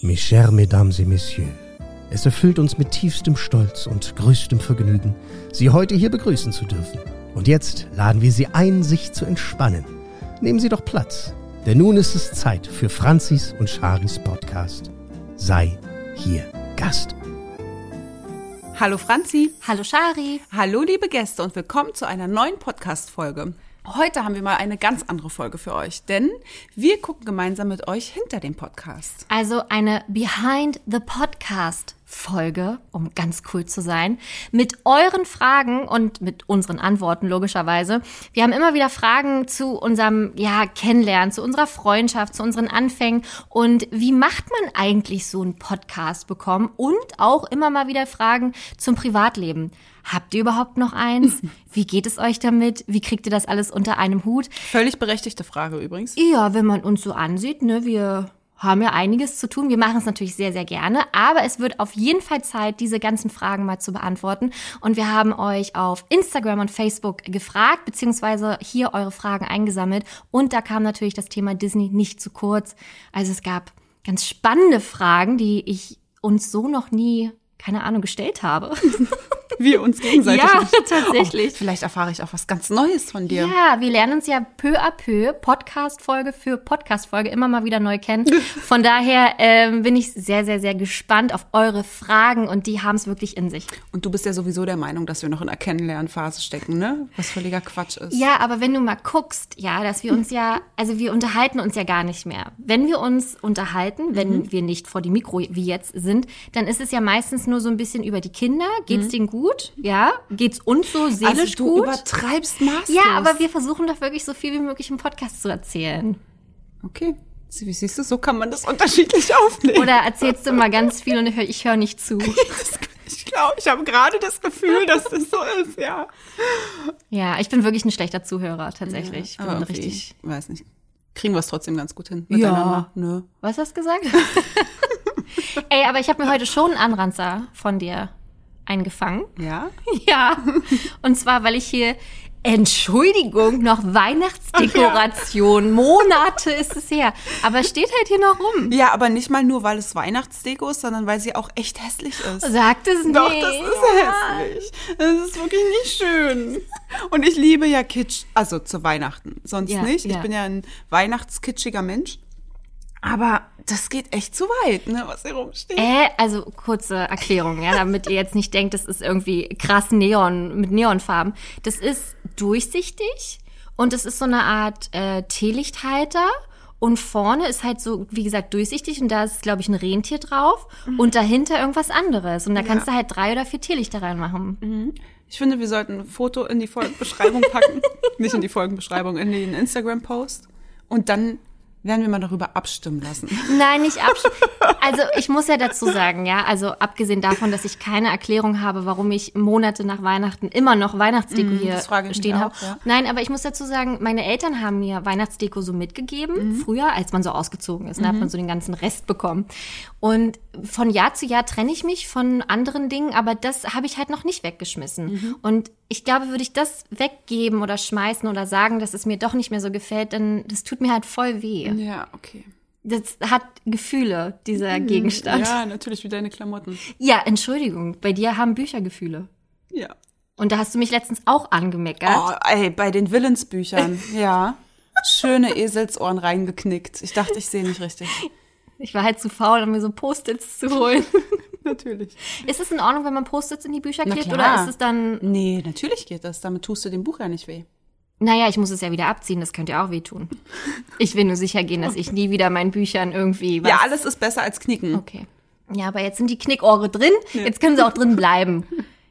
Mes chers Mesdames et Messieurs, es erfüllt uns mit tiefstem Stolz und größtem Vergnügen, Sie heute hier begrüßen zu dürfen. Und jetzt laden wir Sie ein, sich zu entspannen. Nehmen Sie doch Platz, denn nun ist es Zeit für Franzis und Charis Podcast. Sei hier Gast. Hallo Franzi. Hallo Shari. Hallo liebe Gäste und willkommen zu einer neuen Podcast-Folge. Heute haben wir mal eine ganz andere Folge für euch, denn wir gucken gemeinsam mit euch hinter dem Podcast. Also eine Behind the Podcast Folge, um ganz cool zu sein, mit euren Fragen und mit unseren Antworten logischerweise. Wir haben immer wieder Fragen zu unserem ja Kennenlernen, zu unserer Freundschaft, zu unseren Anfängen und wie macht man eigentlich so einen Podcast bekommen und auch immer mal wieder Fragen zum Privatleben. Habt ihr überhaupt noch eins? Wie geht es euch damit? Wie kriegt ihr das alles unter einem Hut? Völlig berechtigte Frage übrigens. Ja, wenn man uns so ansieht, ne, wir haben ja einiges zu tun. Wir machen es natürlich sehr, sehr gerne, aber es wird auf jeden Fall Zeit, diese ganzen Fragen mal zu beantworten. Und wir haben euch auf Instagram und Facebook gefragt, beziehungsweise hier eure Fragen eingesammelt. Und da kam natürlich das Thema Disney nicht zu kurz. Also es gab ganz spannende Fragen, die ich uns so noch nie, keine Ahnung, gestellt habe. Wir uns gegenseitig. Ja, nicht. tatsächlich. Oh, vielleicht erfahre ich auch was ganz Neues von dir. Ja, wir lernen uns ja peu à peu, Podcast-Folge für Podcast-Folge, immer mal wieder neu kennen. Von daher ähm, bin ich sehr, sehr, sehr gespannt auf eure Fragen und die haben es wirklich in sich. Und du bist ja sowieso der Meinung, dass wir noch in der Kennenlernphase stecken, ne? Was völliger Quatsch ist. Ja, aber wenn du mal guckst, ja, dass wir uns ja, also wir unterhalten uns ja gar nicht mehr. Wenn wir uns unterhalten, wenn Mhm. wir nicht vor die Mikro wie jetzt sind, dann ist es ja meistens nur so ein bisschen über die Kinder. Geht's denen gut? Ja? Geht's uns so seelisch Mhm. also du gut? übertreibst maßlos. Ja, aber wir versuchen doch wirklich so viel wie möglich im Podcast zu erzählen. Okay. Wie siehst du, so kann man das unterschiedlich aufnehmen. Oder erzählst du mal ganz viel und ich höre hör nicht zu. ich glaube, ich habe gerade das Gefühl, dass das so ist, ja. Ja, ich bin wirklich ein schlechter Zuhörer, tatsächlich. Ich bin irgendwie, richtig. Ich weiß nicht. Kriegen wir es trotzdem ganz gut hin. ne? Ja. Miteinander. Nö. Was hast du gesagt? Ey, aber ich habe mir heute schon einen Anranzer von dir eingefangen. Ja? Ja. Und zwar, weil ich hier, Entschuldigung, noch Weihnachtsdekoration. Monate ist es her. Aber es steht halt hier noch rum. Ja, aber nicht mal nur, weil es Weihnachtsdeko ist, sondern weil sie auch echt hässlich ist. Sagt es nicht. Doch, das ist hässlich. Das ist wirklich nicht schön. Und ich liebe ja Kitsch, also zu Weihnachten. Sonst Ja, nicht. Ich ja. bin ja ein weihnachtskitschiger Mensch. Aber das geht echt zu weit, ne, was hier rumsteht. Äh, also kurze Erklärung, ja, damit ihr jetzt nicht denkt, das ist irgendwie krass Neon mit Neonfarben. Das ist durchsichtig und es ist so eine Art äh, Teelichthalter. Und vorne ist halt so, wie gesagt, durchsichtig und da ist, glaube ich, ein Rentier drauf und dahinter irgendwas anderes. Und da kannst du halt drei oder vier Teelichter reinmachen. Ich finde, wir sollten ein Foto in die Folgenbeschreibung packen. Nicht in die Folgenbeschreibung, in den Instagram-Post. Und dann werden wir mal darüber abstimmen lassen. Nein, nicht absch. Also ich muss ja dazu sagen, ja, also abgesehen davon, dass ich keine Erklärung habe, warum ich Monate nach Weihnachten immer noch Weihnachtsdeko hier Mhm, ich mich stehen habe. ja. Nein, aber ich muss dazu sagen, meine Eltern haben mir Weihnachtsdeko so mitgegeben, Mhm. früher, als man so ausgezogen ist, ne, hat man so den ganzen Rest bekommen. Und von Jahr zu Jahr trenne ich mich von anderen Dingen, aber das habe ich halt noch nicht weggeschmissen. Mhm. Und ich glaube, würde ich das weggeben oder schmeißen oder sagen, dass es mir doch nicht mehr so gefällt, dann das tut mir halt voll weh. Ja, okay. Das hat Gefühle, dieser Gegenstand. Ja. Ja, natürlich wie deine Klamotten. Entschuldigung, bei dir haben Bücher Gefühle. Ja. Und da hast du mich letztens auch angemeckert. Oh, ey, bei den Willensbüchern, ja. Schöne Eselsohren reingeknickt. Ich dachte, ich sehe nicht richtig. Ich war halt zu faul, um mir so Post-its zu holen. Natürlich. ist es in Ordnung, wenn man Post-its in die Bücher klebt? Oder ist es dann, Nee, natürlich geht das. Damit tust du dem Buch ja nicht weh. Naja, ich muss es ja wieder abziehen, das könnte ja auch wehtun. Ich will nur sicher gehen, dass ich nie wieder meinen Büchern irgendwie was... Ja, alles ist besser als knicken. Okay. Ja, aber jetzt sind die Knickohre drin. Jetzt können sie auch drin bleiben.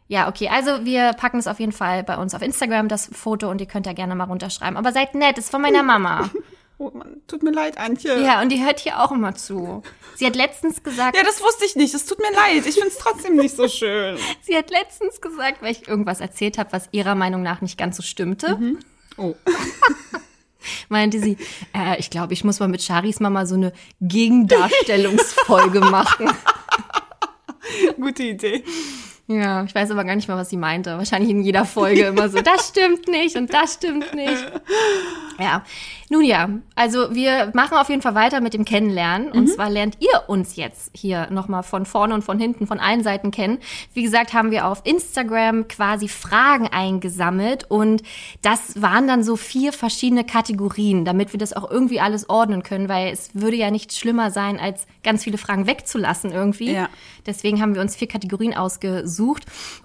Ja, okay. Also wir packen es auf jeden Fall bei uns auf Instagram, das Foto, und ihr könnt ja gerne mal runterschreiben. Aber seid nett, ist von meiner Mama. Oh Mann, tut mir leid, Antje. Ja, und die hört hier auch immer zu. Sie hat letztens gesagt, Ja, das wusste ich nicht. Es tut mir leid. Ich find's trotzdem nicht so schön. sie hat letztens gesagt, weil ich irgendwas erzählt habe, was ihrer Meinung nach nicht ganz so stimmte, Oh. meinte sie, äh, ich glaube, ich muss mal mit Charis Mama so eine Gegendarstellungsfolge machen. Gute Idee. Ja, ich weiß aber gar nicht mehr, was sie meinte. Wahrscheinlich in jeder Folge immer so, das stimmt nicht und das stimmt nicht. Ja, nun ja, also wir machen auf jeden Fall weiter mit dem Kennenlernen. Und zwar lernt ihr uns jetzt hier nochmal von vorne und von hinten, von allen Seiten kennen. Wie gesagt, haben wir auf Instagram quasi Fragen eingesammelt und das waren dann so vier verschiedene Kategorien, damit wir das auch irgendwie alles ordnen können, weil es würde ja nicht schlimmer sein, als ganz viele Fragen wegzulassen irgendwie. Ja. Deswegen haben wir uns vier Kategorien ausgesucht.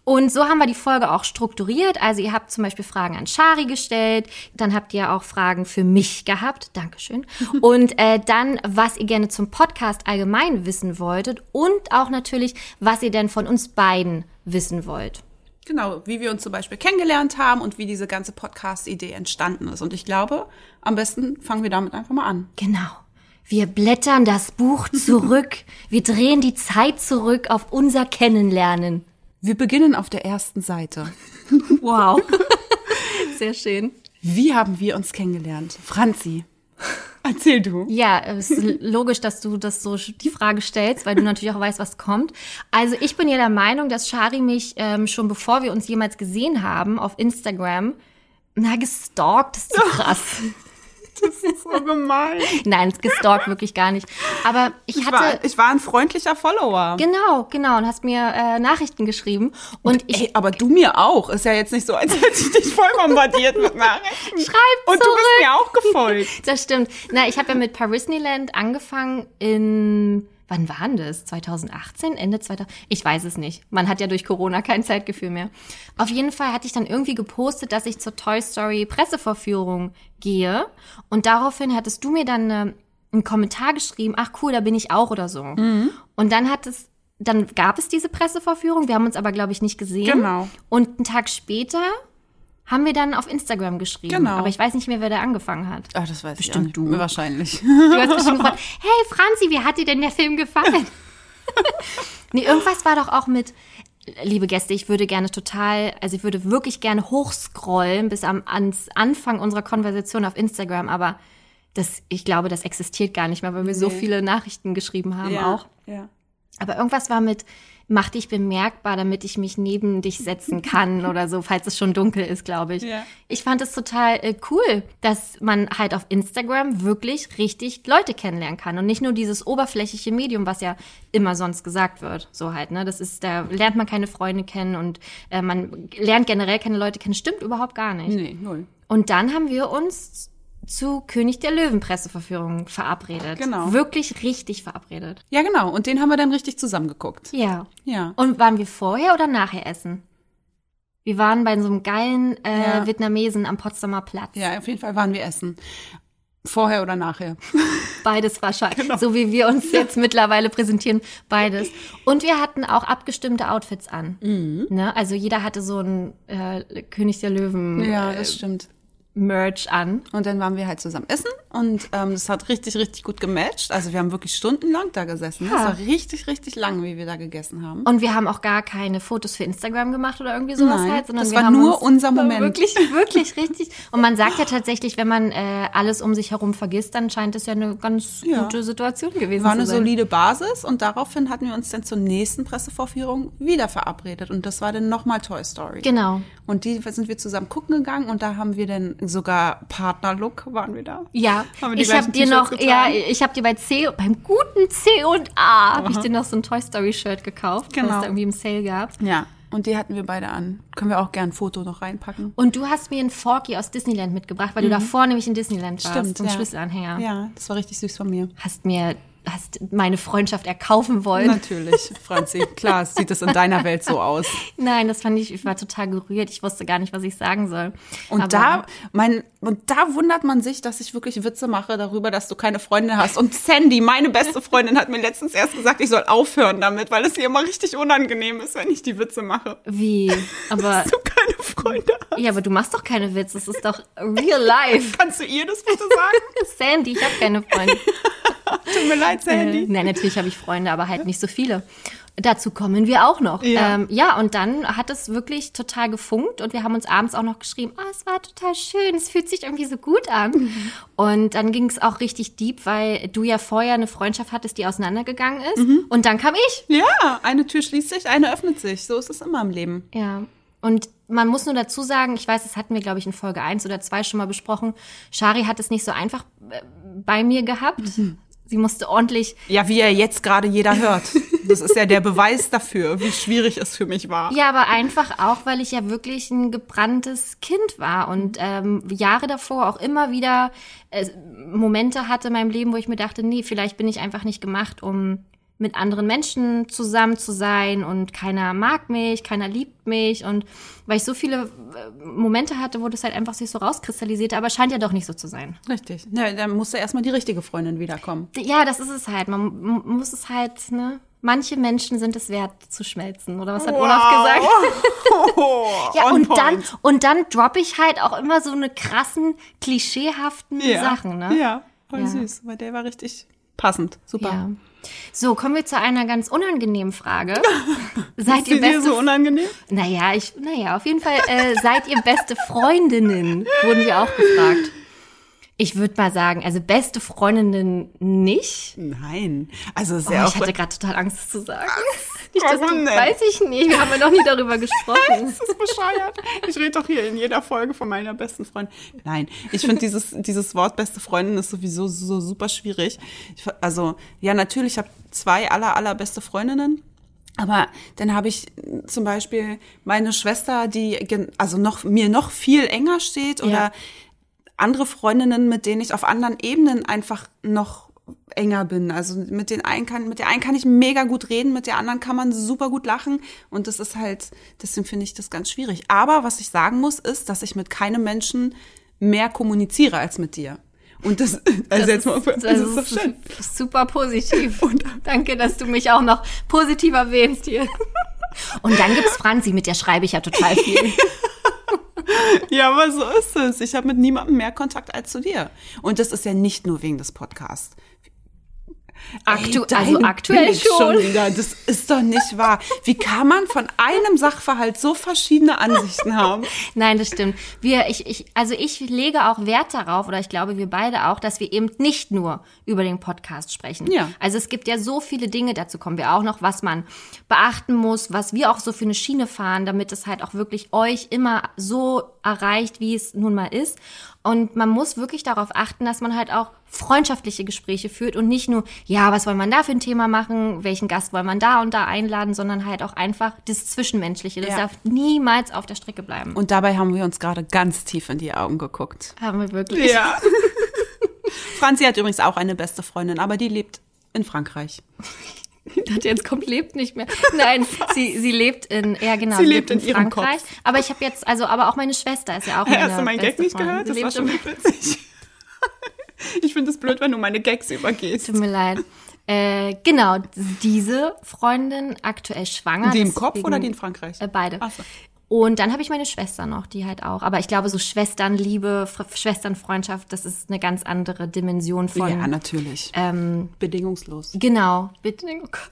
Und so haben wir die Folge auch strukturiert. Also ihr habt zum Beispiel Fragen an Shari gestellt, dann habt ihr auch Fragen für mich gehabt. Dankeschön. Und äh, dann, was ihr gerne zum Podcast allgemein wissen wolltet und auch natürlich, was ihr denn von uns beiden wissen wollt. Genau, wie wir uns zum Beispiel kennengelernt haben und wie diese ganze Podcast-Idee entstanden ist. Und ich glaube, am besten fangen wir damit einfach mal an. Genau. Wir blättern das Buch zurück. wir drehen die Zeit zurück auf unser Kennenlernen. Wir beginnen auf der ersten Seite. Wow. Sehr schön. Wie haben wir uns kennengelernt? Franzi, erzähl du. Ja, es ist logisch, dass du das so die Frage stellst, weil du natürlich auch weißt, was kommt. Also ich bin ja der Meinung, dass Shari mich ähm, schon bevor wir uns jemals gesehen haben auf Instagram, na gestalkt, das ist so krass. Das ist so gemein. Nein, gestalkt wirklich gar nicht. Aber ich Ich hatte war, ich war ein freundlicher Follower. genau, genau und hast mir äh, Nachrichten geschrieben und ich Ey, aber du mir auch. Ist ja jetzt nicht so, als hätte ich dich voll bombardiert mit Nachrichten. schreib Und du zurück. bist mir auch gefolgt. Das stimmt. Na, ich habe ja mit Parisneyland angefangen in wann war denn das? 2018? Ende 2000? Ich weiß es nicht. Man hat ja durch Corona kein Zeitgefühl mehr. Auf jeden Fall hatte ich dann irgendwie gepostet, dass ich zur Toy Story Pressevorführung gehe. Und daraufhin hattest du mir dann äh, einen Kommentar geschrieben, ach cool, da bin ich auch oder so. Und dann hat es, dann gab es diese Pressevorführung. Wir haben uns aber, glaube ich, nicht gesehen. Genau. Und einen Tag später haben wir dann auf Instagram geschrieben. Genau. Aber ich weiß nicht mehr, wer da angefangen hat. Ach, das weiß Bestimmt ich auch nicht. du. Wahrscheinlich. Du hast bestimmt gefragt, hey Franzi, wie hat dir denn der Film gefallen? nee, irgendwas war doch auch mit, liebe Gäste, ich würde gerne total, also ich würde wirklich gerne hochscrollen bis am ans Anfang unserer Konversation auf Instagram, aber das, ich glaube, das existiert gar nicht mehr, weil wir so Nee. viele Nachrichten geschrieben haben auch. Ja. Aber irgendwas war mit, mach dich bemerkbar, damit ich mich neben dich setzen kann oder so, falls es schon dunkel ist, glaube ich. Ja. Ich fand es total äh, cool, dass man halt auf Instagram wirklich richtig Leute kennenlernen kann und nicht nur dieses oberflächliche Medium, was ja immer sonst gesagt wird. So halt, ne? Das ist, da lernt man keine Freunde kennen und äh, man lernt generell keine Leute kennen. Stimmt überhaupt gar nicht. Nee, null. Und dann haben wir uns zu König der Löwen Presseverführung verabredet. Genau. Wirklich richtig verabredet. Ja, genau. Und den haben wir dann richtig zusammengeguckt. Ja. Ja. Und waren wir vorher oder nachher essen? Wir waren bei so einem geilen äh, Ja. Vietnamesen am Potsdamer Platz. Ja, auf jeden Fall waren wir essen. Vorher oder nachher. Beides wahrscheinlich. Genau. So wie wir uns jetzt mittlerweile präsentieren. Beides. Und wir hatten auch abgestimmte Outfits an. Mhm. Ne? Also jeder hatte so ein äh, König der Löwen Ja, äh, das stimmt. Merch an. Und dann waren wir halt zusammen essen und ähm, das hat richtig, richtig gut gematcht. Also wir haben wirklich stundenlang da gesessen. Ja. Das war richtig, richtig lang, wie wir da gegessen haben. Und wir haben auch gar keine Fotos für Instagram gemacht oder irgendwie sowas Nein, halt, sondern das war nur uns unser Moment. Wirklich, wirklich, richtig. Und man sagt ja tatsächlich, wenn man äh, alles um sich herum vergisst, dann scheint es ja eine ganz Ja. gute Situation gewesen War zu eine sein. solide Basis und daraufhin hatten wir uns dann zur nächsten Pressevorführung wieder verabredet und das war dann nochmal Toy Story. Genau. Und die sind wir zusammen gucken gegangen und da haben wir dann sogar Partnerlook waren wir da. Ja, Haben wir die ich habe dir noch, ja, getragen? ich habe dir bei C, beim guten C und A, habe ich dir noch so ein Toy Story Shirt gekauft, was Genau. da irgendwie im Sale gab. Ja. Und die hatten wir beide an. Können wir auch gern ein Foto noch reinpacken. Und du hast mir einen Forky aus Disneyland mitgebracht, weil du davor nämlich in Disneyland warst, Mhm. Stimmt, ein ja. Schlüsselanhänger. Ja, das war richtig süß von mir. Hast mir, hast meine Freundschaft erkaufen wollen. Natürlich, Franzi. Klar, sieht es in deiner Welt so aus. Nein, das fand ich, ich war total gerührt. Ich wusste gar nicht, was ich sagen soll. Und Aber- da, mein, und da wundert man sich, dass ich wirklich Witze mache darüber, dass du keine Freundin hast. Und Sandy, meine beste Freundin, hat mir letztens erst gesagt, ich soll aufhören damit, weil es ihr immer richtig unangenehm ist, wenn ich die Witze mache. Wie? Aber, Du keine Freunde hast. ja, aber du machst doch keine Witze. Das ist doch real life. Kannst du ihr das bitte sagen? Sandy, ich habe keine Freunde. Tut mir leid, Sandy. Äh, nein, natürlich habe ich Freunde, aber halt nicht so viele. Dazu kommen wir auch noch. Ja. Ähm, ja, und dann hat es wirklich total gefunkt und wir haben uns abends auch noch geschrieben, ah, es war total schön, es fühlt sich irgendwie so gut an. Und dann ging es auch richtig deep, weil du ja vorher eine Freundschaft hattest, die auseinandergegangen ist. Und dann kam ich. Ja, eine Tür schließt sich, eine öffnet sich. So ist es immer im Leben. Ja. Und man muss nur dazu sagen, ich weiß, das hatten wir, glaube ich, in Folge 1 oder 2 schon mal besprochen. Shari hat es nicht so einfach äh, bei mir gehabt. Sie musste ordentlich Ja, wie ja jetzt gerade jeder hört. Das ist ja der Beweis dafür, wie schwierig es für mich war. Ja, aber einfach auch, weil ich ja wirklich ein gebranntes Kind war und ähm, Jahre davor auch immer wieder äh, Momente hatte in meinem Leben, wo ich mir dachte, nee, vielleicht bin ich einfach nicht gemacht, um mit anderen Menschen zusammen zu sein und keiner mag mich, keiner liebt mich und weil ich so viele äh, Momente hatte, wo das halt einfach sich so rauskristallisierte, aber scheint ja doch nicht so zu sein. Richtig. Ja, dann musste erstmal die richtige Freundin wiederkommen. Ja, das ist es halt. Man muss es halt, ne? Manche Menschen sind es wert zu schmelzen, oder was hat Olaf gesagt? Ja, On und point. dann, und dann droppe ich halt auch immer so eine krassen, klischeehaften ja. Sachen, ne? Ja, voll Ja. süß, weil der war richtig passend. Super. Ja. So, kommen wir zu einer ganz unangenehmen Frage. seid ihr beste so unangenehm? Naja, ich, naja, auf jeden Fall äh, seid ihr beste Freundinnen, wurden wir auch gefragt. Ich würde mal sagen, also beste Freundinnen nicht. Nein. Also Oh, sehr ich hatte gerade total Angst, das zu sagen. Nicht, Warum dass du, denn? weiß ich nicht, wir haben ja noch nie darüber gesprochen. Das ist bescheuert. Ich rede doch hier in jeder Folge von meiner besten Freundin. Nein, ich finde dieses, dieses Wort beste Freundin ist sowieso so super schwierig. Ich, also, ja, natürlich, ich habe zwei aller, allerbeste Freundinnen. Aber dann habe ich zum Beispiel meine Schwester, die also noch mir noch viel enger steht oder Ja. andere Freundinnen, mit denen ich auf anderen Ebenen einfach noch enger bin. Also mit den einen kann, mit der einen kann ich mega gut reden, mit der anderen kann man super gut lachen. Und das ist halt, deswegen finde ich das ganz schwierig. Aber was ich sagen muss, ist, dass ich mit keinem Menschen mehr kommuniziere als mit dir. Und das, also jetzt mal, das, das ist doch schön. super positiv. Danke, dass du mich auch noch positiv erwähnst hier. Und dann gibt's Franzi, mit der schreibe ich ja total viel. Ja, aber so ist es. Ich habe mit niemandem mehr Kontakt als zu dir. Und das ist ja nicht nur wegen des Podcasts. Aktu Ey, also aktuell Bild schon. wieder. Das ist doch nicht wahr. Wie kann man von einem Sachverhalt so verschiedene Ansichten haben? Nein, das stimmt. Wir, ich, ich, also ich lege auch Wert darauf, oder ich glaube, wir beide auch, dass wir eben nicht nur über den Podcast sprechen. Ja. Also es gibt ja so viele Dinge, dazu kommen wir auch noch, was man beachten muss, was wir auch so für eine Schiene fahren, damit es halt auch wirklich euch immer so erreicht, wie es nun mal ist. Und man muss wirklich darauf achten, dass man halt auch freundschaftliche Gespräche führt und nicht nur, ja, was soll man da für ein Thema machen, welchen Gast wollen man da und da einladen, sondern halt auch einfach das Zwischenmenschliche. Das Ja. darf niemals auf der Strecke bleiben. Und dabei haben wir uns gerade ganz tief in die Augen geguckt. Haben wir wirklich. Ja. Franzi hat übrigens auch eine beste Freundin, aber die lebt in Frankreich. Dachte, jetzt kommt lebt nicht mehr. Nein, sie, sie lebt in, ja genau, Sie lebt in ihrem Frankreich. Kopf. Aber ich habe jetzt, also, aber auch meine Schwester ist ja auch meine Hast du meinen Gag nicht gehört? Sie Das war lebt schon witzig. Ich finde es blöd, wenn du meine Gags übergehst. Tut mir leid. Äh, genau, diese Freundin aktuell schwanger. Die im Kopf oder die in Frankreich? Äh, beide. Ach so. Und dann habe ich meine Schwester noch, die halt auch. Aber ich glaube, so Schwesternliebe, Fr- Schwesternfreundschaft, das ist eine ganz andere Dimension von. ja, natürlich. ähm, Bedingungslos. Genau. Gott.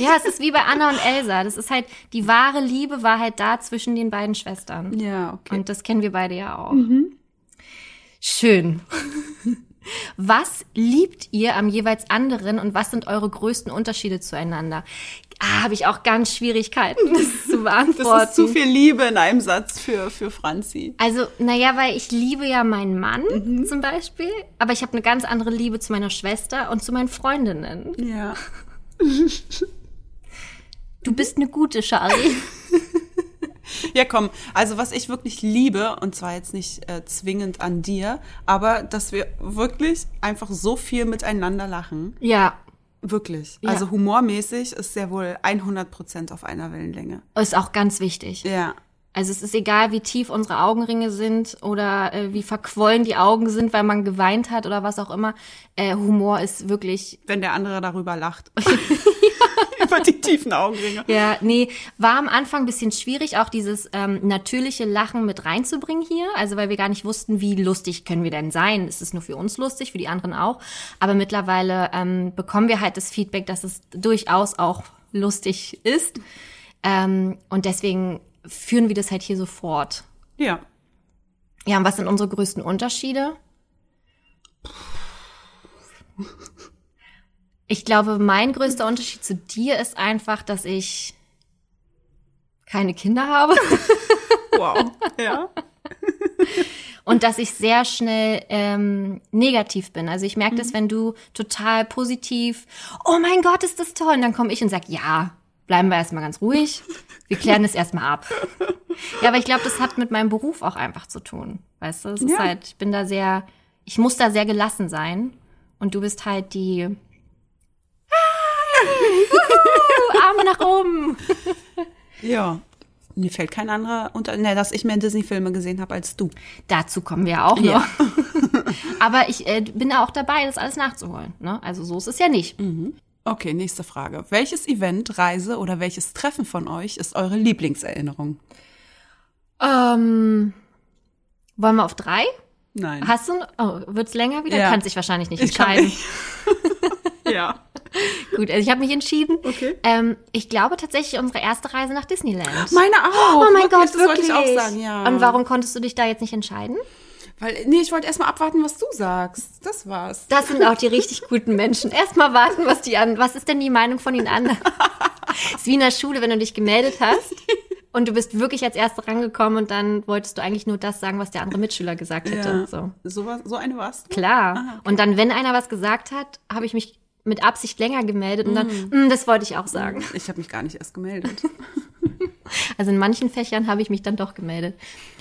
Ja, es ist wie bei Anna und Elsa. Das ist halt, die wahre Liebe war halt da zwischen den beiden Schwestern. Ja, okay. Und das kennen wir beide ja auch. Schön. Was liebt ihr am jeweils anderen und was sind eure größten Unterschiede zueinander? Ah, habe ich auch ganz Schwierigkeiten, das zu beantworten. Das ist zu viel Liebe in einem Satz für, für Franzi. Also, naja, weil ich liebe ja meinen Mann Mhm. zum Beispiel, aber ich habe eine ganz andere Liebe zu meiner Schwester und zu meinen Freundinnen. Ja. Du bist eine gute Charlie. Ja, komm. Also was ich wirklich liebe, und zwar jetzt nicht äh, zwingend an dir, aber dass wir wirklich einfach so viel miteinander lachen. Ja, Wirklich. Ja. Also humormäßig ist sehr wohl 100 Prozent auf einer Wellenlänge. ist auch ganz wichtig. Ja. Also es ist egal, wie tief unsere Augenringe sind oder äh, wie verquollen die Augen sind, weil man geweint hat oder was auch immer. Äh, Humor ist wirklich Wenn der andere darüber lacht. Über die tiefen Augenringe. Ja, nee, war am Anfang ein bisschen schwierig, auch dieses ähm, natürliche Lachen mit reinzubringen hier. Also weil wir gar nicht wussten, wie lustig können wir denn sein. Es ist nur für uns lustig, für die anderen auch. Aber mittlerweile ähm, bekommen wir halt das Feedback, dass es durchaus auch lustig ist. Ähm, und deswegen führen wir das halt hier so fort. Ja. Ja, und was sind unsere größten Unterschiede? Ich glaube, mein größter Unterschied zu dir ist einfach, dass ich keine Kinder habe. Wow. Ja. und dass ich sehr schnell ähm, negativ bin. Also ich merke Mhm. das, wenn du total positiv, oh mein Gott, ist das toll, und dann komme ich und sag, ja, bleiben wir erstmal ganz ruhig, wir klären das erstmal ab. Ja, aber ich glaube, das hat mit meinem Beruf auch einfach zu tun. Weißt du, es ist Ja. halt, ich bin da sehr, ich muss da sehr gelassen sein. Und du bist halt die Wuhu, Arme nach oben. Ja. Mir fällt kein anderer unter, ne, dass ich mehr Disney-Filme gesehen habe als du. Dazu kommen wir auch noch. Ja. Aber ich äh, bin da auch dabei, das alles nachzuholen. Ne? Also so ist es ja nicht. Okay, nächste Frage. Welches Event, Reise oder welches Treffen von euch ist eure Lieblingserinnerung? Ähm, wollen wir auf drei? Nein. Hast du, oh, wird's länger wieder? Ja. Kannst dich wahrscheinlich nicht Ich entscheiden. ja. Gut, also ich habe mich entschieden. Okay. Ähm, ich glaube tatsächlich unsere erste Reise nach Disneyland. Meine auch. oh mein wirklich, Gott, das wirklich. wollte ich auch sagen, ja. Und warum konntest du dich da jetzt nicht entscheiden? Weil, nee, ich wollte erst mal abwarten, was du sagst. Das war's. Das sind auch die richtig guten Menschen. Erstmal warten, was die an. Was ist denn die Meinung von den anderen? ist wie in der Schule, wenn du dich gemeldet hast und du bist wirklich als Erste rangekommen und dann wolltest du eigentlich nur das sagen, was der andere Mitschüler gesagt hätte. So. So, was, so eine warst du? Klar. Ah, okay. Und dann, wenn einer was gesagt hat, habe ich mich mit Absicht länger gemeldet und dann, Mm. "Mm, das wollte ich auch sagen. Ich habe mich gar nicht erst gemeldet. Also in manchen Fächern habe ich mich dann doch gemeldet.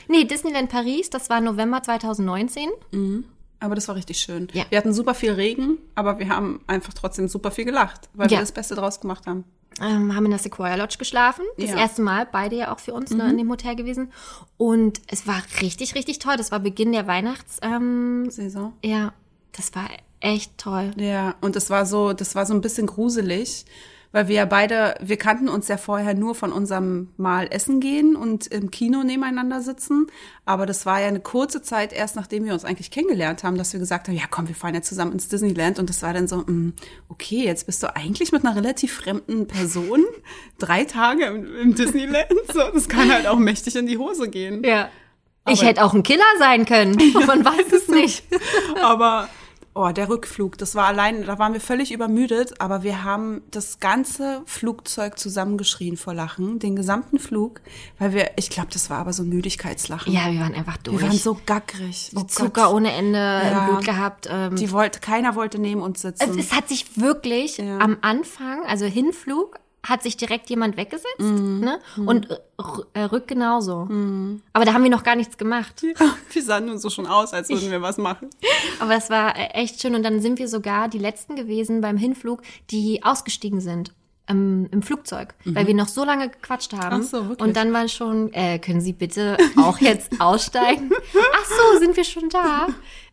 Nee, Disneyland Paris, das war November 2019. Aber das war richtig schön. Ja. Wir hatten super viel Regen, aber wir haben einfach trotzdem super viel gelacht, weil Ja. wir das Beste draus gemacht haben. Ähm, haben in der Sequoia Lodge geschlafen. Das Ja. Mhm. erste Mal, beide ja auch für uns ne, in dem Hotel gewesen. Und es war richtig, richtig toll. Das war Beginn der Weihnachts... Ähm, ja, das war echt toll. Ja, und das war so, das war so ein bisschen gruselig, weil wir ja beide, wir kannten uns ja vorher nur von unserem Mal essen gehen und im Kino nebeneinander sitzen. Aber das war ja eine kurze Zeit erst, nachdem wir uns eigentlich kennengelernt haben, dass wir gesagt haben, ja komm, wir fahren ja zusammen ins Disneyland. Und das war dann so, mm, okay, jetzt bist du eigentlich mit einer relativ fremden Person drei Tage im, im Disneyland. So, das kann halt auch mächtig in die Hose gehen. Ja. Ich Aber- hätte auch ein Killer sein können. Man weiß es nicht. Aber oh, der Rückflug, das war allein, da waren wir völlig übermüdet, aber wir haben das ganze Flugzeug zusammengeschrien vor Lachen, den gesamten Flug, weil wir, ich glaube, das war aber so ein Müdigkeitslachen. Ja, wir waren einfach durch. wir waren so gackrig. Oh Zucker Gott. ohne Ende Ja. im Blut gehabt. Ähm, Die wollte, keiner wollte neben uns es, sitzen. es hat sich wirklich Ja. am Anfang, also Hinflug, hat sich direkt jemand weggesetzt. Mhm. Ne? Und r- äh, Rück genauso. Aber da haben wir noch gar nichts gemacht. Ja, wir sahen nur so schon aus, als würden wir was machen. Aber es war äh, echt schön. Und dann sind wir sogar die Letzten gewesen beim Hinflug, die ausgestiegen sind. ähm, Im Flugzeug, weil wir noch so lange gequatscht haben. Mhm. Ach so, wirklich? Und dann war schon, äh, können Sie bitte auch jetzt aussteigen? Ach so, sind wir schon da?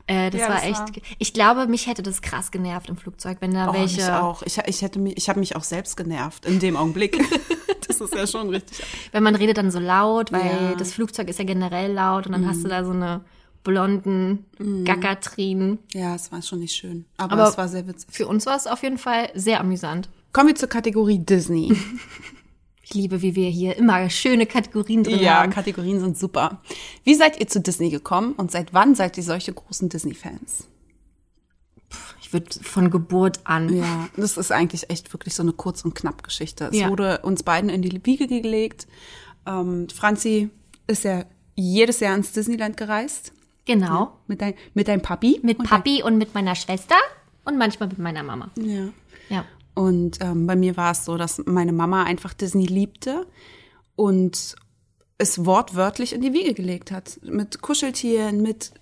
Äh, das Ja, war das echt. war- Ich glaube, mich hätte das krass genervt im Flugzeug, wenn da Oh, welche. mich auch. Ich, ich hätte mich, ich habe mich auch selbst genervt in dem Augenblick. das ist ja schon richtig. Wenn man redet dann so laut, weil Ja. Mhm. das Flugzeug ist ja generell laut und dann hast du da so eine blonden Gackertrinen. Ja, es war schon nicht schön. Aber, Aber- es war sehr witzig. Für uns war es auf jeden Fall sehr amüsant. Kommen wir zur Kategorie Disney. Ich liebe, wie wir hier immer schöne Kategorien drin Ja, haben. Kategorien sind super. Wie seid ihr zu Disney gekommen und seit wann seid ihr solche großen Disney-Fans? Ich würde von Geburt an. Ja, das ist eigentlich echt wirklich so eine kurz und knapp Geschichte. Es Ja. wurde uns beiden in die Wiege gelegt. Ähm, Franzi ist ja jedes Jahr ins Disneyland gereist. Genau. Mit, dein, mit deinem Papi. Mit und Papi und mit meiner Schwester und manchmal mit meiner Mama. Ja. Ja. Und ähm, bei mir war es so, dass meine Mama einfach Disney liebte und es wortwörtlich in die Wiege gelegt hat. Mit Kuscheltieren, mit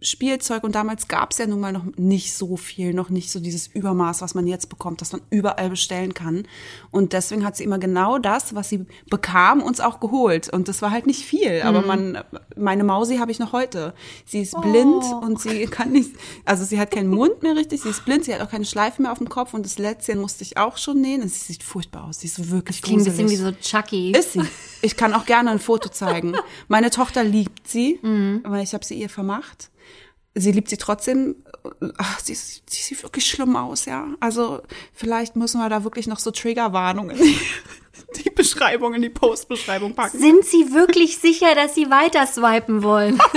Spielzeug. Und damals gab es ja nun mal noch nicht so viel, noch nicht so dieses Übermaß, was man jetzt bekommt, das man überall bestellen kann. Und deswegen hat sie immer genau das, was sie bekam, uns auch geholt. Und das war halt nicht viel. Aber man, meine Mausi habe ich noch heute. Sie ist blind und sie kann nicht, also sie hat keinen Mund mehr richtig, sie ist blind, sie hat auch keine Schleife mehr auf dem Kopf und das Lätzchen musste ich auch schon nähen. Sie sieht furchtbar aus. Sie ist wirklich Klingt ein bisschen wie gruselig. so Chucky. Ist sie. Ich kann auch gerne ein Foto zeigen. Meine Tochter liebt sie, Mhm. weil ich habe sie ihr vermacht. Sie liebt sie trotzdem. Ach, sie, ist- sie sieht wirklich schlimm aus, ja. Also vielleicht müssen wir da wirklich noch so Triggerwarnungen in die, Beschreibung, in die Postbeschreibung packen. Sind Sie wirklich sicher, dass Sie weiter swipen wollen?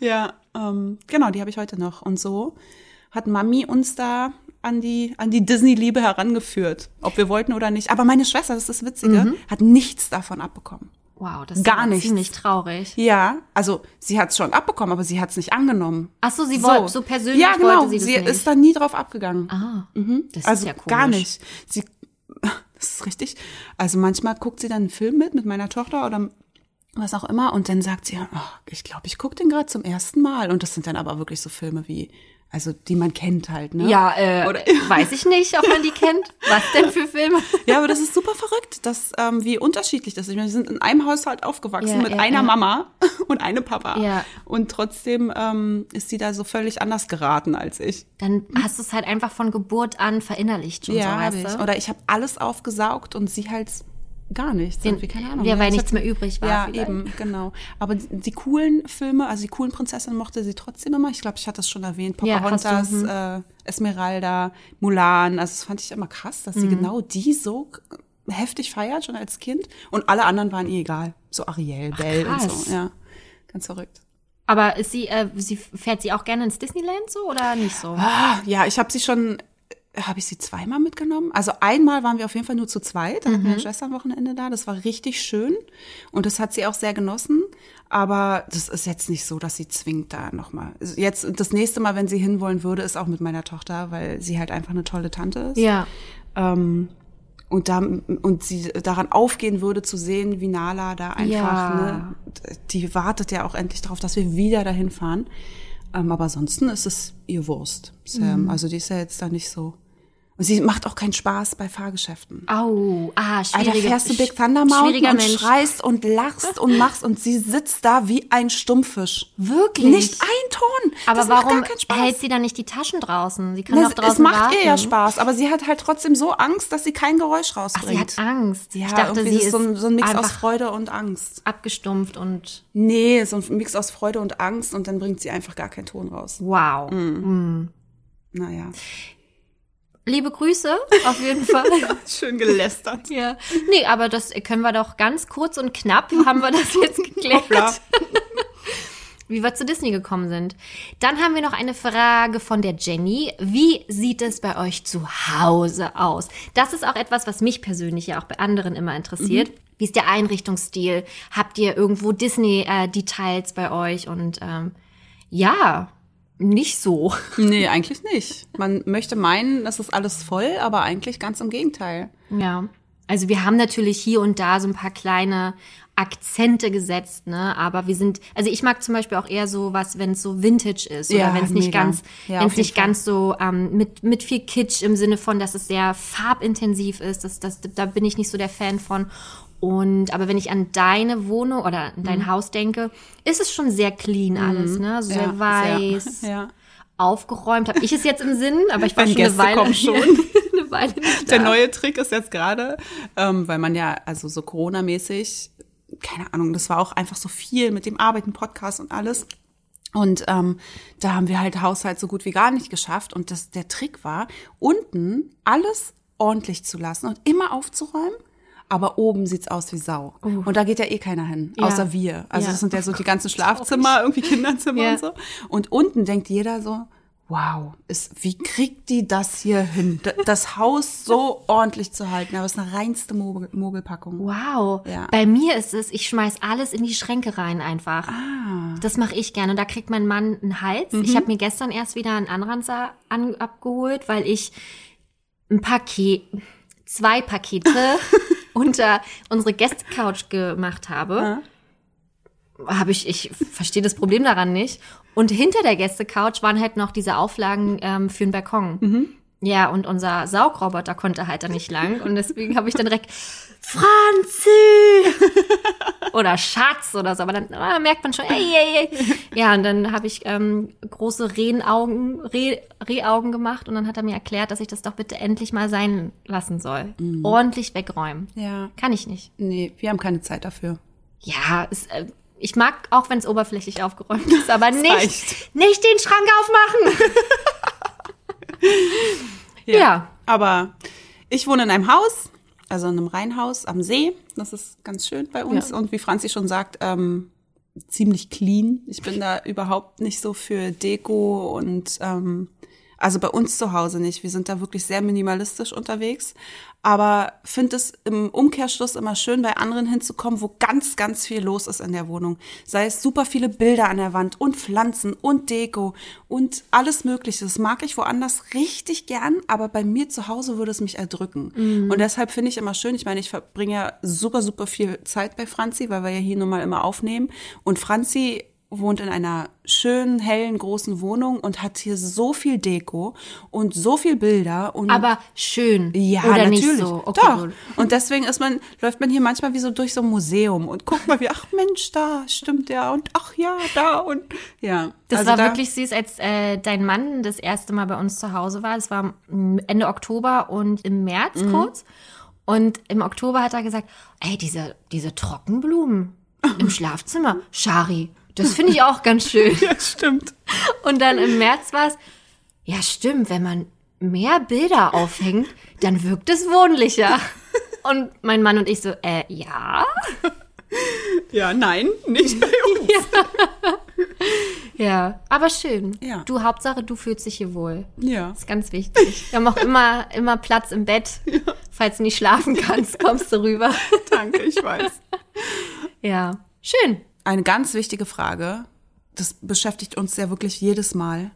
Ja, ähm, genau, die habe ich heute noch. Und so hat Mami uns da an die, an die Disney-Liebe herangeführt, ob wir wollten oder nicht. Aber meine Schwester, das ist das Witzige, hat nichts davon abbekommen. Wow, das ist Gar nichts. ziemlich traurig. Ja, also sie hat es schon abbekommen, aber sie hat es nicht angenommen. Ach so, sie wollte so persönlich Ja, genau. wollte sie das nicht. ist da nie drauf abgegangen. ah, das also ist ja komisch. gar nicht. Sie, das ist richtig. Also manchmal guckt sie dann einen Film mit mit meiner Tochter oder was auch immer und dann sagt sie, oh, ich glaube, ich gucke den gerade zum ersten Mal und das sind dann aber wirklich so Filme wie, also die man kennt halt, ne? Ja, äh, Oder- weiß ich nicht, ob man die kennt. Was denn für Filme? Ja, aber das ist super verrückt, dass, ähm, wie unterschiedlich das ist. Wir sind in einem Haushalt aufgewachsen Ja, mit ja, einer ja. Mama und einem Papa. Ja. Und trotzdem ähm, ist sie da so völlig anders geraten als ich. Dann hast du es halt einfach von Geburt an verinnerlicht schon so, hab weißt du? Oder ich habe alles aufgesaugt und sie halt gar nichts. Den- Irgendwie, keine Ahnung. ja, weil ich nichts mehr übrig war Ja, vielleicht. eben, genau. Aber die, die coolen Filme, also die coolen Prinzessinnen mochte sie trotzdem immer. Ich glaube, ich hatte das schon erwähnt. Ja, du, Pocahontas, hm. äh, Esmeralda, Mulan. Also das fand ich immer krass, dass sie Mhm. genau die so heftig feiert, schon als Kind. Und alle anderen waren ihr egal. So Ariel, Belle und krass. so. Ja, ganz verrückt. Aber ist sie, äh, sie fährt sie auch gerne ins Disneyland so oder nicht so? Ah, ja, ich habe sie schon, habe ich sie zweimal mitgenommen? Also einmal waren wir auf jeden Fall nur zu zweit, da hatten Mhm. wir eine Schwester am Wochenende da. Das war richtig schön und das hat sie auch sehr genossen. Aber das ist jetzt nicht so, dass sie zwingt da nochmal. Jetzt das nächste Mal, wenn sie hinwollen würde, ist auch mit meiner Tochter, weil sie halt einfach eine tolle Tante ist. Ja. Ähm, und, da, und sie daran aufgehen würde zu sehen, wie Nala da einfach, Ja. ne, die wartet ja auch endlich darauf, dass wir wieder dahin fahren. Ähm, aber ansonsten ist es ihr Wurst, Sam. Mhm. Also die ist ja jetzt da nicht so. Und sie macht auch keinen Spaß bei Fahrgeschäften. Au, ah, Alter, schwierige, fährst du Big Thunder Mountain und Mensch. schreist und lachst und machst und sie sitzt da wie ein Stummfisch. Wirklich? Nicht ein Ton. Aber das warum macht gar keinen Spaß. hält sie dann nicht die Taschen draußen? Sie kann Na, doch es- draußen es macht warten. ihr ja Spaß, aber sie hat halt trotzdem so Angst, dass sie kein Geräusch Ach, rausbringt. sie hat Angst. Ja, ich dachte, sie ist so ein, so ein Mix aus Freude und Angst. abgestumpft und Nee, so ein Mix aus Freude und Angst und dann bringt sie einfach gar keinen Ton raus. wow. Mhm. Naja. Liebe Grüße, auf jeden Fall. Schön gelästert. ja. Nee, aber das können wir doch ganz kurz und knapp, haben wir das jetzt geklärt. Wie wir zu Disney gekommen sind. Dann haben wir noch eine Frage von der Jenny. Wie sieht es bei euch zu Hause aus? Das ist auch etwas, was mich persönlich ja auch bei anderen immer interessiert. Wie ist der Einrichtungsstil? Habt ihr irgendwo Disney-Details bei euch? Und ähm, ja, nicht so. Nee, eigentlich nicht. Man möchte meinen, das ist alles voll, aber eigentlich ganz im Gegenteil. Ja. Also wir haben natürlich hier und da so ein paar kleine Akzente gesetzt, ne? Aber wir sind, also ich mag zum Beispiel auch eher so was, wenn es so Vintage ist Ja, oder wenn es nicht mega. ganz, Ja, wenn es nicht Fall. ganz so ähm, mit mit viel Kitsch im Sinne von, dass es sehr farbintensiv ist. Das, das, da bin ich nicht so der Fan von. Und aber wenn ich an deine Wohnung oder an Mhm. dein Haus denke, ist es schon sehr clean alles, ne? So sehr Ja, weiß, sehr. Ja. aufgeräumt. Habe ich es jetzt im Sinn, aber ich war schon eine Gäste Weile, kommen schon. eine Weile Der neue Trick ist jetzt gerade, ähm, weil man ja, also so Corona-mäßig, keine Ahnung, das war auch einfach so viel mit dem Arbeiten, Podcast und alles. Und ähm, da haben wir halt Haushalt so gut wie gar nicht geschafft. Und das, der Trick war, unten alles ordentlich zu lassen und immer aufzuräumen. Aber oben sieht's aus wie Sau. Und da geht ja eh keiner hin, Ja. außer wir. Also Ja. das sind ja so die ganzen Schlafzimmer, irgendwie Kinderzimmer Ja. und so. Und unten denkt jeder so, wow, ist, wie kriegt die das hier hin? Das Haus so ordentlich zu halten. Aber es ist eine reinste Mogel, Mogelpackung. Wow. Ja. Bei mir ist es, ich schmeiß alles in die Schränke rein einfach. Ah. Das mache ich gerne. Und da kriegt mein Mann einen Hals. Mhm. Ich habe mir gestern erst wieder einen Anranzer an, abgeholt, weil ich ein Paket, zwei Pakete unter unsere Gästecouch gemacht habe. Habe ich, ich verstehe das Problem daran nicht. Und hinter der Gästecouch waren halt noch diese Auflagen ähm, für den Balkon. Mhm. Ja, und unser Saugroboter konnte halt da nicht lang. Und deswegen habe ich dann direkt Franzi! oder Schatz oder so. Aber dann ah, merkt man schon, ey, ey, ey. Ja, und dann habe ich ähm, große Rehenaugen, Reh, Rehaugen gemacht und dann hat er mir erklärt, dass ich das doch bitte endlich mal sein lassen soll. Ordentlich wegräumen. Ja. Kann ich nicht. Nee, wir haben keine Zeit dafür. Ja, es, äh, ich mag auch, wenn es oberflächlich aufgeräumt ist, aber nicht, reicht. nicht den Schrank aufmachen. Ja. Aber ich wohne in einem Haus, also in einem Reihenhaus am See. Das ist ganz schön bei uns. Ja. Und wie Franzi schon sagt, ähm, ziemlich clean. Ich bin da überhaupt nicht so für Deko und ähm, Also bei uns zu Hause nicht. Wir sind da wirklich sehr minimalistisch unterwegs. Aber finde es im Umkehrschluss immer schön, bei anderen hinzukommen, wo ganz, ganz viel los ist in der Wohnung. Sei es super viele Bilder an der Wand und Pflanzen und Deko und alles Mögliche. Das mag ich woanders richtig gern, aber bei mir zu Hause würde es mich erdrücken. Und deshalb finde ich immer schön, ich meine, ich verbringe ja super, super viel Zeit bei Franzi, weil wir ja hier nun mal immer aufnehmen. Und Franzi wohnt in einer schönen, hellen, großen Wohnung und hat hier so viel Deko und so viel Bilder und Aber schön. ja, Oder natürlich. nicht so. Okay, Doch. gut. Und deswegen ist man, läuft man hier manchmal wie so durch so ein Museum und guckt mal wie, ach Mensch, da stimmt ja und ach ja, da und ja. Das Also war da- wirklich süß, als äh, dein Mann das erste Mal bei uns zu Hause war. Das war mm, Ende Oktober und im März Mhm. kurz. Und im Oktober hat er gesagt, ey, diese, diese Trockenblumen im Schlafzimmer, Shari, das finde ich auch ganz schön. Ja, stimmt. Und dann im März war es, ja stimmt, wenn man mehr Bilder aufhängt, dann wirkt es wohnlicher. Und mein Mann und ich so, äh, ja. Ja, nein, nicht bei uns. Ja, aber schön. Ja. Du, Hauptsache, du fühlst dich hier wohl. Ja. ist ganz wichtig. Wir haben auch immer, immer Platz im Bett. Falls du nicht schlafen kannst, kommst du rüber. Danke, ich weiß. Ja, schön. Eine ganz wichtige Frage, das beschäftigt uns ja wirklich jedes Mal.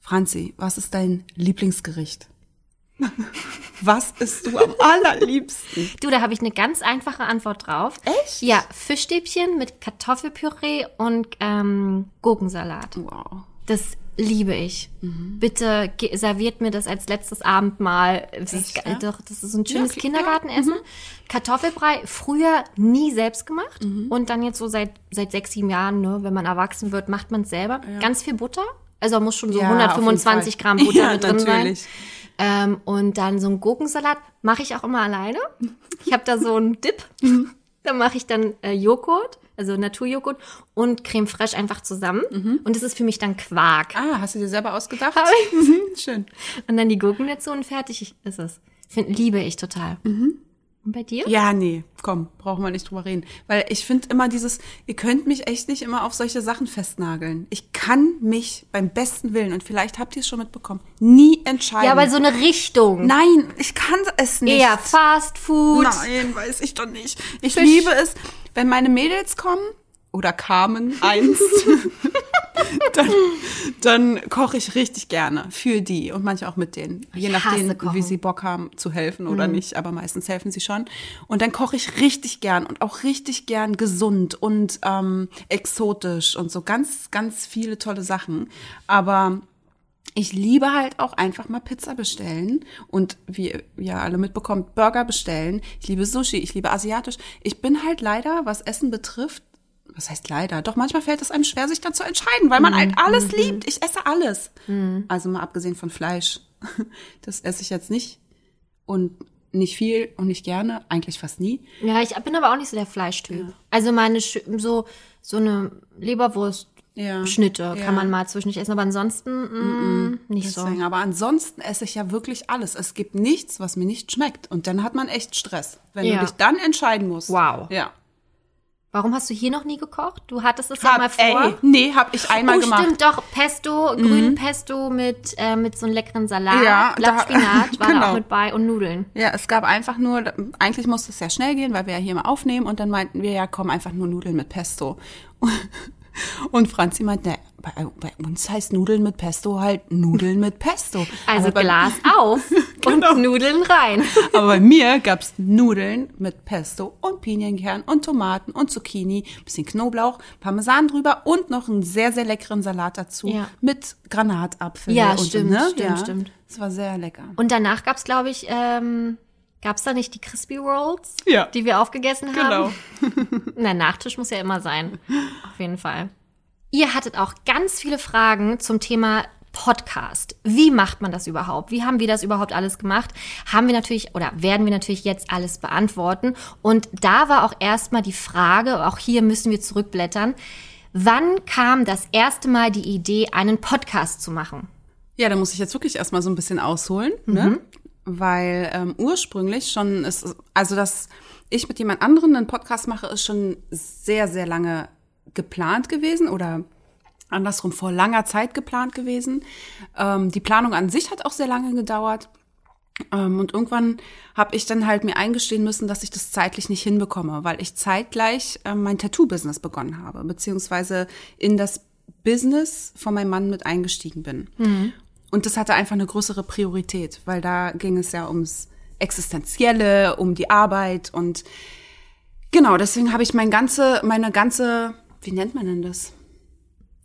Franzi, was ist dein Lieblingsgericht? Was isst du am allerliebsten? Du, da habe ich eine ganz einfache Antwort drauf. Echt? Ja, Fischstäbchen mit Kartoffelpüree und ähm, Gurkensalat. Wow. Das liebe ich. Mhm. Bitte serviert mir das als letztes Abendmahl. Das ist, Echt, ge- ja? doch, das ist ein schönes okay, Kindergartenessen. Kartoffelbrei, früher nie selbst gemacht. Mhm. Und dann jetzt so seit, seit sechs, sieben Jahren, ne, wenn man erwachsen wird, macht man es selber. Ganz viel Butter. Also muss schon so Ja, 125 auf jeden Gramm. Butter Ja, mit drin natürlich. sein. Ähm, und dann so ein Gurkensalat mache ich auch immer alleine. Ich habe da so einen Dip. Da mache ich dann äh, Joghurt, also Naturjoghurt und Creme fraiche einfach zusammen. Und das ist für mich dann Quark. Ah, hast du dir selber ausgedacht? Hab ich. Mhm, Schön. Und dann die Gurken dazu und fertig ist es. Find, liebe ich total. Und bei dir? Ja, nee, komm, brauchen wir nicht drüber reden. Weil ich finde immer dieses, ihr könnt mich echt nicht immer auf solche Sachen festnageln. Ich kann mich beim besten Willen, und vielleicht habt ihr es schon mitbekommen, nie entscheiden. Ja, aber so eine Richtung. Nein, ich kann es nicht. Eher Fast Food. Nein, weiß ich doch nicht. Ich Fisch. liebe es, wenn meine Mädels kommen oder kamen einst, dann, dann koche ich richtig gerne für die und manche auch mit denen. Je Ich nachdem, wie sie Bock haben zu helfen oder nicht, aber meistens helfen sie schon. Und dann koche ich richtig gern und auch richtig gern gesund und ähm, exotisch und so ganz, ganz viele tolle Sachen. Aber ich liebe halt auch einfach mal Pizza bestellen und wie ihr ja alle mitbekommt, Burger bestellen. Ich liebe Sushi, ich liebe asiatisch. Ich bin halt leider, was Essen betrifft, was heißt leider? Doch manchmal fällt es einem schwer, sich dann zu entscheiden, weil man halt alles liebt. Ich esse alles. Also mal abgesehen von Fleisch. Das esse ich jetzt nicht und nicht viel und nicht gerne, eigentlich fast nie. Ja, ich bin aber auch nicht so der Fleischtyp. Also meine so so eine Leberwurst Ja. Schnitte Ja. kann man mal zwischendurch essen, aber ansonsten mm, nicht so. Deswegen, aber ansonsten esse ich ja wirklich alles. Es gibt nichts, was mir nicht schmeckt. Und dann hat man echt Stress, wenn Ja. du dich dann entscheiden musst. Wow. Ja. Warum hast du hier noch nie gekocht? Du hattest es ja mal vor. ey, nee, hab ich einmal oh, gemacht. Mhm. stimmt, doch. Pesto, grünen Pesto mit, äh, mit so einem leckeren Salat. Ja, da- Blattspinat war da genau. auch mit bei und Nudeln. Ja, es gab einfach nur, eigentlich musste es sehr schnell gehen, weil wir ja hier mal aufnehmen und dann meinten wir, ja, komm, einfach nur Nudeln mit Pesto. Und Franzi meinte, ne, bei, bei uns heißt Nudeln mit Pesto halt Nudeln mit Pesto. Also bei, Glas auf Genau. und Nudeln rein. Aber bei mir gab's Nudeln mit Pesto und Pinienkern und Tomaten und Zucchini, bisschen Knoblauch, Parmesan drüber und noch einen sehr, sehr leckeren Salat dazu Ja. mit Granatapfel. Ja, und, stimmt, ne? stimmt, ja. stimmt. Es war sehr lecker. Und danach gab's, glaube ich, ähm, gab's da nicht die Crispy Rolls, Ja. die wir aufgegessen Genau. haben? Na, Nachtisch muss ja immer sein. Auf jeden Fall. Ihr hattet auch ganz viele Fragen zum Thema Podcast. Wie macht man das überhaupt? Wie haben wir das überhaupt alles gemacht? Haben wir natürlich oder werden wir natürlich jetzt alles beantworten. Und da war auch erstmal die Frage, auch hier müssen wir zurückblättern. Wann kam das erste Mal die Idee, einen Podcast zu machen? Ja, da muss ich jetzt wirklich erstmal so ein bisschen ausholen, Mhm. ne? Weil ähm, ursprünglich schon ist, also dass ich mit jemand anderem einen Podcast mache, ist schon sehr, sehr lange geplant gewesen oder andersrum vor langer Zeit geplant gewesen. Ähm, die Planung an sich hat auch sehr lange gedauert. Ähm, und irgendwann habe ich dann halt mir eingestehen müssen, dass ich das zeitlich nicht hinbekomme, weil ich zeitgleich ähm, mein Tattoo-Business begonnen habe, beziehungsweise in das Business von meinem Mann mit eingestiegen bin. Mhm. Und das hatte einfach eine größere Priorität, weil da ging es ja ums Existenzielle, um die Arbeit und genau, deswegen habe ich mein ganze, meine ganze, wie nennt man denn das?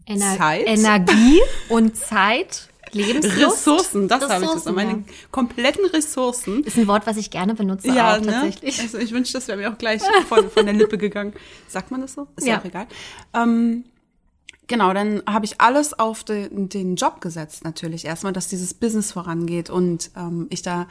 Ener Zeit? Energie und Zeit. Lebenslust. Ressourcen, das habe ich jetzt. Meine ja. kompletten Ressourcen. Ist ein Wort, was ich gerne benutze ja, auch, ne? tatsächlich. Also ich wünschte, das wäre mir auch gleich von, von der Lippe gegangen. Sagt man das so? Ist ja, ja auch egal. Ähm, Genau, dann habe ich alles auf den, den Job gesetzt natürlich. Erstmal, dass dieses Business vorangeht und ähm, ich da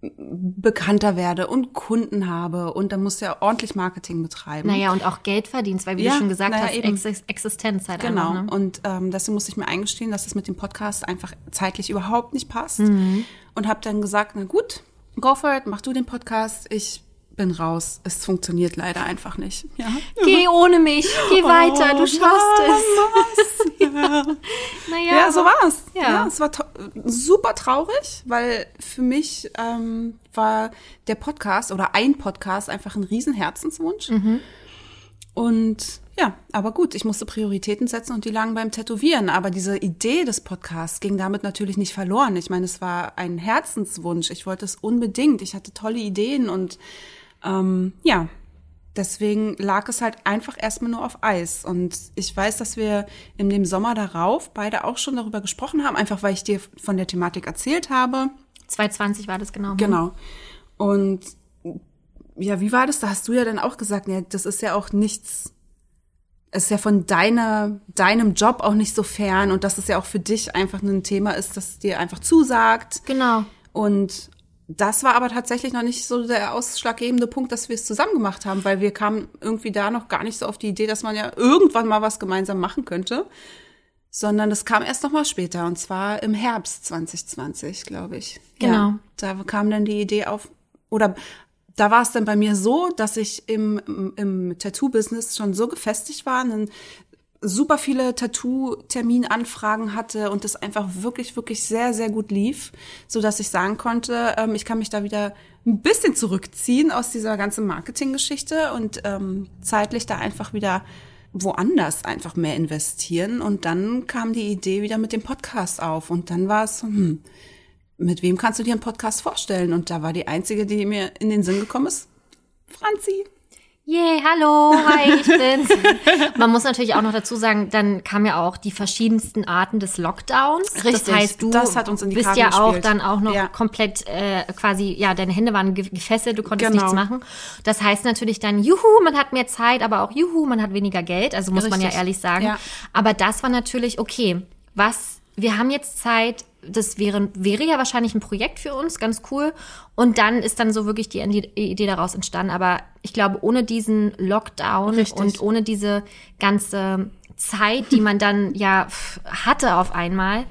bekannter werde und Kunden habe und dann musst du ja ordentlich Marketing betreiben. Naja, und auch Geld verdienst, weil wie ja, du schon gesagt naja, hast, eben. Existenz halt Genau, einfach, ne? und ähm, deswegen musste ich mir eingestehen, dass das mit dem Podcast einfach zeitlich überhaupt nicht passt. Mhm. Und habe dann gesagt, na gut, go for it, mach du den Podcast, ich bin raus. Es funktioniert leider einfach nicht. Ja. Geh ohne mich, geh oh, weiter, du schaffst es. ja. naja, ja, so war's. Ja. ja, es war super traurig, weil für mich ähm, war der Podcast oder ein Podcast einfach ein riesen Herzenswunsch. Mhm. Und ja, aber gut, ich musste Prioritäten setzen und die lagen beim Tätowieren. Aber diese Idee des Podcasts ging damit natürlich nicht verloren. Ich meine, es war ein Herzenswunsch. Ich wollte es unbedingt. Ich hatte tolle Ideen und ähm, ja, deswegen lag es halt einfach erstmal nur auf Eis. Und ich weiß, dass wir in dem Sommer darauf beide auch schon darüber gesprochen haben, einfach weil ich dir von der Thematik erzählt habe. 2020 war das genau. Genau. Und ja, wie war das? Da hast du ja dann auch gesagt, ja, das ist ja auch nichts, es ist ja von deiner, deinem Job auch nicht so fern und dass es ja auch für dich einfach ein Thema ist, das dir einfach zusagt. Genau. Und das war aber tatsächlich noch nicht so der ausschlaggebende Punkt, dass wir es zusammen gemacht haben, weil wir kamen irgendwie da noch gar nicht so auf die Idee, dass man ja irgendwann mal was gemeinsam machen könnte, sondern das kam erst noch mal später und zwar im Herbst 2020, glaube ich. Genau. Ja, da kam dann die Idee auf oder da war es dann bei mir so, dass ich im, im, Tattoo-Business schon so gefestigt war, einen super viele Tattoo-Terminanfragen hatte und das einfach wirklich, wirklich sehr, sehr gut lief, so dass ich sagen konnte, ähm, ich kann mich da wieder ein bisschen zurückziehen aus dieser ganzen Marketinggeschichte und ähm, zeitlich da einfach wieder woanders einfach mehr investieren. Und dann kam die Idee wieder mit dem Podcast auf und dann war es hm, mit wem kannst du dir einen Podcast vorstellen? Und da war die einzige, die mir in den Sinn gekommen ist, Franzi. Yay, hallo, hi, ich bin's. Man muss natürlich auch noch dazu sagen, dann kamen ja auch die verschiedensten Arten des Lockdowns. Richtig, das heißt, du das bist Karten ja auch gespielt. dann auch noch Ja. komplett äh, quasi, ja, deine Hände waren ge- gefesselt, du konntest Genau. nichts machen. Das heißt natürlich dann, juhu, man hat mehr Zeit, aber auch juhu, man hat weniger Geld, also muss man ja Richtig. ehrlich sagen. Ja. Aber das war natürlich, okay, was, wir haben jetzt Zeit, das wäre, wäre ja wahrscheinlich ein Projekt für uns, ganz cool. Und dann ist dann so wirklich die Idee daraus entstanden. Aber ich glaube, ohne diesen Lockdown Richtig. und ohne diese ganze Zeit, die man dann ja hatte auf einmal,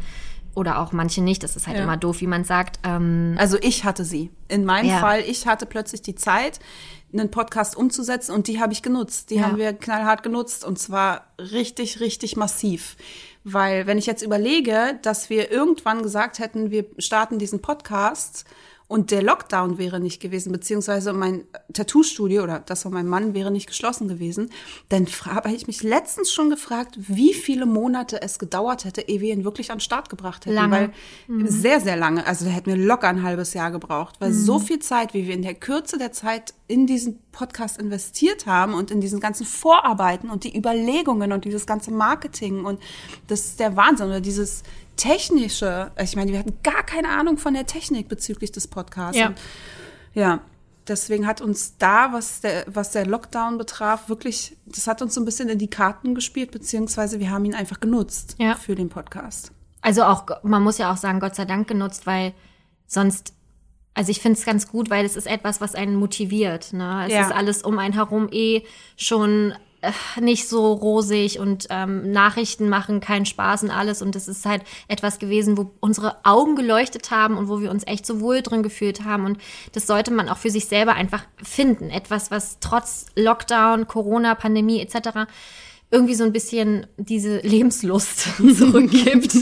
oder auch manche nicht, das ist halt Ja. immer doof, wie man sagt. Ähm, Also ich hatte sie. In meinem Ja. Fall, ich hatte plötzlich die Zeit, einen Podcast umzusetzen und die habe ich genutzt. Die Ja. haben wir knallhart genutzt und zwar richtig, richtig massiv. Weil wenn ich jetzt überlege, dass wir irgendwann gesagt hätten, wir starten diesen Podcast und der Lockdown wäre nicht gewesen, beziehungsweise mein Tattoo-Studio oder das von meinem Mann wäre nicht geschlossen gewesen, dann habe ich mich letztens schon gefragt, wie viele Monate es gedauert hätte, ehe wir ihn wirklich an den Start gebracht hätten. Lange. Weil sehr, sehr lange. Also da hätten wir locker ein halbes Jahr gebraucht, weil so viel Zeit, wie wir in der Kürze der Zeit in diesen Podcast investiert haben und in diesen ganzen Vorarbeiten und die Überlegungen und dieses ganze Marketing und das ist der Wahnsinn oder dieses technische. Ich meine, wir hatten gar keine Ahnung von der Technik bezüglich des Podcasts. Ja. Und ja. Deswegen hat uns da, was der, was der Lockdown betraf, wirklich, das hat uns so ein bisschen in die Karten gespielt, beziehungsweise wir haben ihn einfach genutzt Ja. für den Podcast. Also auch, man muss ja auch sagen, Gott sei Dank genutzt, weil sonst, also ich finde es ganz gut, weil es ist etwas, was einen motiviert. Ne? Es Ja. ist alles um einen herum eh schon nicht so rosig und ähm, Nachrichten machen keinen Spaß und alles. Und es ist halt etwas gewesen, wo unsere Augen geleuchtet haben und wo wir uns echt so wohl drin gefühlt haben. Und das sollte man auch für sich selber einfach finden. Etwas, was trotz Lockdown, Corona, Pandemie etc irgendwie so ein bisschen diese Lebenslust zurückgibt.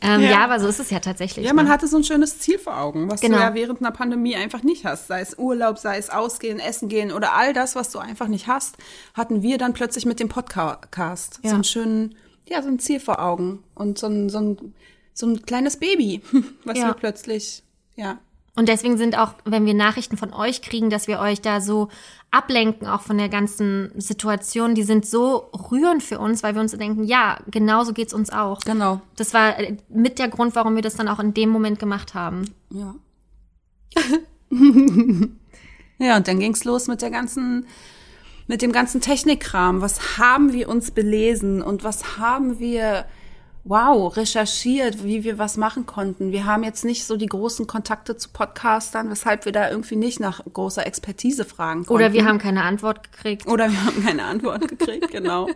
ähm, ja. Ja. aber so ist es ja tatsächlich. Ja, man ne? hatte so ein schönes Ziel vor Augen, was Genau. du ja während einer Pandemie einfach nicht hast. Sei es Urlaub, sei es Ausgehen, Essen gehen oder all das, was du einfach nicht hast, hatten wir dann plötzlich mit dem Podcast. Ja. So einen schönen, ja, so ein Ziel vor Augen und so ein, so ein, so ein kleines Baby, was Ja. wir plötzlich, ja. Und deswegen sind auch, wenn wir Nachrichten von euch kriegen, dass wir euch da so ablenken, auch von der ganzen Situation, die sind so rührend für uns, weil wir uns denken, ja, genauso geht's uns auch. Genau. Das war äh, mit der Grund, warum wir das dann auch in dem Moment gemacht haben. Ja. ja, und dann ging's los mit der ganzen, mit dem ganzen Technikkram. Was haben wir uns belesen und was haben wir, wow, recherchiert, wie wir was machen konnten. Wir haben jetzt nicht so die großen Kontakte zu Podcastern, weshalb wir da irgendwie nicht nach großer Expertise fragen konnten. Oder wir haben keine Antwort gekriegt. Oder wir haben keine Antwort gekriegt, genau.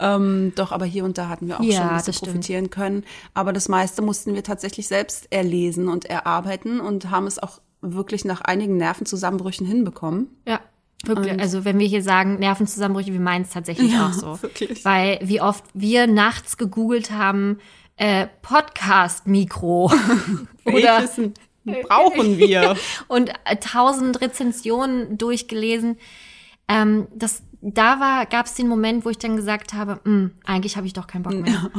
ähm, doch, aber hier und da hatten wir auch Ja, schon ein bisschen das stimmt. profitieren können. Aber das meiste mussten wir tatsächlich selbst erlesen und erarbeiten und haben es auch wirklich nach einigen Nervenzusammenbrüchen hinbekommen. Ja. Wirklich. Und- Also wenn wir hier sagen Nervenzusammenbrüche, wir meinen es tatsächlich Ja, auch so. wirklich. Weil wie oft wir nachts gegoogelt haben, äh, Podcast-Mikro. Oder brauchen wir? und äh, tausend Rezensionen durchgelesen. Ähm, das, da war, gab es den Moment, wo ich dann gesagt habe, "Hm, eigentlich habe ich doch keinen Bock mehr.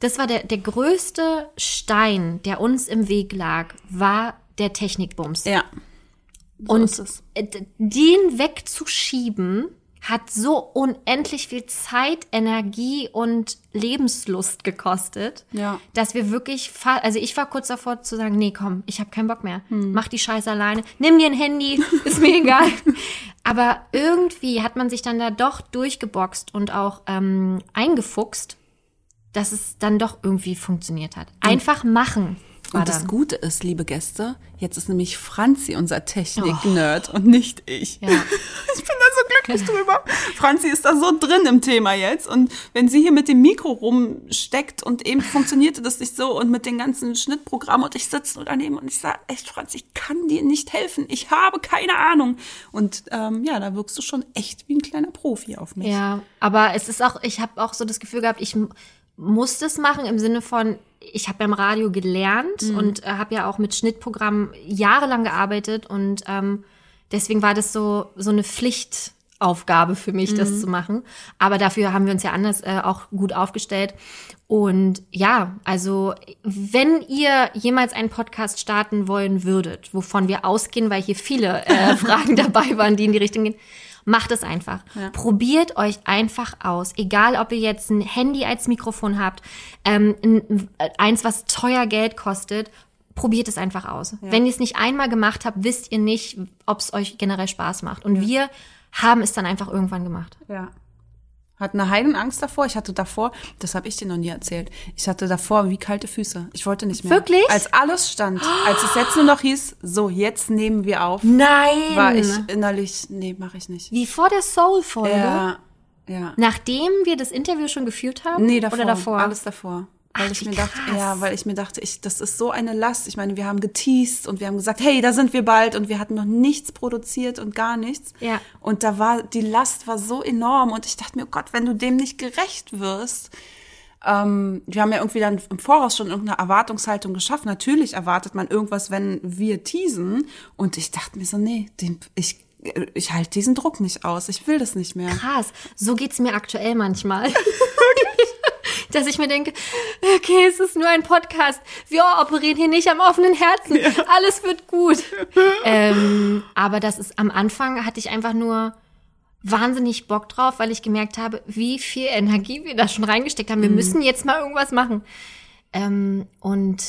Das war der, der größte Stein, der uns im Weg lag, war der Technikbums. ja. So Und äh, den wegzuschieben, hat so unendlich viel Zeit, Energie und Lebenslust gekostet, Ja. dass wir wirklich, also ich war kurz davor zu sagen, nee, komm, ich habe keinen Bock mehr, Hm. mach die Scheiße alleine, nimm dir ein Handy, ist mir egal. Aber irgendwie hat man sich dann da doch durchgeboxt und auch ähm, eingefuchst, dass es dann doch irgendwie funktioniert hat. Einfach machen. War Und das dann. Gute ist, liebe Gäste, jetzt ist nämlich Franzi unser Technik-Nerd und nicht ich. Ja. Ich bin da so glücklich drüber. Franzi ist da so drin im Thema jetzt. Und wenn sie hier mit dem Mikro rumsteckt und eben funktionierte das nicht so und mit den ganzen Schnittprogrammen und ich sitze nur daneben und ich sage, echt, Franzi, ich kann dir nicht helfen. Ich habe keine Ahnung. Und ähm, ja, da wirkst du schon echt wie ein kleiner Profi auf mich. Ja, aber es ist auch, ich habe auch so das Gefühl gehabt, ich muss das machen im Sinne von, ich habe beim Radio gelernt und äh, habe ja auch mit Schnittprogrammen jahrelang gearbeitet und ähm, deswegen war das so so eine Pflichtaufgabe für mich, das zu machen. Aber dafür haben wir uns ja anders äh, auch gut aufgestellt. Und ja, also wenn ihr jemals einen Podcast starten wollen würdet, wovon wir ausgehen, weil hier viele äh, Fragen dabei waren, die in die Richtung gehen, macht es einfach. Probiert euch einfach aus. Egal, ob ihr jetzt ein Handy als Mikrofon habt, ähm, ein, eins, was teuer Geld kostet, probiert es einfach aus. Wenn ihr es nicht einmal gemacht habt, wisst ihr nicht, ob es euch generell Spaß macht. Und wir haben es dann einfach irgendwann gemacht. Ja. Hat eine Heidenangst davor. Ich hatte davor, das habe ich dir noch nie erzählt, ich hatte davor wie kalte Füße. Ich wollte nicht mehr. Wirklich? Als alles stand, als es jetzt nur noch hieß, so, jetzt nehmen wir auf, Nein! war ich innerlich, nee, mache ich nicht. Wie vor der Soul-Folge? Ja, ja. Nachdem wir das Interview schon geführt haben? Nee, davor. Oder davor? Alles davor. Weil Ach, ich mir dachte, krass. ja, weil ich mir dachte, ich, das ist so eine Last. Ich meine, wir haben geteased und wir haben gesagt, hey, da sind wir bald und wir hatten noch nichts produziert und gar nichts. Ja. Und da war, die Last war so enorm und ich dachte mir, oh Gott, wenn du dem nicht gerecht wirst, ähm, wir haben ja irgendwie dann im Voraus schon irgendeine Erwartungshaltung geschaffen. Natürlich erwartet man irgendwas, wenn wir teasen. Und ich dachte mir so, nee, den, ich, ich halte diesen Druck nicht aus. Ich will das nicht mehr. Krass. So geht's mir aktuell manchmal. Dass ich mir denke, okay, es ist nur ein Podcast. Wir operieren hier nicht am offenen Herzen. Alles wird gut. ähm, aber das ist am Anfang hatte ich einfach nur wahnsinnig Bock drauf, weil ich gemerkt habe, wie viel Energie wir da schon reingesteckt haben. Wir müssen jetzt mal irgendwas machen. Ähm, und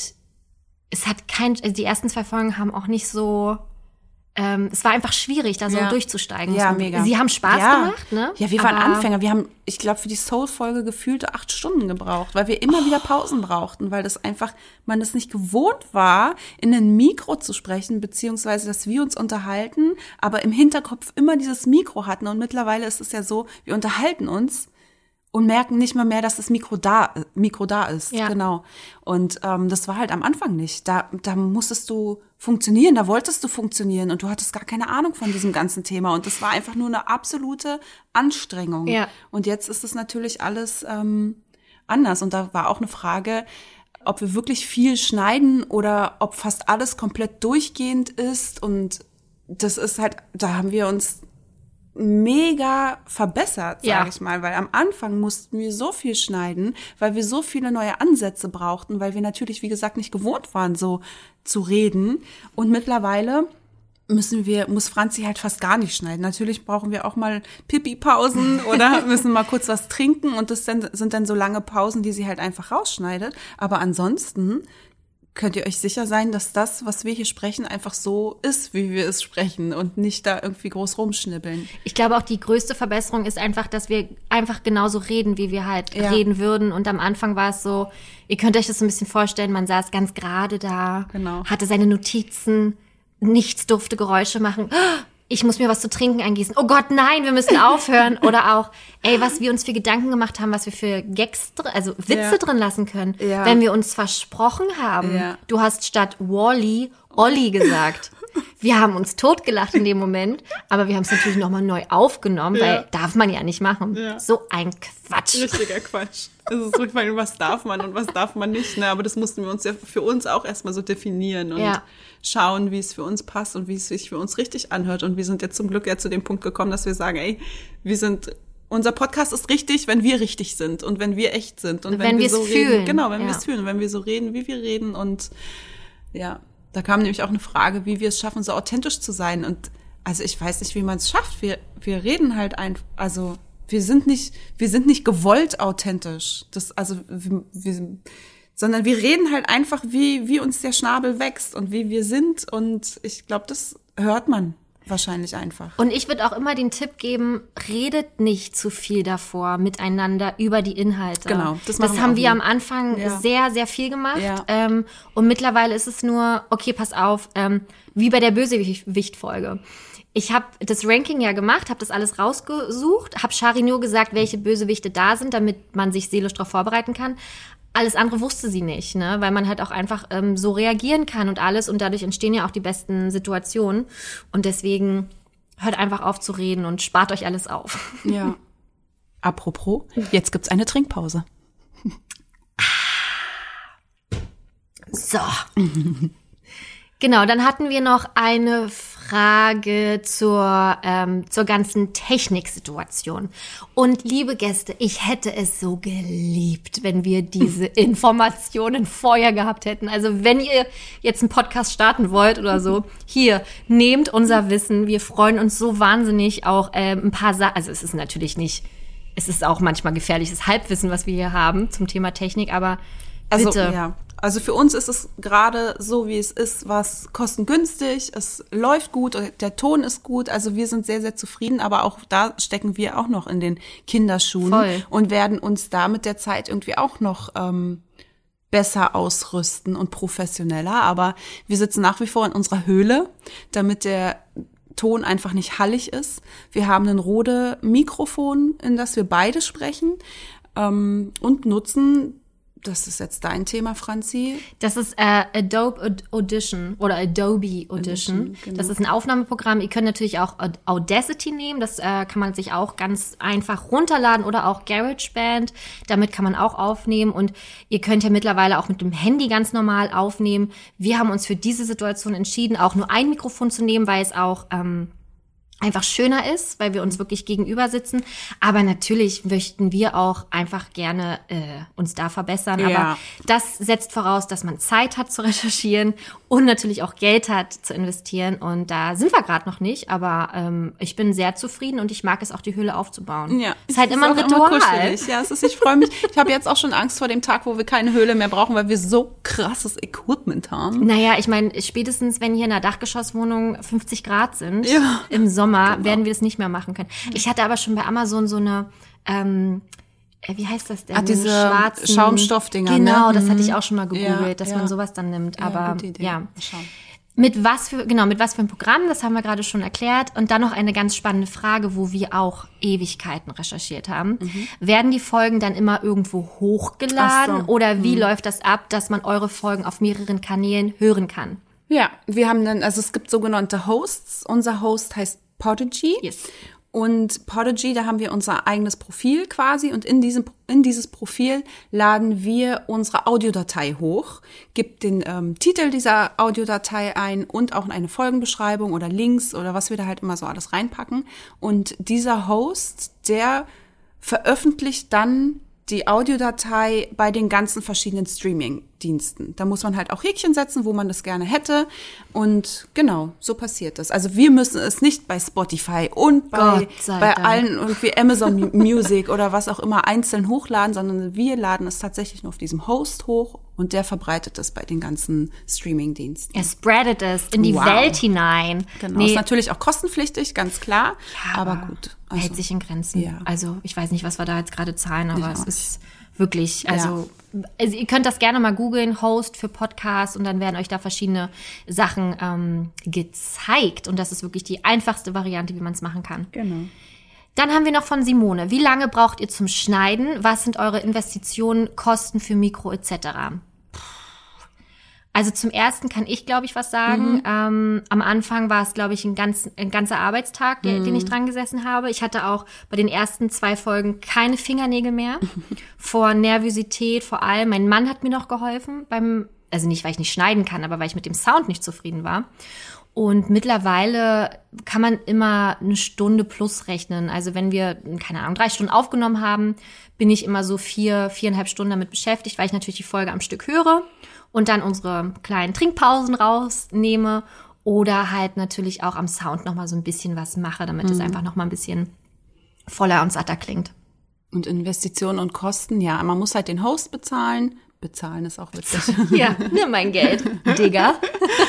es hat kein, also die ersten zwei Folgen haben auch nicht so, ähm, es war einfach schwierig, da so Ja. durchzusteigen. Ja, mega. Sie haben Spaß ja. gemacht, ne? Ja, wir waren Aber- Anfänger. Wir haben, ich glaube, für die Soul-Folge gefühlte acht Stunden gebraucht, weil wir immer wieder Pausen brauchten, weil das einfach, man das nicht gewohnt war, in ein Mikro zu sprechen, beziehungsweise, dass wir uns unterhalten, aber im Hinterkopf immer dieses Mikro hatten. Und mittlerweile ist es ja so, wir unterhalten uns und merken nicht mal mehr, dass das Mikro da, Mikro da ist. Ja. Genau. Und ähm, das war halt am Anfang nicht. Da, da musstest du funktionieren, da wolltest du funktionieren und du hattest gar keine Ahnung von diesem ganzen Thema. Und das war einfach nur eine absolute Anstrengung. Ja. Und jetzt ist es natürlich alles ähm, anders. Und da war auch eine Frage, ob wir wirklich viel schneiden oder ob fast alles komplett durchgehend ist. Und das ist halt, da haben wir uns mega verbessert, sage Ja. ich mal, weil am Anfang mussten wir so viel schneiden, weil wir so viele neue Ansätze brauchten, weil wir natürlich, wie gesagt, nicht gewohnt waren, so zu reden. Und mittlerweile müssen wir, muss Franzi halt fast gar nicht schneiden. Natürlich brauchen wir auch mal Pipi-Pausen oder müssen mal kurz was trinken und das sind dann so lange Pausen, die sie halt einfach rausschneidet. Aber ansonsten könnt ihr euch sicher sein, dass das, was wir hier sprechen, einfach so ist, wie wir es sprechen und nicht da irgendwie groß rumschnibbeln. Ich glaube auch die größte Verbesserung ist einfach, dass wir einfach genauso reden, wie wir halt Ja. reden würden. Und am Anfang war es so, ihr könnt euch das so ein bisschen vorstellen, man saß ganz gerade da, Genau. hatte seine Notizen, nichts durfte Geräusche machen. Ich muss mir was zu trinken eingießen. Oh Gott, nein, wir müssen aufhören. Oder auch, ey, was wir uns für Gedanken gemacht haben, was wir für Gags, also Witze Ja. drin lassen können. Ja. Wenn wir uns versprochen haben, Ja. du hast statt Wally Olli gesagt. Wir haben uns totgelacht in dem Moment, aber wir haben es natürlich nochmal neu aufgenommen, weil darf man ja nicht machen. Ja. So ein Quatsch. Richtiger Quatsch. Es ist wirklich, weil was darf man und was darf man nicht. Ne? Aber das mussten wir uns ja für uns auch erstmal so definieren und Ja. schauen, wie es für uns passt und wie es sich für uns richtig anhört. Und wir sind jetzt zum Glück ja zu dem Punkt gekommen, dass wir sagen, ey, wir sind unser Podcast ist richtig, wenn wir richtig sind und wenn wir echt sind und Wenn wenn, wir so fühlen. reden. Genau, wenn Ja. wir es fühlen, wenn wir so reden, wie wir reden und ja, da kam nämlich auch eine Frage, wie wir es schaffen, so authentisch zu sein. Und also ich weiß nicht, wie man es schafft. Wir, wir reden halt einfach, also wir sind nicht, wir sind nicht gewollt authentisch. Das, also wir, wir, sondern wir reden halt einfach, wie, wie uns der Schnabel wächst und wie wir sind. Und ich glaube, das hört man wahrscheinlich einfach. Und ich würde auch immer den Tipp geben, redet nicht zu viel davor miteinander über die Inhalte. Genau, das das wir haben wir nie. am Anfang Ja. sehr, sehr viel gemacht. Ja. Ähm, und mittlerweile ist es nur, okay, pass auf, ähm, wie bei der Bösewicht-Folge. Ich habe das Ranking ja gemacht, habe das alles rausgesucht, habe Shari nur gesagt, welche Bösewichte da sind, damit man sich seelisch darauf vorbereiten kann. Alles andere wusste sie nicht, ne? weil man halt auch einfach ähm, so reagieren kann und alles und dadurch entstehen ja auch die besten Situationen. Und deswegen hört einfach auf zu reden und spart euch alles auf. Ja. Apropos, jetzt gibt's eine Trinkpause. So. genau, dann hatten wir noch eine Frage zur, ähm, zur ganzen Techniksituation. Und liebe Gäste, ich hätte es so geliebt, wenn wir diese Informationen vorher gehabt hätten. Also wenn ihr jetzt einen Podcast starten wollt oder so, hier, nehmt unser Wissen. Wir freuen uns so wahnsinnig auch ähm, ein paar Sachen. Also es ist natürlich nicht, es ist auch manchmal gefährliches Halbwissen, was wir hier haben zum Thema Technik, aber Also, bitte. ja. Also für uns ist es gerade so, wie es ist, was kostengünstig, es läuft gut, der Ton ist gut, also wir sind sehr, sehr zufrieden, aber auch da stecken wir auch noch in den Kinderschuhen Voll. und werden uns da mit der Zeit irgendwie auch noch ähm, besser ausrüsten und professioneller. Aber wir sitzen nach wie vor in unserer Höhle, damit der Ton einfach nicht hallig ist. Wir haben ein Rode Mikrofon, in das wir beide sprechen ähm, und nutzen, das ist jetzt dein Thema, Franzi. Das ist äh, Adobe Aud- Audition oder Adobe Audition. Audition, genau. Das ist ein Aufnahmeprogramm. Ihr könnt natürlich auch Aud- Audacity nehmen. Das äh, kann man sich auch ganz einfach runterladen oder auch GarageBand. Damit kann man auch aufnehmen. Und ihr könnt ja mittlerweile auch mit dem Handy ganz normal aufnehmen. Wir haben uns für diese Situation entschieden, auch nur ein Mikrofon zu nehmen, weil es auch ähm, einfach schöner ist, weil wir uns wirklich gegenüber sitzen. Aber natürlich möchten wir auch einfach gerne äh, uns da verbessern. Ja. Aber das setzt voraus, dass man Zeit hat zu recherchieren und natürlich auch Geld hat zu investieren. Und da sind wir gerade noch nicht. Aber ähm, ich bin sehr zufrieden und ich mag es auch, die Höhle aufzubauen. Ja, ist halt immer ein Ritual. kuschelig. ja, es ist, ich freue mich. Ich habe jetzt auch schon Angst vor dem Tag, wo wir keine Höhle mehr brauchen, weil wir so krasses Equipment haben. Naja, ich meine, spätestens wenn hier in der Dachgeschosswohnung 50 Grad sind Ja. Im Sommer, werden wir das nicht mehr machen können. Ich hatte aber schon bei Amazon so eine, ähm, äh, wie heißt das denn? Ah, diese Schwarzen- Schaumstoffdinger, ne? Genau, das hatte Mhm. ich auch schon mal gegoogelt, Ja, dass ja. man sowas dann nimmt. Aber ja. Mit was für, genau, mit was für ein Programm, das haben wir gerade schon erklärt. Und dann noch eine ganz spannende Frage, wo wir auch Ewigkeiten recherchiert haben. Werden die Folgen dann immer irgendwo hochgeladen so. oder wie läuft das ab, dass man eure Folgen auf mehreren Kanälen hören kann? Ja, wir haben dann, also es gibt sogenannte Hosts. Unser Host heißt Podigy. Yes. Und Podigy, da haben wir unser eigenes Profil quasi und in diesem in dieses Profil laden wir unsere Audiodatei hoch, gibt den ähm, Titel dieser Audiodatei ein und auch eine Folgenbeschreibung oder Links oder was wir da halt immer so alles reinpacken. Und dieser Host, der veröffentlicht dann die Audiodatei bei den ganzen verschiedenen Streaming-Diensten. Da muss man halt auch Häkchen setzen, wo man das gerne hätte. Und genau, so passiert das. Also wir müssen es nicht bei Spotify und bei, bei Dank. allen irgendwie Amazon Mu- Music oder was auch immer einzeln hochladen, sondern wir laden es tatsächlich nur auf diesem Host hoch und der verbreitet es bei den ganzen Streaming-Diensten. Er spreadet es in die Wow. Welt hinein. Genau. Nee, Ist natürlich auch kostenpflichtig, ganz klar. aber gut. Also, hält sich in Grenzen. Ja. Also ich weiß nicht, was wir da jetzt gerade zahlen, aber Ich es ist wirklich, also, also ihr könnt das gerne mal googeln, Host für Podcasts und dann werden euch da verschiedene Sachen ähm, gezeigt und das ist wirklich die einfachste Variante, wie man es machen kann. genau. Dann haben wir noch von Simone. Wie lange braucht ihr zum Schneiden? Was sind eure Investitionen, Kosten für Mikro etc.? Also zum ersten kann ich, glaube ich, was sagen. Ähm, am Anfang war es, glaube ich, ein, ganz, ein ganzer Arbeitstag, der, den ich dran gesessen habe. Ich hatte auch bei den ersten zwei Folgen keine Fingernägel mehr. vor Nervosität vor allem. Mein Mann hat mir noch geholfen beim, also nicht, weil ich nicht schneiden kann, aber weil ich mit dem Sound nicht zufrieden war. Und mittlerweile kann man immer eine Stunde plus rechnen. Also wenn wir, keine Ahnung, drei Stunden aufgenommen haben, bin ich immer so vier, viereinhalb Stunden damit beschäftigt, weil ich natürlich die Folge am Stück höre und dann unsere kleinen Trinkpausen rausnehme oder halt natürlich auch am Sound nochmal so ein bisschen was mache, damit es einfach nochmal ein bisschen voller und satter klingt. Und Investitionen und Kosten, ja, man muss halt den Host bezahlen. Bezahlen ist auch witzig. Ja, nimm mein Geld, Digga.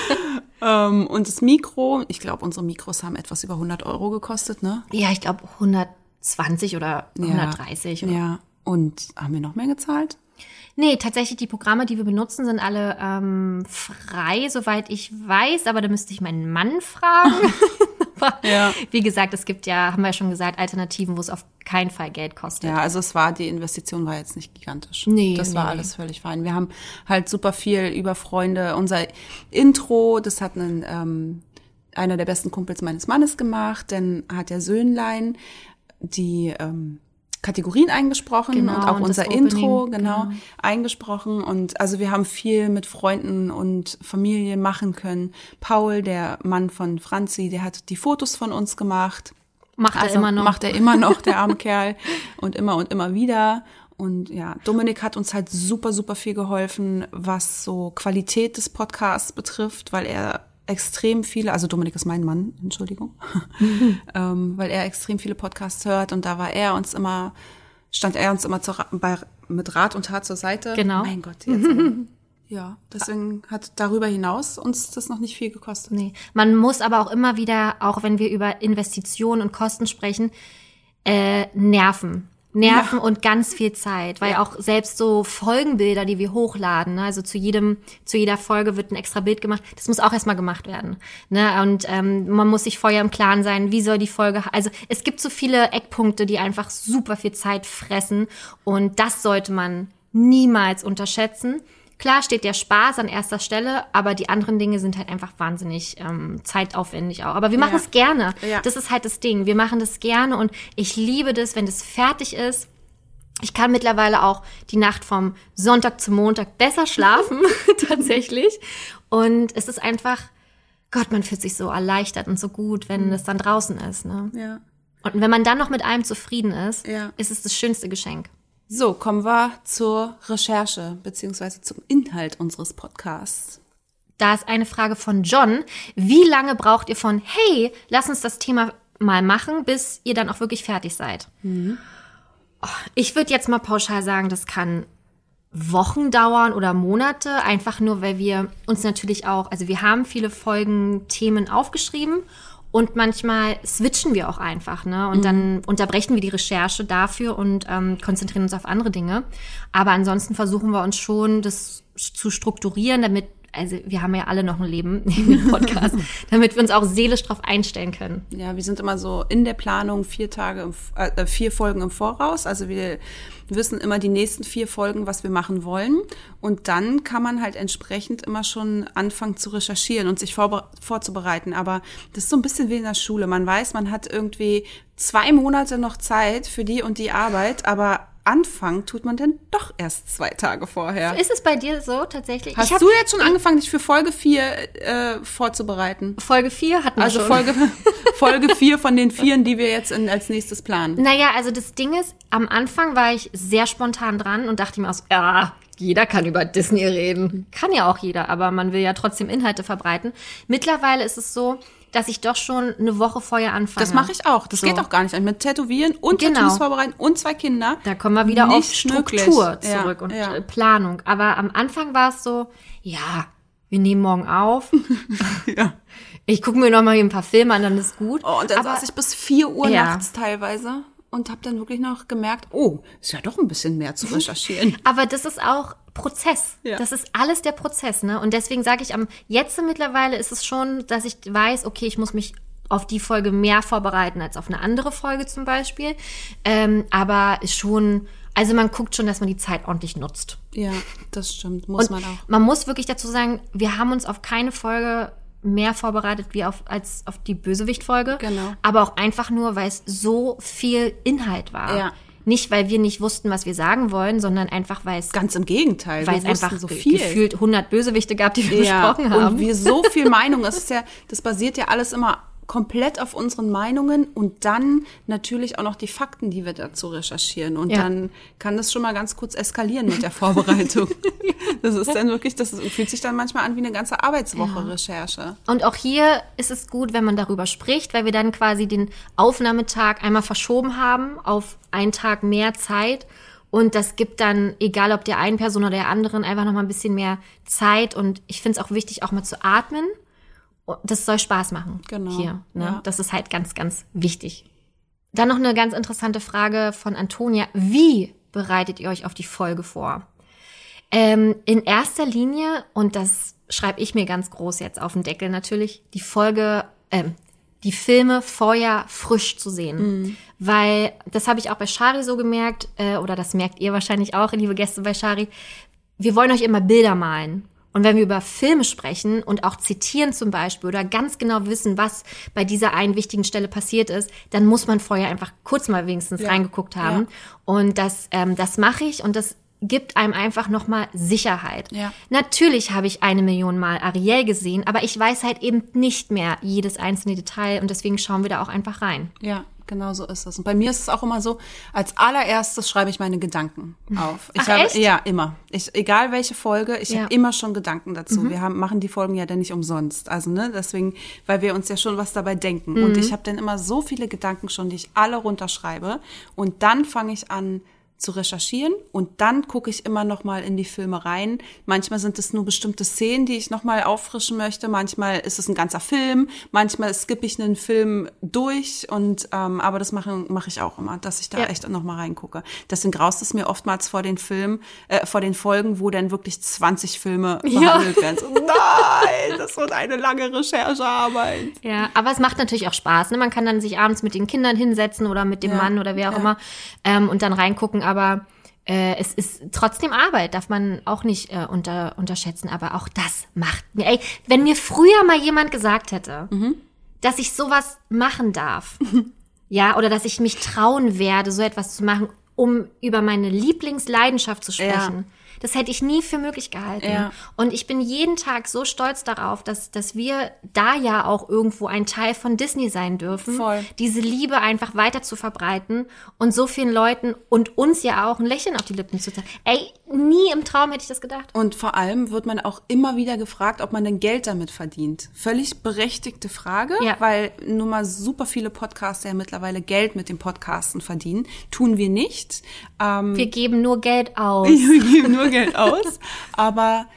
ähm, und das Mikro, ich glaube, unsere Mikros haben etwas über 100 Euro gekostet, ne? Ja, ich glaube 120 oder 130. Oder Ja. Und haben wir noch mehr gezahlt? Nee, tatsächlich, die Programme, die wir benutzen, sind alle ähm, frei, soweit ich weiß, aber da müsste ich meinen Mann fragen. Ja. wie gesagt, es gibt ja, haben wir ja schon gesagt, Alternativen, wo es auf keinen Fall Geld kostet. Ja, also es war, die Investition war jetzt nicht gigantisch. Nee, Das nee, war alles völlig fein. Wir haben halt super viel über Freunde. Unser Intro, das hat einen, ähm, einer der besten Kumpels meines Mannes gemacht. Dann hat der Söhnlein die ähm, Kategorien eingesprochen Genau, und auch und unser Opening, Intro, genau, genau. eingesprochen. Und also wir haben viel mit Freunden und Familie machen können. Paul, der Mann von Franzi, der hat die Fotos von uns gemacht. Macht er Also immer noch. Macht er immer noch, der arme Kerl. Und immer und immer wieder. Und ja, Dominik hat uns halt super, super viel geholfen, was so Qualität des Podcasts betrifft, weil er extrem viele, also Dominik ist mein Mann, Entschuldigung, ähm, weil er extrem viele Podcasts hört und da war er uns immer, stand er uns immer zur, Ra- bei, mit Rat und Tat zur Seite. Genau. Mein Gott, jetzt. ja, deswegen hat darüber hinaus uns das noch nicht viel gekostet. Nee. Man muss aber auch immer wieder, auch wenn wir über Investitionen und Kosten sprechen, äh, nerven. Nerven und ganz viel Zeit, weil Ja. auch selbst so Folgenbilder, die wir hochladen, ne, also zu jedem, zu jeder Folge wird ein extra Bild gemacht, das muss auch erstmal gemacht werden. Ne? Und ähm, man muss sich vorher im Klaren sein, wie soll die Folge, also es gibt so viele Eckpunkte, die einfach super viel Zeit fressen und das sollte man niemals unterschätzen. Klar steht der Spaß an erster Stelle, aber die anderen Dinge sind halt einfach wahnsinnig ähm, zeitaufwendig auch. Aber wir machen Ja. es gerne. Ja. Das ist halt das Ding. Wir machen das gerne und ich liebe das, wenn das fertig ist. Ich kann mittlerweile auch die Nacht vom Sonntag zum Montag besser schlafen, tatsächlich. Und es ist einfach, Gott, man fühlt sich so erleichtert und so gut, Mhm. wenn es dann draußen ist. Ne? Ja. Und wenn man dann noch mit allem zufrieden ist, Ja. ist es das schönste Geschenk. So, kommen wir zur Recherche beziehungsweise zum Inhalt unseres Podcasts. Da ist eine Frage von John. Wie lange braucht ihr von, hey, lass uns das Thema mal machen, bis ihr dann auch wirklich fertig seid? Oh, Ich würde jetzt mal pauschal sagen, das kann Wochen dauern oder Monate, einfach nur, weil wir uns natürlich auch, also wir haben viele Folgen, Themen aufgeschrieben und manchmal switchen wir auch einfach, ne? Und dann unterbrechen wir die Recherche dafür und ähm, konzentrieren uns auf andere Dinge. Aber ansonsten versuchen wir uns schon, das zu strukturieren, damit also wir haben ja alle noch ein Leben neben dem Podcast, damit wir uns auch seelisch drauf einstellen können. Ja, wir sind immer so in der Planung vier Tage, im, äh, vier Folgen im Voraus. Also wir wissen immer die nächsten vier Folgen, was wir machen wollen. Und dann kann man halt entsprechend immer schon anfangen zu recherchieren und sich vor, vorzubereiten. Aber das ist so ein bisschen wie in der Schule. Man weiß, man hat irgendwie zwei Monate noch Zeit für die und die Arbeit, aber anfangen tut man denn doch erst zwei Tage vorher. Ist es bei dir so tatsächlich? Hast Ich hab- du jetzt schon angefangen, dich für Folge 4 äh, vorzubereiten? Folge 4 hatten wir Also schon. Folge, Folge 4 von den vieren, die wir jetzt in, als nächstes planen. Naja, also das Ding ist, am Anfang war ich sehr spontan dran und dachte mir aus, ja, jeder kann über Disney reden. Kann ja auch jeder, aber man will ja trotzdem Inhalte verbreiten. Mittlerweile ist es so, dass ich doch schon eine Woche vorher anfange. Das mache ich auch. Das So. geht auch gar nicht. Mit Tätowieren und Genau. Tattoos vorbereiten und zwei Kinder. Da kommen wir wieder auf Nicht möglich. Struktur Ja, zurück und ja. äh, Planung. Aber am Anfang war es so, ja, wir nehmen morgen auf. Ja. Ich gucke mir noch mal hier ein paar Filme an, dann ist gut. Oh, und dann Aber saß ich bis 4 Uhr Ja. nachts teilweise und habe dann wirklich noch gemerkt, oh, ist ja doch ein bisschen mehr zu recherchieren. Aber das ist auch Prozess. Ja. Das ist alles der Prozess, ne? Und deswegen sage ich am jetzt mittlerweile ist es schon, dass ich weiß, okay, ich muss mich auf die Folge mehr vorbereiten als auf eine andere Folge zum Beispiel. Ähm, aber schon, also man guckt schon, dass man die Zeit ordentlich nutzt. ja, das stimmt. Muss Und man auch. man muss wirklich dazu sagen, wir haben uns auf keine Folge mehr vorbereitet wie auf, als auf die Bösewicht-Folge. Genau. Aber auch einfach nur, weil es so viel Inhalt war. Ja. Nicht, weil wir nicht wussten, was wir sagen wollen, sondern einfach, weil es Ganz im Gegenteil. weil es einfach so viel. gefühlt 100 Bösewichte gab, die wir ja, besprochen haben. Und wir so viel Meinung. Das ist ja, das basiert ja alles immer komplett auf unseren Meinungen und dann natürlich auch noch die Fakten, die wir dazu recherchieren. Und Ja. dann kann das schon mal ganz kurz eskalieren mit der Vorbereitung. das ist dann wirklich, das fühlt sich dann manchmal an wie eine ganze Arbeitswoche Recherche. Und auch hier ist es gut, wenn man darüber spricht, weil wir dann quasi den Aufnahmetag einmal verschoben haben auf einen Tag mehr Zeit. Und das gibt dann, egal ob der einen Person oder der anderen, einfach noch mal ein bisschen mehr Zeit. Und ich finde es auch wichtig, auch mal zu atmen. Und Das soll Spaß machen. Genau, Hier, ne? ja. Das ist halt ganz, ganz wichtig. Dann noch eine ganz interessante Frage von Antonia. Wie bereitet ihr euch auf die Folge vor? Ähm, in erster Linie, und das schreibe ich mir ganz groß jetzt auf den Deckel natürlich, die Folge, ähm, die Filme vorher frisch zu sehen. Weil, das habe ich auch bei Shari so gemerkt, äh, oder das merkt ihr wahrscheinlich auch, liebe Gäste bei Shari, wir wollen euch immer Bilder malen. Und wenn wir über Filme sprechen und auch zitieren zum Beispiel oder ganz genau wissen, was bei dieser einen wichtigen Stelle passiert ist, dann muss man vorher einfach kurz mal wenigstens Ja. reingeguckt haben. Ja. Und das, ähm, das mache ich und das gibt einem einfach nochmal Sicherheit. Ja. Natürlich habe ich eine Million Mal Ariel gesehen, aber ich weiß halt eben nicht mehr jedes einzelne Detail und deswegen schauen wir da auch einfach rein. Ja, genau so ist es. Und bei mir ist es auch immer so, als allererstes schreibe ich meine Gedanken auf. Ich Ach, habe, echt? Ja, immer. Ich, egal welche Folge, ich Ja. Mhm. habe immer schon Gedanken dazu. Wir haben, machen die Folgen ja dann nicht umsonst. Also, ne, deswegen, weil wir uns ja schon was dabei denken. Und Mhm. ich habe dann immer so viele Gedanken schon, die ich alle runterschreibe. Und dann fange ich an, zu recherchieren und dann gucke ich immer noch mal in die Filme rein. Manchmal sind es nur bestimmte Szenen, die ich noch mal auffrischen möchte. Manchmal ist es ein ganzer Film. Manchmal skippe ich einen Film durch und ähm, aber das mache mache ich auch immer, dass ich da Ja. echt noch mal reingucke. Deswegen graust es mir oftmals vor den Filmen, äh, vor den Folgen, wo dann wirklich 20 Filme behandelt werden. So, nein, das wird eine lange Recherchearbeit. Ja, aber es macht natürlich auch Spaß. Ne? Man kann dann sich abends mit den Kindern hinsetzen oder mit dem Ja, Mann oder wer auch ja. immer ähm, und dann reingucken. Aber äh, es ist trotzdem Arbeit, darf man auch nicht äh, unter, unterschätzen. Aber auch das macht mir, ey, wenn mir früher mal jemand gesagt hätte, Mhm. dass ich sowas machen darf, ja, oder dass ich mich trauen werde, so etwas zu machen, um über meine Lieblingsleidenschaft zu sprechen. Das hätte ich nie für möglich gehalten. Ja. Und ich bin jeden Tag so stolz darauf, dass, dass wir da ja auch irgendwo ein Teil von Disney sein dürfen. Voll. Diese Liebe einfach weiter zu verbreiten und so vielen Leuten und uns ja auch ein Lächeln auf die Lippen zu zeigen. Ey, nie im Traum hätte ich das gedacht. Und vor allem wird man auch immer wieder gefragt, ob man denn Geld damit verdient. Völlig berechtigte Frage, Ja. weil nun mal super viele Podcaster ja mittlerweile Geld mit dem Podcasten verdienen. Tun wir nicht. Ähm, Wir geben nur Geld aus. wir geben nur Geld aus. Aber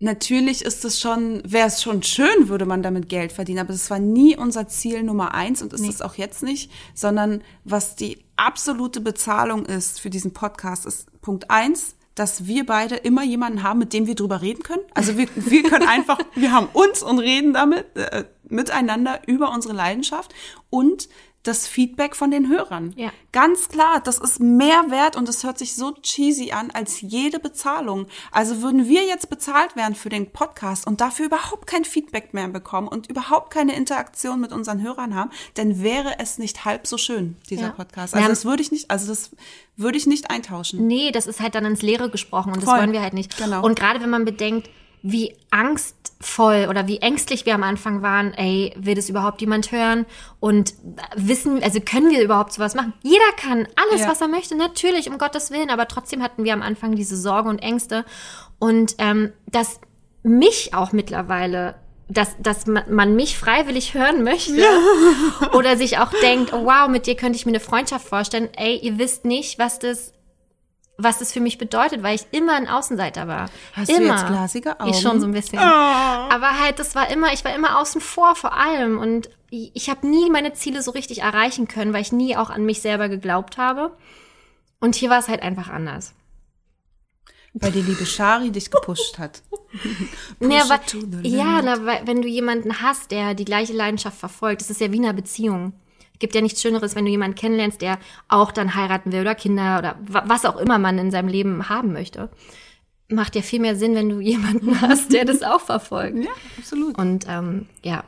natürlich ist es schon, wäre es schon schön, würde man damit Geld verdienen. Aber es war nie unser Ziel Nummer eins und ist es auch jetzt nicht, sondern was die absolute Bezahlung ist für diesen Podcast, ist Punkt eins, dass wir beide immer jemanden haben, mit dem wir drüber reden können. Also wir, wir können einfach, wir haben uns und reden damit äh, miteinander über unsere Leidenschaft und das Feedback von den Hörern. Ja. Ganz klar, das ist mehr wert und es hört sich so cheesy an als jede Bezahlung. Also würden wir jetzt bezahlt werden für den Podcast und dafür überhaupt kein Feedback mehr bekommen und überhaupt keine Interaktion mit unseren Hörern haben, dann wäre es nicht halb so schön, dieser Ja. Podcast. Also das würde ich nicht, also das würde ich nicht eintauschen. Nee, das ist halt dann ins Leere gesprochen und Voll. das wollen wir halt nicht. Genau. Und gerade wenn man bedenkt, wie angstvoll oder wie ängstlich wir am Anfang waren, ey, will das überhaupt jemand hören? Und wissen, also können wir überhaupt sowas machen? Jeder kann alles, Ja. was er möchte, natürlich, um Gottes Willen, aber trotzdem hatten wir am Anfang diese Sorge und Ängste. Und ähm, dass mich auch mittlerweile dass, dass man man mich freiwillig hören möchte oder sich auch denkt, oh, wow, mit dir könnte ich mir eine Freundschaft vorstellen. Ey, ihr wisst nicht, was das was das für mich bedeutet, weil ich immer ein Außenseiter war. Hast du immer. jetzt glasige Ich Augen? schon so ein bisschen. Aber halt, das war immer, ich war immer außen vor vor allem und ich, ich habe nie meine Ziele so richtig erreichen können, weil ich nie auch an mich selber geglaubt habe. Und hier war es halt einfach anders. Weil die liebe Shari dich gepusht hat. Ja, it weil, ja na, weil, wenn du jemanden hast, der die gleiche Leidenschaft verfolgt, das ist ja wie eine Beziehung. Gibt ja nichts Schöneres, wenn du jemanden kennenlernst, der auch dann heiraten will oder Kinder oder wa- was auch immer man in seinem Leben haben möchte. Macht ja viel mehr Sinn, wenn du jemanden hast, der das auch verfolgt. Ja, absolut. Und ähm, ja.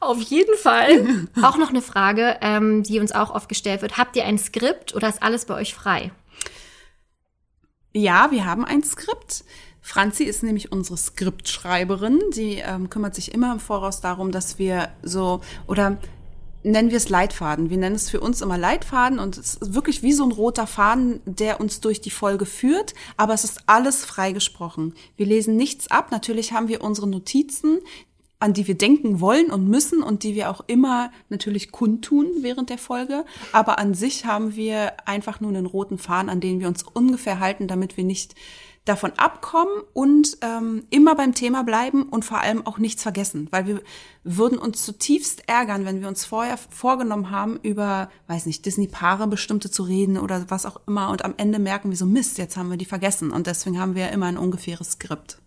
Auf jeden Fall auch noch eine Frage, ähm, die uns auch oft gestellt wird. Habt ihr ein Skript oder ist alles bei euch frei? Ja, wir haben ein Skript. Franzi ist nämlich unsere Skriptschreiberin. Die ähm, kümmert sich immer im Voraus darum, dass wir so oder nennen wir es Leitfaden. Wir nennen es für uns immer Leitfaden und es ist wirklich wie so ein roter Faden, der uns durch die Folge führt, aber es ist alles freigesprochen. Wir lesen nichts ab. Natürlich haben wir unsere Notizen, an die wir denken wollen und müssen und die wir auch immer natürlich kundtun während der Folge. Aber an sich haben wir einfach nur einen roten Faden, an den wir uns ungefähr halten, damit wir nicht davon abkommen und ähm, immer beim Thema bleiben und vor allem auch nichts vergessen, weil wir würden uns zutiefst ärgern, wenn wir uns vorher vorgenommen haben, über, weiß nicht, Disney-Paare bestimmte zu reden oder was auch immer und am Ende merken wir so, Mist, jetzt haben wir die vergessen. Und deswegen haben wir immer ein ungefähres Skript,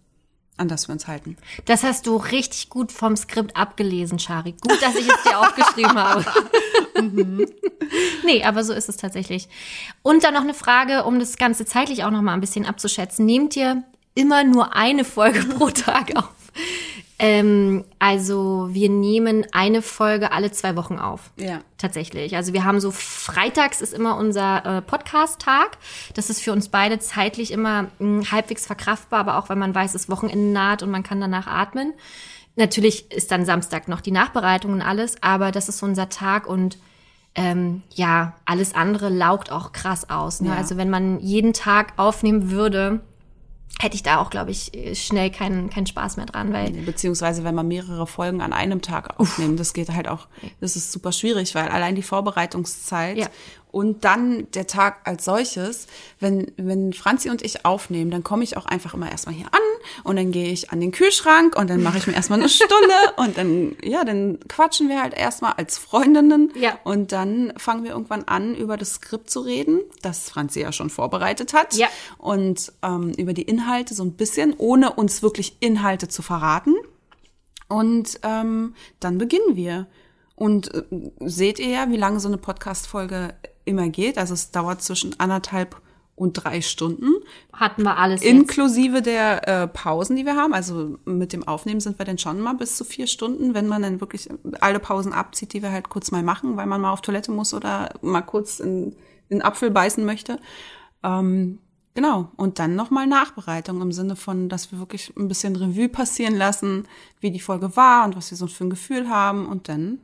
an das wir uns halten. Das hast du richtig gut vom Skript abgelesen, Shari. Gut, dass ich es dir aufgeschrieben habe. nee, aber so ist es tatsächlich. Und dann noch eine Frage, um das Ganze zeitlich auch noch mal ein bisschen abzuschätzen. Nehmt ihr immer nur eine Folge pro Tag auf? Ähm, also wir nehmen eine Folge alle zwei Wochen auf. Ja. Tatsächlich. Also wir haben so freitags ist immer unser äh, Podcast-Tag. Das ist für uns beide zeitlich immer mh, halbwegs verkraftbar, aber auch wenn man weiß, das Wochenende naht und man kann danach atmen. Natürlich ist dann Samstag noch die Nachbereitung und alles, aber das ist so unser Tag und ähm, ja, alles andere laugt auch krass aus. Ne? Ja. Also wenn man jeden Tag aufnehmen würde, hätte ich da auch, glaube ich, schnell keinen keinen Spaß mehr dran, weil Beziehungsweise wenn man mehrere Folgen an einem Tag aufnimmt, das geht halt auch, das ist super schwierig, weil allein die Vorbereitungszeit Ja. Und dann der Tag als solches, wenn, wenn Franzi und ich aufnehmen, dann komme ich auch einfach immer erstmal hier an und dann gehe ich an den Kühlschrank und dann mache ich mir erstmal eine Stunde und dann, ja, dann quatschen wir halt erstmal als Freundinnen Ja. und dann fangen wir irgendwann an, über das Skript zu reden, das Franzi ja schon vorbereitet hat Ja. und ähm, über die Inhalte so ein bisschen, ohne uns wirklich Inhalte zu verraten. Und ähm, dann beginnen wir. Und äh, seht ihr ja, wie lange so eine Podcast-Folge immer geht. Also es dauert zwischen anderthalb und drei Stunden, hatten wir alles jetzt. inklusive der äh, Pausen, die wir haben. Also mit dem Aufnehmen sind wir dann schon mal bis zu vier Stunden, wenn man dann wirklich alle Pausen abzieht, die wir halt kurz mal machen, weil man mal auf Toilette muss oder mal kurz in, in den Apfel beißen möchte. Ähm, genau. Und dann nochmal Nachbereitung im Sinne von, dass wir wirklich ein bisschen Revue passieren lassen, wie die Folge war und was wir so für ein Gefühl haben. Und dann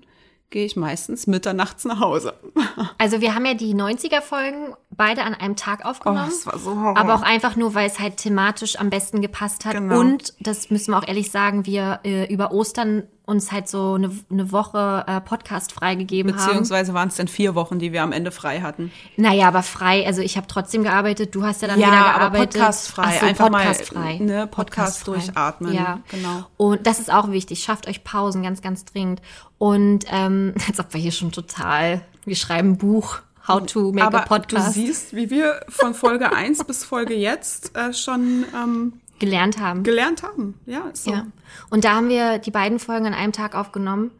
gehe ich meistens mitternachts nach Hause. Also wir haben ja die 90er-Folgen beide an einem Tag aufgenommen. Oh, das war so Horror. Aber auch einfach nur, weil es halt thematisch am besten gepasst hat. Genau. Und, das müssen wir auch ehrlich sagen, wir äh, über Ostern uns halt so eine, eine Woche äh, Podcast freigegeben haben. Beziehungsweise waren es dann vier Wochen, die wir am Ende frei hatten. Naja, aber frei. Also ich habe trotzdem gearbeitet, du hast ja dann Ja, wieder aber gearbeitet. podcastfrei. Ach so, Einfach mal, podcastfrei. ne, Podcast Podcastfrei. durchatmen. Ja, Genau. Und das ist auch wichtig. Schafft euch Pausen, ganz, ganz dringend. Und ähm, als ob wir hier schon total, wir schreiben ein Buch. How to make Aber a podcast du siehst, wie wir von Folge 1 bis Folge jetzt äh, schon ähm, gelernt haben. gelernt haben. Ja, so. Ja. Und da haben wir die beiden Folgen an einem Tag aufgenommen.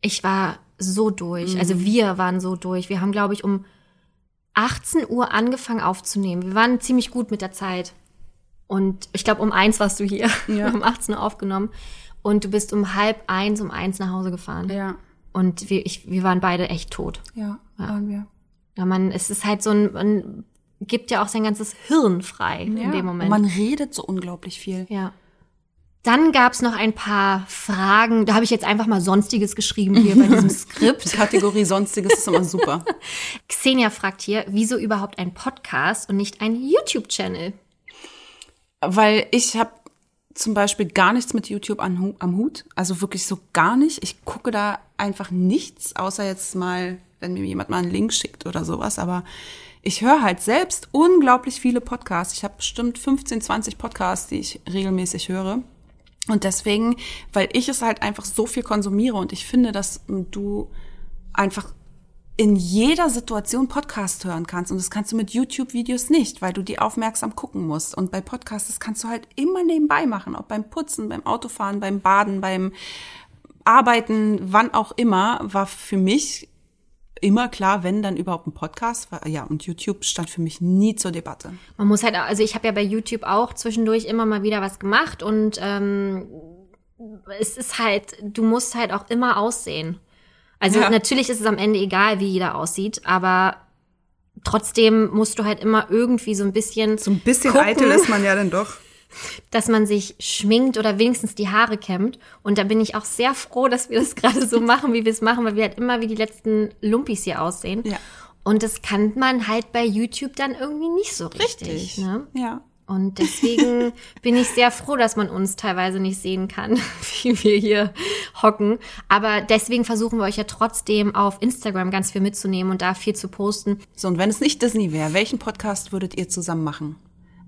Ich war so durch. Mhm. Also wir waren so durch. Wir haben, glaube ich, um 18 Uhr angefangen aufzunehmen. Wir waren ziemlich gut mit der Zeit. Und ich glaube, um eins warst du hier. Ja. Haben 18 Uhr aufgenommen. Und du bist um halb eins, um eins nach Hause gefahren. Ja, Und wir, ich, wir waren beide echt tot. ja, waren wir. Ja, man, es ist halt so ein, man gibt ja auch sein ganzes Hirn frei in Ja. dem Moment. Und man redet so unglaublich viel. Ja. Dann gab's noch ein paar Fragen. Da habe ich jetzt einfach mal Sonstiges geschrieben hier bei diesem Die Skript. Kategorie Sonstiges ist immer super. Xenia fragt hier, wieso überhaupt ein Podcast und nicht ein YouTube-Channel? Weil ich habe zum Beispiel gar nichts mit YouTube am Hut. Also wirklich so gar nicht. Ich gucke da einfach nichts, außer jetzt mal, wenn mir jemand mal einen Link schickt oder sowas. Aber ich höre halt selbst unglaublich viele Podcasts. Ich habe bestimmt 15, 20 Podcasts, die ich regelmäßig höre. Und deswegen, weil ich es halt einfach so viel konsumiere und ich finde, dass du einfach in jeder Situation Podcast hören kannst. Und das kannst du mit YouTube-Videos nicht, weil du die aufmerksam gucken musst. Und bei Podcasts, das kannst du halt immer nebenbei machen. Ob beim Putzen, beim Autofahren, beim Baden, beim Arbeiten, wann auch immer, war für mich immer klar, wenn dann überhaupt ein Podcast war. Ja, und YouTube stand für mich nie zur Debatte. Man muss halt, also ich habe ja bei YouTube auch zwischendurch immer mal wieder was gemacht und ähm, es ist halt, du musst halt auch immer aussehen. Also Ja. natürlich ist es am Ende egal, wie jeder aussieht, aber trotzdem musst du halt immer irgendwie so ein bisschen So ein bisschen gucken, eitel ist man ja dann doch. Dass man sich schminkt oder wenigstens die Haare kämmt. Und da bin ich auch sehr froh, dass wir das gerade so machen, wie wir es machen, weil wir halt immer wie die letzten Lumpis hier aussehen. Ja. Und das kann man halt bei YouTube dann irgendwie nicht so richtig. Ne? Ja. Und deswegen bin ich sehr froh, dass man uns teilweise nicht sehen kann, wie wir hier hocken. Aber deswegen versuchen wir euch ja trotzdem auf Instagram ganz viel mitzunehmen und da viel zu posten. So, und wenn es nicht Disney wäre, welchen Podcast würdet ihr zusammen machen?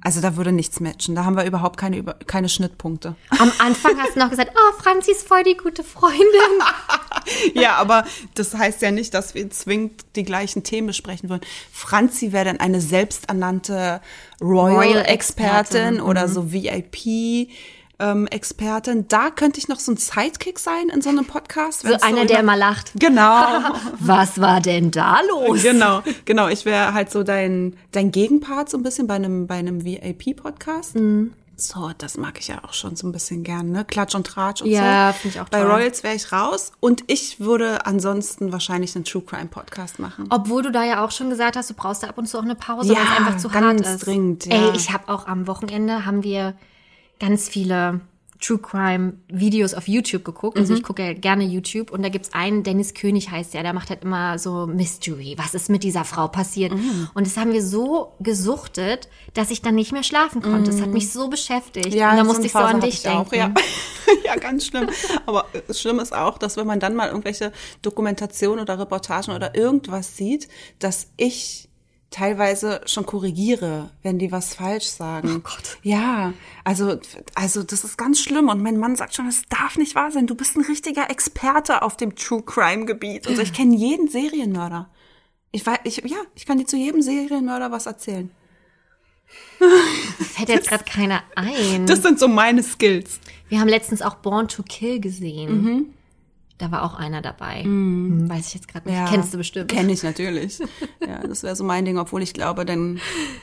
Also da würde nichts matchen. Da haben wir überhaupt keine, über- keine Schnittpunkte. Am Anfang hast du noch gesagt, oh, Franzi ist voll die gute Freundin. Ja, aber das heißt ja nicht, dass wir zwingend die gleichen Themen besprechen würden. Franzi wäre dann eine selbsternannte Royal-Expertin Royal-Expertin, oder so VIP-Expertin. da könnte ich noch so ein Sidekick sein in so einem Podcast. So einer, über- der immer lacht. Genau. Was war denn da los? Genau, genau. Ich wäre halt so dein, dein Gegenpart so ein bisschen bei einem, bei einem VIP-Podcast. Mhm. So, das mag ich ja auch schon so ein bisschen gern, ne? Klatsch und Tratsch und Ja, so. find ich auch Bei toll. Royals wäre ich raus und ich würde ansonsten wahrscheinlich einen True Crime Podcast machen. Obwohl du da ja auch schon gesagt hast, du brauchst da ab und zu auch eine Pause, Ja, weil es einfach zu ganz hart ist. dringend, ja. Ey, ich habe auch am Wochenende haben wir ganz viele True Crime Videos auf YouTube geguckt. Also Mhm. ich gucke ja gerne YouTube und da gibt's einen, Dennis König heißt der, der macht halt immer so Mystery. Was ist mit dieser Frau passiert? Mhm. Und das haben wir so gesuchtet, dass ich dann nicht mehr schlafen konnte. Das hat mich so beschäftigt. und da Mhm. so musste ich so an dich ich auch, denken. ja. ja, ganz schlimm. Aber äh, schlimm ist auch, dass wenn man dann mal irgendwelche Dokumentationen oder Reportagen oder irgendwas sieht, dass ich teilweise schon korrigiere, wenn die was falsch sagen. Oh Gott. Ja, also, also das ist ganz schlimm. Und mein Mann sagt schon, das darf nicht wahr sein. Du bist ein richtiger Experte auf dem True Crime Gebiet. Und so, ich kenne jeden Serienmörder. Ich weiß, ich, ja, ich kann dir zu jedem Serienmörder was erzählen. Fällt jetzt gerade keiner ein. Das sind so meine Skills. Wir haben letztens auch Born to Kill gesehen. Mhm. Da war auch einer dabei. Hm, Weiß ich jetzt gerade nicht. Kennst du bestimmt. Kenn ich natürlich. Ja, das wäre so mein Ding, obwohl ich glaube, dann,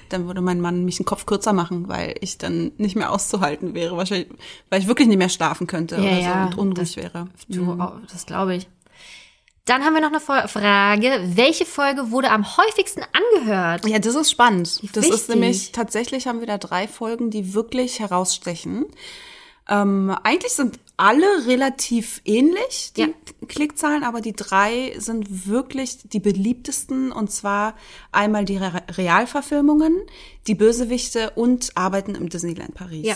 dann würde mein Mann mich einen Kopf kürzer machen, weil ich dann nicht mehr auszuhalten wäre. Wahrscheinlich, weil ich wirklich nicht mehr schlafen könnte Ja, oder ja, so und unruhig das- wäre. Du, oh, das glaube ich. Dann haben wir noch eine Frage. Welche Folge wurde am häufigsten angehört? Ja, das ist spannend. Das wichtig. ist nämlich, tatsächlich haben wir da drei Folgen, die wirklich herausstechen. Ähm, eigentlich sind alle relativ ähnlich, die Ja. Klickzahlen, aber die drei sind wirklich die beliebtesten und zwar einmal die Re Realverfilmungen, die Bösewichte und Arbeiten im Disneyland Paris. Ja.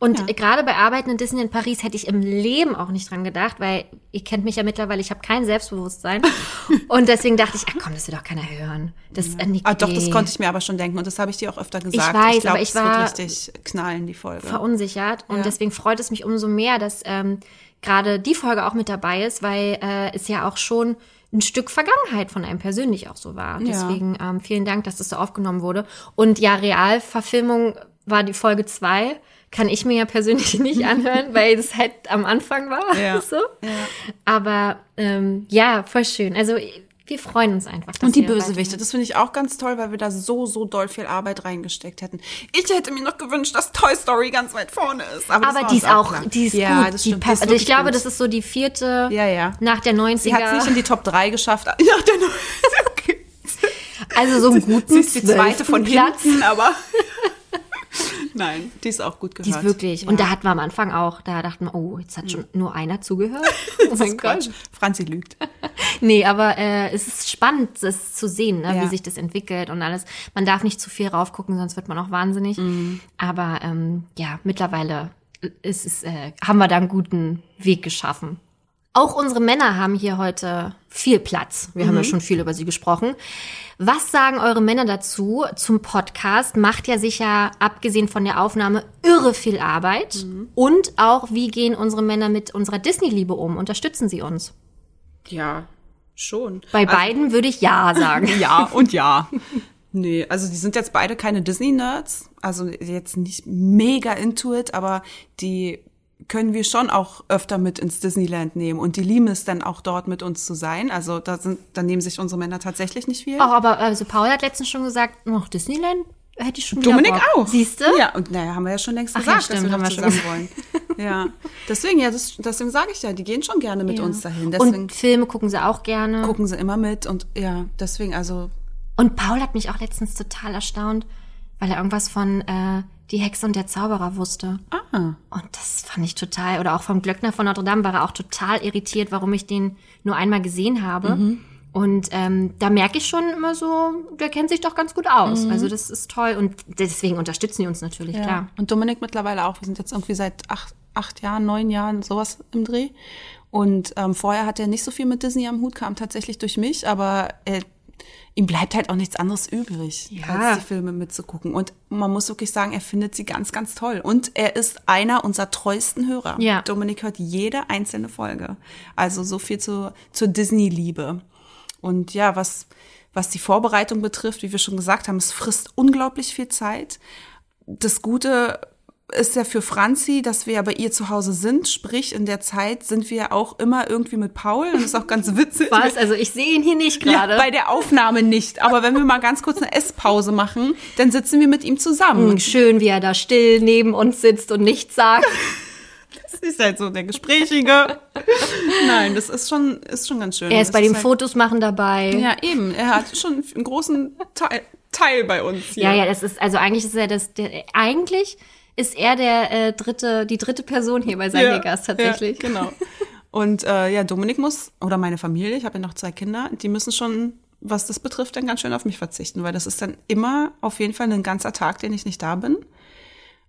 Und Ja. gerade bei Arbeiten in Disney in Paris hätte ich im Leben auch nicht dran gedacht, weil ihr kennt mich ja mittlerweile, ich habe kein Selbstbewusstsein. und deswegen dachte ich, ach komm, das will doch keiner hören. Das ist eine Ah, doch, das konnte ich mir aber schon denken und das habe ich dir auch öfter gesagt. weiß, glaub, aber ich war- wird richtig knallen, die Folge. verunsichert. Und Ja. deswegen freut es mich umso mehr, dass ähm, gerade die Folge auch mit dabei ist, weil äh, es ja auch schon ein Stück Vergangenheit von einem persönlich auch so war. Ja. Deswegen ähm, vielen Dank, dass das so aufgenommen wurde. Und ja, Realverfilmung war die Folge zwei. Kann ich mir ja persönlich nicht anhören, weil das halt am Anfang war. Ja. So. Aber ähm, ja, voll schön. Also wir freuen uns einfach. Und die Bösewichte, das finde ich auch ganz toll, weil wir da so, so doll viel Arbeit reingesteckt hätten. Ich hätte mir noch gewünscht, dass Toy Story ganz weit vorne ist. Aber, Aber die ist auch, klar. die ist ja, gut. Das stimmt, die passt. also ich glaube, gut. das ist so die vierte Ja, ja. nach der 90er. Sie hat es nicht in die Top 3 geschafft. Ja, der okay. also so einen guten Sie ist die zweite von Platz. hinten, aber nein, die ist auch gut gehört. Die ist wirklich. Ja. Und da hatten wir am Anfang auch, da dachten wir, oh, jetzt hat schon nur einer zugehört. Oh mein. Gott. Franzi lügt. Nee, aber äh, es ist spannend, das zu sehen, ne, Ja. wie sich das entwickelt und alles. Man darf nicht zu viel raufgucken, sonst wird man auch wahnsinnig. Mhm. Aber ähm, ja, mittlerweile ist es, äh, haben wir da einen guten Weg geschaffen. Auch unsere Männer haben hier heute viel Platz. Wir haben ja schon viel über sie gesprochen. Was sagen eure Männer dazu zum Podcast? Macht ja sicher, abgesehen von der Aufnahme, irre viel Arbeit. Und auch, wie gehen unsere Männer mit unserer Disney-Liebe um? Unterstützen sie uns? Ja, schon. Bei beiden würde ich ja sagen. Ja und ja. Nee, also die sind jetzt beide keine Disney-Nerds. Also jetzt nicht mega into it, aber die können wir schon auch öfter mit ins Disneyland nehmen. Und die lieben es dann auch dort mit uns zu sein. Also da, sind, da nehmen sich unsere Männer tatsächlich nicht viel. Oh, aber also Paul hat letztens schon gesagt, noch Disneyland hätte ich schon Dominik auch. Siehst du? Ja, und naja, haben wir ja schon längst Ach ja, gesagt, stimmt, dass wir haben wir schon zusammen wollen. Ja, deswegen, ja, das, deswegen sage ich ja, die gehen schon gerne mit Ja. uns dahin. Deswegen Und Filme gucken sie auch gerne. gucken sie immer mit und ja, deswegen, also Und Paul hat mich auch letztens total erstaunt, weil er irgendwas von äh, Die Hexe und der Zauberer wusste. ah, Und das fand ich total, oder auch vom Glöckner von Notre Dame war er auch total irritiert, warum ich den nur einmal gesehen habe. Mhm. Und ähm, da merke ich schon immer so, der kennt sich doch ganz gut aus. Also das ist toll und deswegen unterstützen die uns natürlich, Mhm. ja. klar. Und Dominik mittlerweile auch. Wir sind jetzt irgendwie seit acht, acht Jahren, neun Jahren, sowas im Dreh. Und ähm, vorher hat er nicht so viel mit Disney am Hut, kam tatsächlich durch mich, aber er, ihm bleibt halt auch nichts anderes übrig, Ja. als die Filme mitzugucken. Und man muss wirklich sagen, er findet sie ganz, ganz toll. Und er ist einer unserer treuesten Hörer. Ja. Dominik hört jede einzelne Folge. Also so viel zu, zur Disney-Liebe. Und ja, was, was die Vorbereitung betrifft, wie wir schon gesagt haben, es frisst unglaublich viel Zeit. Das Gute ist ja für Franzi, dass wir ja bei ihr zu Hause sind. Sprich, in der Zeit sind wir auch immer irgendwie mit Paul. Und das ist auch ganz witzig. Was? Also ich sehe ihn hier nicht Ja, gerade. bei der Aufnahme nicht. Aber wenn wir mal ganz kurz eine Esspause machen, dann sitzen wir mit ihm zusammen. Schön, wie er da still neben uns sitzt und nichts sagt. Das ist halt so der Gesprächige. Nein, das ist schon, ist schon ganz schön. Er ist Das bei dem halt, Fotos machen dabei. Ja, eben. Er hat schon einen großen Teil, Teil bei uns hier. Ja, ja, das ist, also eigentlich ist er das, der, eigentlich ist er der äh, dritte, die dritte Person hier bei seinem Gast tatsächlich. Ja, genau. Und äh, ja, Dominik muss, oder meine Familie, ich habe ja noch zwei Kinder, die müssen schon, was das betrifft, dann ganz schön auf mich verzichten, weil das ist dann immer auf jeden Fall ein ganzer Tag, den ich nicht da bin.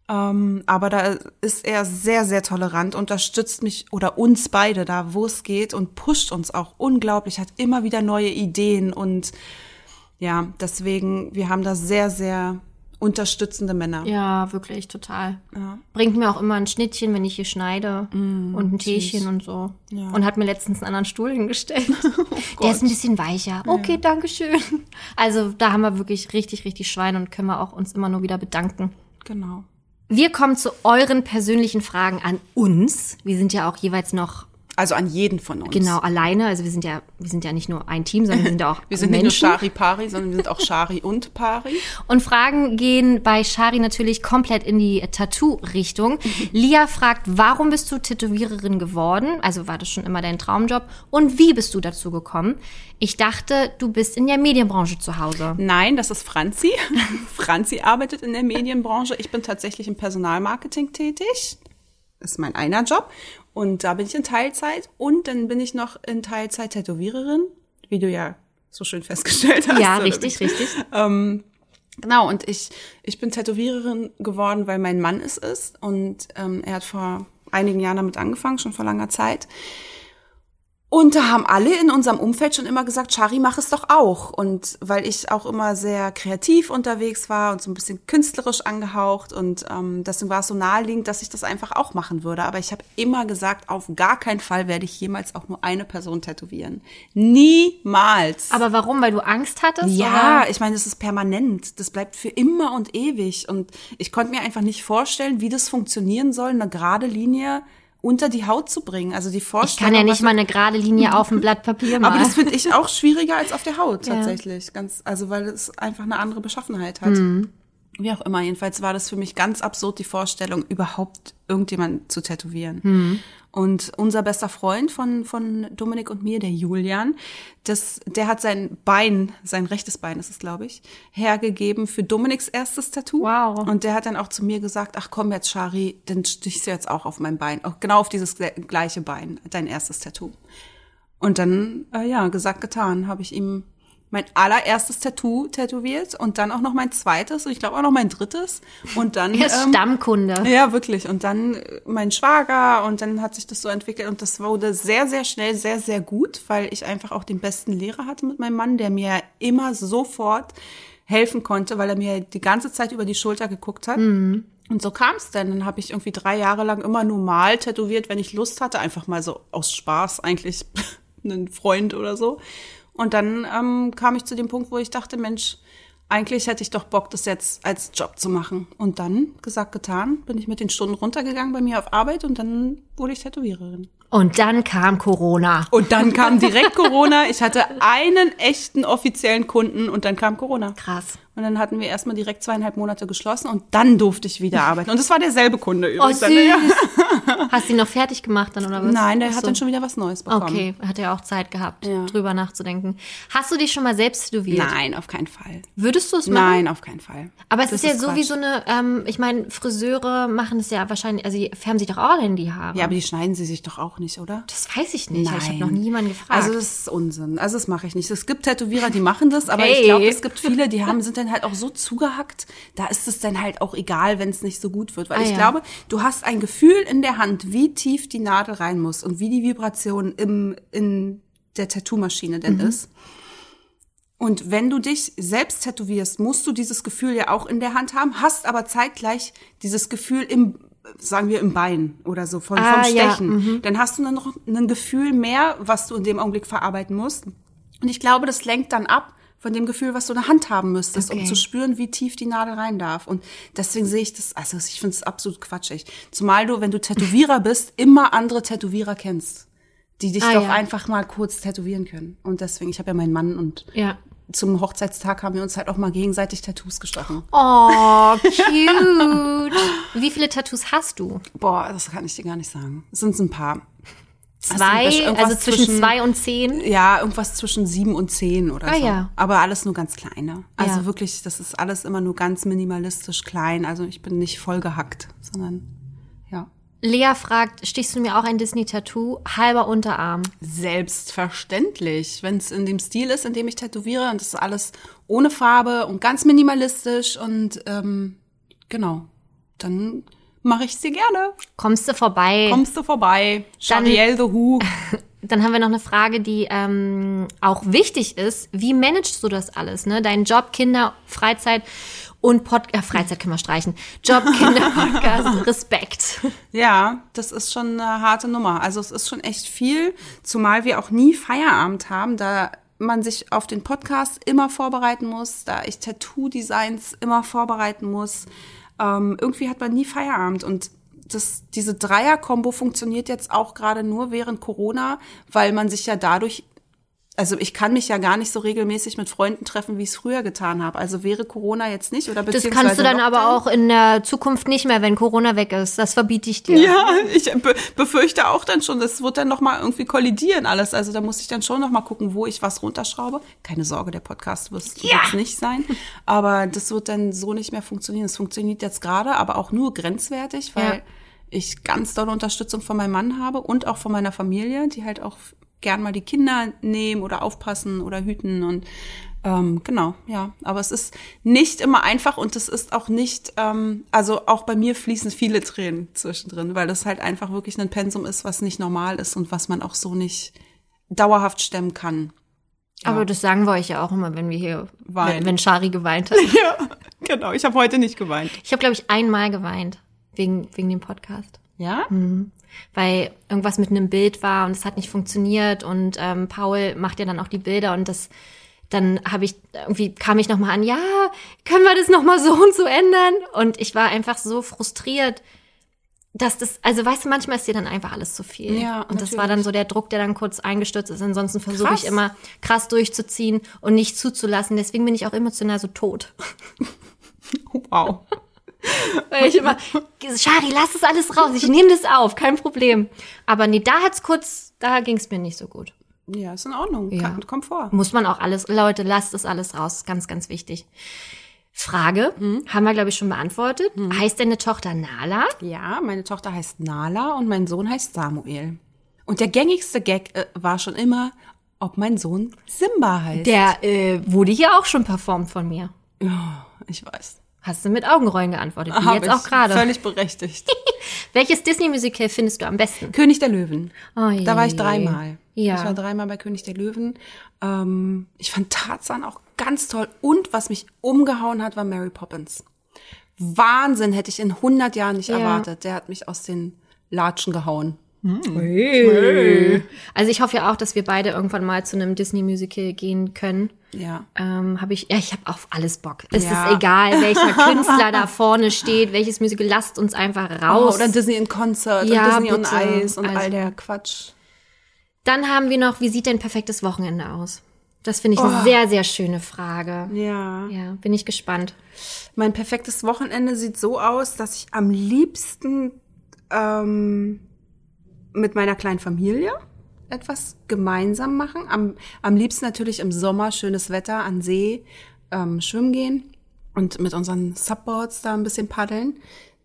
Ähm, aber da ist er sehr, sehr tolerant, unterstützt mich oder uns beide da, wo es geht und pusht uns auch unglaublich, hat immer wieder neue Ideen und ja, deswegen, wir haben da sehr, sehr unterstützende Männer. Ja, wirklich, total. Ja. Bringt mir auch immer ein Schnittchen, wenn ich hier schneide und ein Teechen und so. Ja. Und hat mir letztens einen anderen Stuhl hingestellt. Der ist ein bisschen weicher. Okay, danke schön. Also da haben wir wirklich richtig, richtig Schwein und können wir auch uns immer nur wieder bedanken. Genau. Wir kommen zu euren persönlichen Fragen an uns. Wir sind ja auch jeweils noch Also an jeden von uns. genau alleine. Also wir sind ja, wir sind ja nicht nur ein Team, sondern wir sind ja auch Wir sind Menschen. nicht nur Shari Pari, sondern wir sind auch Shari und Pari. Und Fragen gehen bei Shari natürlich komplett in die Tattoo-Richtung. Lia fragt, warum bist du Tätowiererin geworden? Also war das schon immer dein Traumjob? Und wie bist du dazu gekommen? Ich dachte, du bist in der Medienbranche zu Hause. Nein, das ist Franzi. Franzi arbeitet in der Medienbranche. Ich bin tatsächlich im Personalmarketing tätig. Das ist mein einer Job. Und da bin ich in Teilzeit. Und dann bin ich noch in Teilzeit Tätowiererin, wie du ja so schön festgestellt hast. Ja, richtig, richtig. Ähm, genau, und ich, ich bin Tätowiererin geworden, weil mein Mann es ist. Und ähm, er hat vor einigen Jahren damit angefangen, schon vor langer Zeit. Und da haben alle in unserem Umfeld schon immer gesagt, Shari, mach es doch auch. Und weil ich auch immer sehr kreativ unterwegs war und so ein bisschen künstlerisch angehaucht und ähm, deswegen war es so naheliegend, dass ich das einfach auch machen würde. Aber ich habe immer gesagt, auf gar keinen Fall werde ich jemals auch nur eine Person tätowieren. Niemals. Aber warum? Weil du Angst hattest? Ja, oder? ich meine, das ist permanent. Das bleibt für immer und ewig. Und ich konnte mir einfach nicht vorstellen, wie das funktionieren soll, eine gerade Linie unter die Haut zu bringen. Also die Ich Vorstellung. kann ja nicht mal eine gerade Linie auf ein Blatt Papier aber malen. das finde ich auch schwieriger als auf der Haut Ja. tatsächlich. Ganz, also weil es einfach eine andere Beschaffenheit hat. Wie auch immer. Jedenfalls war das für mich ganz absurd, die Vorstellung, überhaupt irgendjemand zu tätowieren. Und unser bester Freund von, von Dominik und mir, der Julian, das, der hat sein Bein, sein rechtes Bein ist es, glaube ich, hergegeben für Dominiks erstes Tattoo. Wow. Und der hat dann auch zu mir gesagt, ach komm jetzt, Shari, dann stichst du jetzt auch auf mein Bein. Auch genau auf dieses gle- gleiche Bein, dein erstes Tattoo. Und dann, äh, ja, gesagt, getan, habe ich ihm mein allererstes Tattoo tätowiert und dann auch noch mein zweites und ich glaube auch noch mein drittes. Und dann. Er ist ähm, Stammkunde. ja, wirklich. Und dann äh, mein Schwager und dann hat sich das so entwickelt und das wurde sehr, sehr schnell, sehr, sehr gut, weil ich einfach auch den besten Lehrer hatte mit meinem Mann, der mir immer sofort helfen konnte, weil er mir die ganze Zeit über die Schulter geguckt hat. Und so kam es dann. Dann habe ich irgendwie drei Jahre lang immer normal tätowiert, wenn ich Lust hatte, einfach mal so aus Spaß eigentlich einen Freund oder so. Und dann ähm, kam ich zu dem Punkt, wo ich dachte, Mensch, eigentlich hätte ich doch Bock, das jetzt als Job zu machen. Und dann, gesagt, getan, bin ich mit den Stunden runtergegangen bei mir auf Arbeit und dann wurde ich Tätowiererin. Und dann kam Corona. Und dann kam direkt Corona. Ich hatte einen echten offiziellen Kunden und dann kam Corona. Krass. Und dann hatten wir erstmal direkt zweieinhalb Monate geschlossen und dann durfte ich wieder arbeiten. Und es war derselbe Kunde Oh, übrigens. süß. Hast du ihn noch fertig gemacht dann oder was? Nein, der Ach hat dann schon wieder was Neues bekommen. Okay, hat er auch Zeit gehabt, Ja. drüber nachzudenken. Hast du dich schon mal selbst tätowiert? Nein, auf keinen Fall. Würdest du es machen? Nein, auf keinen Fall. Aber es Das ist ja so wie Quatsch. so eine, ähm, ich meine, Friseure machen es ja wahrscheinlich, also die färben sich doch auch in die Haare. Ja, aber die schneiden sie sich doch auch nicht, oder? das weiß ich nicht. Ich habe Nein. noch nie jemanden gefragt. Also das ist Unsinn. Also das mache ich nicht. Es gibt Tätowierer, die machen das, aber Okay. ich glaube, es gibt viele, die haben sind dann halt auch so zugehackt. Da ist es dann halt auch egal, wenn es nicht so gut wird, weil Ah, ich ja. glaube, du hast ein Gefühl in der Hand, wie tief die Nadel rein muss und wie die Vibration im in der Tattoo-Maschine denn Mhm. ist. Und wenn du dich selbst tätowierst, musst du dieses Gefühl ja auch in der Hand haben, hast aber zeitgleich dieses Gefühl im, sagen wir, im Bein oder so von, Ah, vom ja, Stechen. Dann hast du dann noch ein Gefühl mehr, was du in dem Augenblick verarbeiten musst. Und ich glaube, das lenkt dann ab von dem Gefühl, was du in der Hand haben müsstest, Okay. um zu spüren, wie tief die Nadel rein darf. Und deswegen sehe ich das, also ich finde es absolut quatschig. Zumal du, wenn du Tätowierer bist, immer andere Tätowierer kennst, die dich Ah, doch ja. einfach mal kurz tätowieren können. Und deswegen, ich habe ja meinen Mann und ja. zum Hochzeitstag haben wir uns halt auch mal gegenseitig Tattoos gestochen. Oh, cute. Wie viele Tattoos hast du? Boah, das kann ich dir gar nicht sagen. Es sind ein paar. Zwei? irgendwas Also zwischen zwischen- zwei und zehn? Ja, irgendwas zwischen sieben und zehn oder Ah, so. ja. Aber alles nur ganz kleine. Also Ja. wirklich, das ist alles immer nur ganz minimalistisch klein. Also ich bin nicht voll gehackt, sondern ja. Lea fragt, stichst du mir auch ein Disney-Tattoo? Halber Unterarm. Selbstverständlich, wenn es in dem Stil ist, in dem ich tätowiere und das ist alles ohne Farbe und ganz minimalistisch und ähm, genau, dann mache ich sie gerne. Kommst du vorbei? Kommst du vorbei? Chariel the Who. Dann haben wir noch eine Frage, die ähm, auch wichtig ist. Wie managst du das alles? Ne? Dein Job, Kinder, Freizeit und Pod äh, Freizeit können wir streichen. Job, Kinder, Podcast, Respekt. Ja, das ist schon eine harte Nummer. Also es ist schon echt viel, zumal wir auch nie Feierabend haben, da man sich auf den Podcast immer vorbereiten muss, da ich Tattoo-Designs immer vorbereiten muss. Ähm, irgendwie hat man nie Feierabend. Und das, diese Dreier-Kombo funktioniert jetzt auch gerade nur während Corona, weil man sich ja dadurch also ich kann mich ja gar nicht so regelmäßig mit Freunden treffen, wie ich es früher getan habe. Also wäre Corona jetzt nicht oder Das kannst du dann aber Lockdown. auch in der Zukunft nicht mehr, wenn Corona weg ist. Das verbiete ich dir. Ja, ich be befürchte auch dann schon, das wird dann noch mal irgendwie kollidieren alles. Also da muss ich dann schon noch mal gucken, wo ich was runterschraube. Keine Sorge, der Podcast wird Ja. jetzt nicht sein, aber das wird dann so nicht mehr funktionieren. Es funktioniert jetzt gerade, aber auch nur grenzwertig, weil Ja. ich ganz dolle Unterstützung von meinem Mann habe und auch von meiner Familie, die halt auch gern mal die Kinder nehmen oder aufpassen oder hüten und ähm, genau, ja. Aber es ist nicht immer einfach und es ist auch nicht, ähm, also auch bei mir fließen viele Tränen zwischendrin, weil das halt einfach wirklich ein Pensum ist, was nicht normal ist und was man auch so nicht dauerhaft stemmen kann. Aber das sagen wir euch ja auch immer, wenn wir hier, Weinen. wenn, wenn Shari geweint hat. Ja, genau. Ich habe heute nicht geweint. Ich habe, glaube ich, einmal geweint. Wegen, wegen dem Podcast. Ja? Weil irgendwas mit einem Bild war und es hat nicht funktioniert und ähm, Paul macht ja dann auch die Bilder und das dann habe ich irgendwie kam ich noch mal an, ja, können wir das noch mal so und so ändern und ich war einfach so frustriert, dass das also weißt du, manchmal ist dir dann einfach alles zu viel. Ja, und das war natürlich. dann so der Druck, der dann kurz eingestürzt ist. Ansonsten versuche ich immer krass durchzuziehen und nicht zuzulassen. Deswegen bin ich auch emotional so tot. Wow. Weil ich immer, Shari, lass es alles raus, ich nehme das auf, kein Problem. Aber nee, da hat's kurz, da ging's mir nicht so gut. Ja, ist in Ordnung. Ja. Kommt vor. Muss man auch alles, Leute, lasst das alles raus, ganz, ganz wichtig. Frage, haben wir, glaube ich, schon beantwortet. Heißt deine Tochter Nala? Ja, meine Tochter heißt Nala und mein Sohn heißt Samuel. Und der gängigste Gag äh, war schon immer, ob mein Sohn Simba heißt. Der äh, wurde hier auch schon performt von mir. Ja, ich weiß. Hast du mit Augenrollen geantwortet, wie jetzt ich. auch gerade. Völlig berechtigt. Welches Disney-Musical findest du am besten? König der Löwen. Oh je. Da war ich dreimal. Ja. Ich war dreimal bei König der Löwen. Ähm, ich fand Tarzan auch ganz toll. Und was mich umgehauen hat, war Mary Poppins. Wahnsinn, hätte ich in 100 Jahren nicht Ja. erwartet. Der hat mich aus den Latschen gehauen. Also ich hoffe ja auch, dass wir beide irgendwann mal zu einem Disney-Musical gehen können. Ja. Ähm, habe ich, ja, ich habe auf alles Bock. Es Ja. ist egal, welcher Künstler da vorne steht, welches Musical, lasst uns einfach Oh, raus. oder Disney in Konzert Ja, und Disney on bitte. Eis und all Also- der Quatsch. Dann haben wir noch, wie sieht dein perfektes Wochenende aus? Das finde ich eine sehr, sehr schöne Frage. Ja. Ja, bin ich gespannt. Mein perfektes Wochenende sieht so aus, dass ich am liebsten ähm, mit meiner kleinen Familie etwas gemeinsam machen. Am, am liebsten natürlich im Sommer, schönes Wetter, an See, ähm, schwimmen gehen und mit unseren Subboards da ein bisschen paddeln.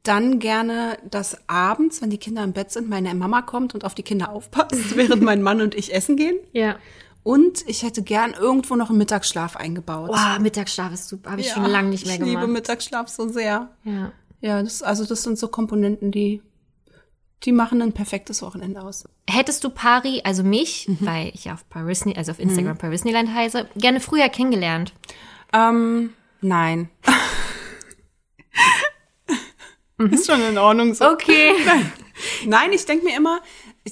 Dann gerne, dass abends, wenn die Kinder im Bett sind, meine Mama kommt und auf die Kinder aufpasst, während mein Mann und ich essen gehen. Ja. Und ich hätte gern irgendwo noch einen Mittagsschlaf eingebaut. Wow, Mittagsschlaf ist super. Habe ich schon lange nicht mehr ich gemacht. liebe Mittagsschlaf so sehr. ja. Ja, das, also das sind so Komponenten, die, die machen ein perfektes Wochenende aus. Hättest du Pari, also mich, Mhm. weil ich auf Parisney, also auf Instagram Parisneyland heiße, gerne früher kennengelernt? Ähm, nein. Ist schon in Ordnung so. Okay. Nein, ich denke mir immer,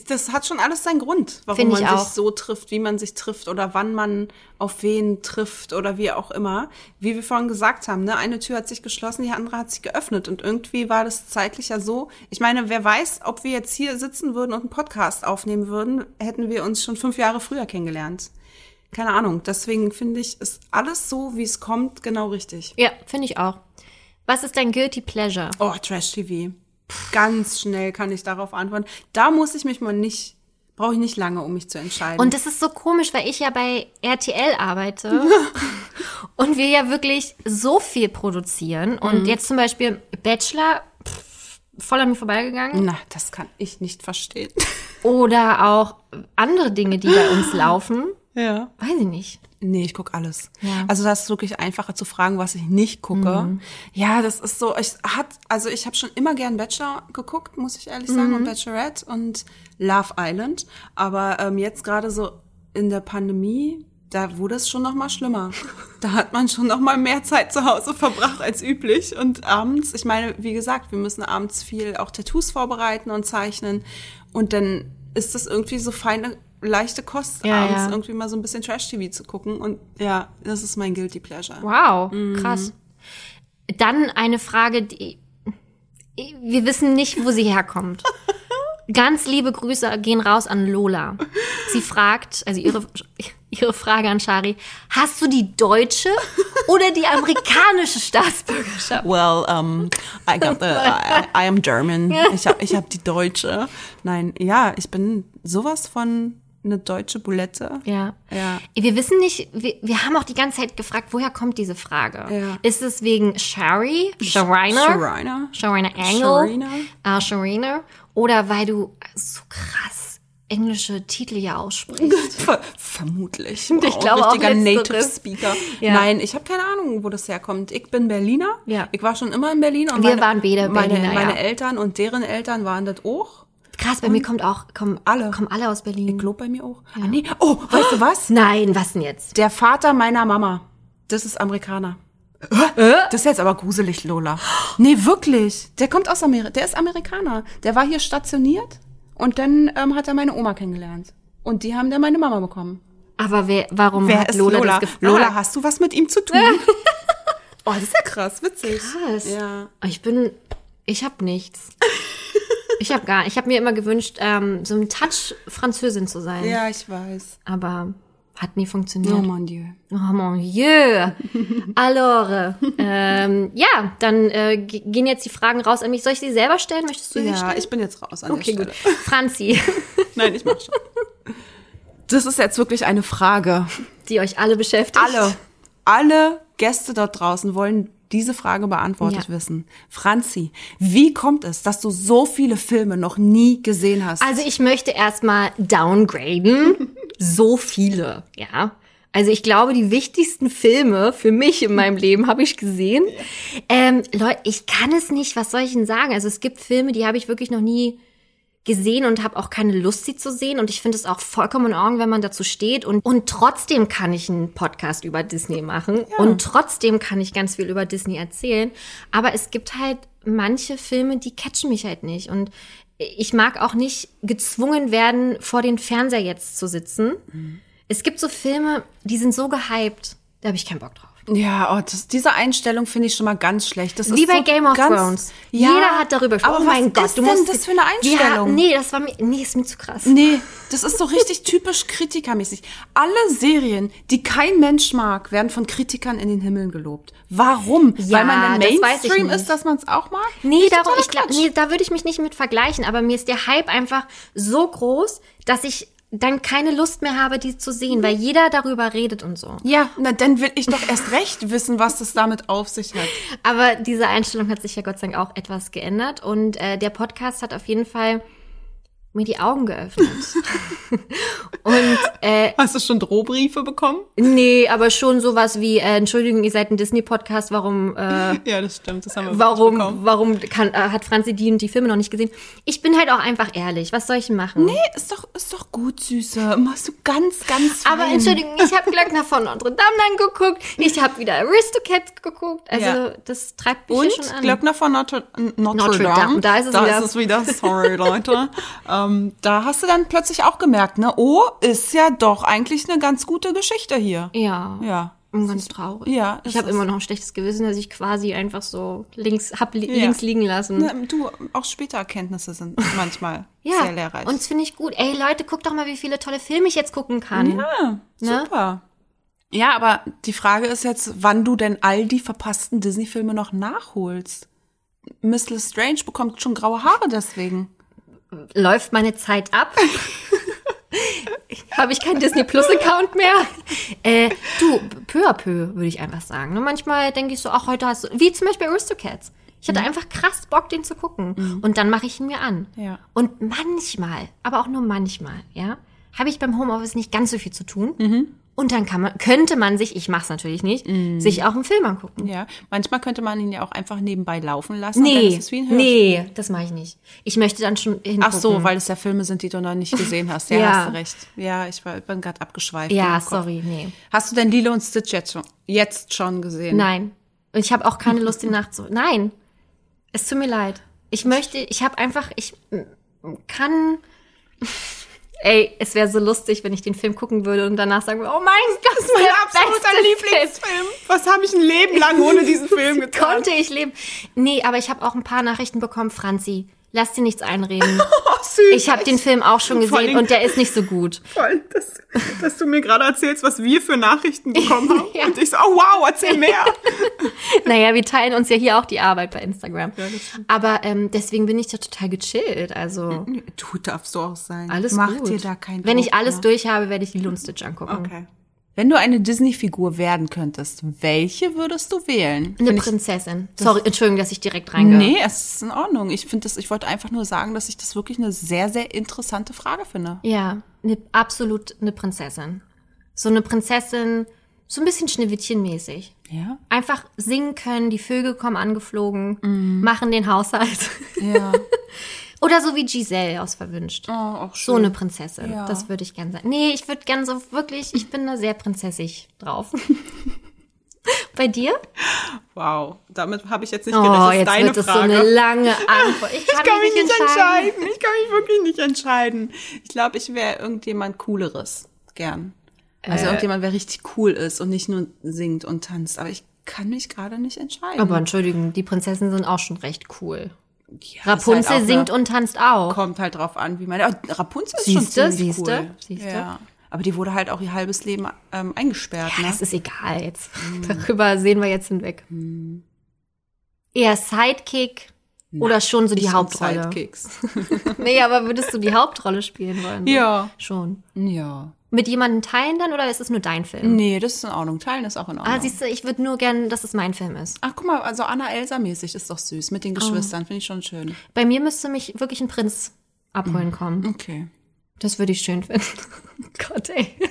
das hat schon alles seinen Grund, warum man ich sich auch. so trifft, wie man sich trifft oder wann man auf wen trifft oder wie auch immer. Wie wir vorhin gesagt haben, ne, eine Tür hat sich geschlossen, die andere hat sich geöffnet und irgendwie war das zeitlich ja so. Ich meine, wer weiß, ob wir jetzt hier sitzen würden und einen Podcast aufnehmen würden, hätten wir uns schon fünf Jahre früher kennengelernt. Keine Ahnung. Deswegen finde ich, ist alles so, wie es kommt, genau richtig. Ja, finde ich auch. Was ist dein Guilty Pleasure? Oh, Trash-TV. Ganz schnell kann ich darauf antworten. Da muss ich mich mal nicht, brauche ich nicht lange, um mich zu entscheiden. Und das ist so komisch, weil ich ja bei RTL arbeite und wir ja wirklich so viel produzieren. Und jetzt zum Beispiel Bachelor, pff, voll an mir vorbeigegangen. Na, das kann ich nicht verstehen. Oder auch andere Dinge, die bei uns laufen. Ja. Weiß ich nicht. Nee, ich gucke alles. Ja. Also das ist wirklich einfacher zu fragen, was ich nicht gucke. Ja, das ist so, ich hat, also ich habe schon immer gern Bachelor geguckt, muss ich ehrlich sagen, und Bachelorette und Love Island. Aber ähm, jetzt gerade so in der Pandemie, da wurde es schon noch mal schlimmer. Da hat man schon noch mal mehr Zeit zu Hause verbracht als üblich. Und abends, ich meine, wie gesagt, wir müssen abends viel auch Tattoos vorbereiten und zeichnen. Und dann ist das irgendwie so feine, leichte Kost, Ja, abends ja. irgendwie mal so ein bisschen Trash-TV zu gucken. Und ja, das ist mein Guilty Pleasure. Wow, krass. Dann eine Frage, die wir wissen nicht, wo sie herkommt. Ganz liebe Grüße gehen raus an Lola. Sie fragt, also ihre, ihre Frage an Shari, hast du die deutsche oder die amerikanische Staatsbürgerschaft? Well, um, I got the, I, I am German. Ich habe ich hab die deutsche. Nein, ja, ich bin sowas von eine deutsche Bulette. Ja. Ja. Wir wissen nicht, wir, wir haben auch die ganze Zeit gefragt, woher kommt diese Frage? Ja. Ist es wegen Shari, Sharina, Sharina. Sharina Engel, Sharina. äh, Sharina, oder weil du so krass englische Titel ja aussprichst? Ver vermutlich. Ich glaube auch richtiger Letzteres. Native Speaker. Ja. Nein, ich habe keine Ahnung, wo das herkommt. Ich bin Berliner. Ja. Ich war schon immer in Berlin. Und Wir meine, waren beide meine, Berliner, Meine ja. Eltern und deren Eltern waren das auch. Krass, bei mir kommt auch, kommen Alle. kommen alle aus Berlin. Glob bei mir auch. Ah, nee. Oh, weißt du was? Nein, was denn jetzt? Der Vater meiner Mama, das ist Amerikaner. Äh? Das ist jetzt aber gruselig, Lola. Nee, wirklich. Der kommt aus Amerika. Der ist Amerikaner. Der war hier stationiert und dann ähm, hat er meine Oma kennengelernt. Und die haben dann meine Mama bekommen. Aber wer, warum Wer hat ist Lola, Lola? das gefragt? Lola, hast du was mit ihm zu tun? oh, das ist ja krass, witzig. Krass. Ja. Ich bin, ich habe nichts. Ich habe gar, ich habe mir immer gewünscht, ähm, so ein Touch Französin zu sein. Ja, ich weiß. Aber hat nie funktioniert. Oh mon Dieu. Oh mon Dieu. Alors, ähm, ja, dann äh, ge- gehen jetzt die Fragen raus an mich. Soll ich sie selber stellen? Möchtest du sie Ja, stellen? ich bin jetzt raus an okay, der gut. Franzi, Nein, ich mach schon. Das ist jetzt wirklich eine Frage. die euch alle beschäftigt. Alle, alle Gäste dort draußen wollen diese Frage beantwortet Ja. wissen. Franzi, wie kommt es, dass du so viele Filme noch nie gesehen hast? Also ich möchte erstmal downgraden. so viele, ja. Also ich glaube, die wichtigsten Filme für mich in meinem Leben habe ich gesehen. Ähm, Leute, ich kann es nicht, was soll ich denn sagen? Also es gibt Filme, die habe ich wirklich noch nie gesehen und habe auch keine Lust, sie zu sehen. Und ich finde es auch vollkommen in Ordnung, wenn man dazu steht. Und, und trotzdem kann ich einen Podcast über Disney machen. Und trotzdem kann ich ganz viel über Disney erzählen. Aber es gibt halt manche Filme, die catchen mich halt nicht. Und ich mag auch nicht gezwungen werden, vor den Fernseher jetzt zu sitzen. Es gibt so Filme, die sind so gehypt. Da habe ich keinen Bock drauf. Ja, oh, das, diese Einstellung finde ich schon mal ganz schlecht. Das Wie ist bei so Game of ganz, Thrones. Ja, Jeder hat darüber gesprochen. Aber oh mein was Gott, ist du denn musst das für eine Einstellung? haben- nee, das war mir, nee, ist mir zu krass. Nee, das ist so richtig typisch kritikermäßig. Alle Serien, die kein Mensch mag, werden von Kritikern in den Himmeln gelobt. Warum? Ja, Weil man ich Mainstream ist, dass man es auch mag? Nee, darum, ich glaub, nee, da würde ich mich nicht mit vergleichen, aber mir ist der Hype einfach so groß, dass ich dann keine Lust mehr habe, die zu sehen, weil jeder darüber redet und so. Ja, na dann will ich doch erst recht wissen, was das damit auf sich hat. Aber diese Einstellung hat sich ja Gott sei Dank auch etwas geändert und äh, der Podcast hat auf jeden Fall mir die Augen geöffnet. und äh, Hast du schon Drohbriefe bekommen? nee, aber schon sowas wie, äh, Entschuldigung, ihr seid ein Disney-Podcast, warum äh, Ja, das stimmt. Das haben wir Warum, bekommen. warum kann, äh, hat Franzi die und die Filme noch nicht gesehen? Ich bin halt auch einfach ehrlich. Was soll ich denn machen? Nee, ist doch, ist doch gut, Süße. Machst du ganz, ganz fein. Aber Entschuldigung, ich habe Glöckner von Notre Dame dann geguckt. Ich habe wieder Aristocats geguckt. Also Ja. das treibt mich Und schon an. Glöckner von Notre, Notre, Notre Dame. Dame, da ist es da wieder. Ist es wieder. Sorry, Leute. ähm, da hast du dann plötzlich auch gemerkt, ne? Oh, ist ja doch eigentlich eine ganz gute Geschichte hier. ja. Ja. Und ganz traurig. Ja, Ich habe immer noch ein schlechtes Gewissen, dass ich quasi einfach so links hab li Ja. links liegen lassen. Ne, Du, auch später Erkenntnisse sind manchmal ja, sehr lehrreich. und das finde ich gut. Ey Leute, guckt doch mal, wie viele tolle Filme ich jetzt gucken kann. ja, Ne? super. Ja, aber die Frage ist jetzt, wann du denn all die verpassten Disney-Filme noch nachholst. Miss Lestrange bekommt schon graue Haare deswegen. Läuft meine Zeit ab. Habe ich keinen Disney Plus Account mehr? Äh, du, peu à peu, würde ich einfach sagen. Ne? Manchmal denke ich so, ach, heute hast du, wie zum Beispiel Aristocats. Ich hatte einfach krass Bock, den zu gucken. Und dann mache ich ihn mir an. Ja. Und manchmal, aber auch nur manchmal, ja, habe ich beim Homeoffice nicht ganz so viel zu tun. Und dann kann man, könnte man sich, ich mache es natürlich nicht, sich auch einen Film angucken. Ja, manchmal könnte man ihn ja auch einfach nebenbei laufen lassen. Nee, nee, das mache ich nicht. Ich möchte dann schon hingucken. Ach so, weil es ja Filme sind, die du noch nicht gesehen hast. Ja, Ja. hast du recht. Ja, ich war, bin gerade abgeschweift. Ja, sorry, nee. Hast du denn Lilo und Stitch jetzt schon, jetzt schon gesehen? Nein. Und ich habe auch keine Lust, die Nacht zu. Nein. Es tut mir leid. Ich möchte, ich habe einfach, ich mm, kann. Ey, es wäre so lustig, wenn ich den Film gucken würde und danach sagen würde, oh mein Gott, das ist Mein absoluter Lieblingsfilm. Was habe ich ein Leben lang ohne diesen Film Film. getan? Konnte ich leben. Nee, aber ich habe auch ein paar Nachrichten bekommen, Franzi. Lass dir nichts einreden. Oh, süß. Ich habe den Film auch schon gesehen allem- und der ist nicht so gut. Voll, dass, dass du mir gerade erzählst, was wir für Nachrichten bekommen haben. Ja. Und ich so, oh wow, erzähl mehr. Naja, wir teilen uns ja hier auch die Arbeit bei Instagram. Ja, aber ähm, deswegen bin ich da total gechillt. Also Du darfst so auch sein. alles Mach gut. dir da keinen Wenn ich alles mehr. durch habe, werde ich die Lund Stitch angucken. Okay. Wenn du eine Disney-Figur werden könntest, welche würdest du wählen? Eine Find ich- Prinzessin. Sorry, Entschuldigung, dass ich direkt reingehe. Nee, es ist in Ordnung. Ich finde das, ich wollte einfach nur sagen, dass ich das wirklich eine sehr, sehr interessante Frage finde. Ja, eine, absolut eine Prinzessin. So eine Prinzessin, so ein bisschen Schneewittchen-mäßig. Ja. Einfach singen können, die Vögel kommen angeflogen, machen den Haushalt. Ja. Oder so wie Giselle aus Verwünscht. Oh, auch So eine Prinzessin. Ja. Das würde ich gern sein. Nee, ich würde gern so wirklich, ich bin da sehr prinzessig drauf. Bei dir? Wow, damit habe ich jetzt nicht Oh. Das ist jetzt deine wird so Frage. eine lange Antwort. Ich kann, ich kann mich mich nicht entscheiden. Ich kann mich wirklich nicht entscheiden. Ich glaube, ich wäre irgendjemand Cooleres. Gern. Also irgendjemand, der richtig cool ist und nicht nur singt und tanzt. Aber ich kann mich gerade nicht entscheiden. Aber entschuldigen, die Prinzessinnen sind auch schon recht cool. Ja, Rapunzel halt singt eine- und tanzt auch. Kommt halt drauf an, wie man. Oh, Rapunzel ist schon Siehste, ziemlich siehste, cool. siehste. Ja. Aber die wurde halt auch ihr halbes Leben ähm, eingesperrt. ne? Das ist egal jetzt. Darüber sehen wir jetzt hinweg. Eher Sidekick oder schon so die Hauptrolle? Sidekicks. Nee, aber würdest du die Hauptrolle spielen wollen? Ja. Schon. Ja. Mit jemandem teilen dann oder ist es nur dein Film? Nee, das ist in Ordnung. Teilen ist auch in Ordnung. Ah, siehst du, ich würde nur gern, dass es mein Film ist. Ach, guck mal, also Anna-Elsa-mäßig ist doch süß. Mit den Geschwistern, finde ich schon schön. Bei mir müsste mich wirklich ein Prinz abholen kommen. Okay. Das würde ich schön finden. Gott, ey.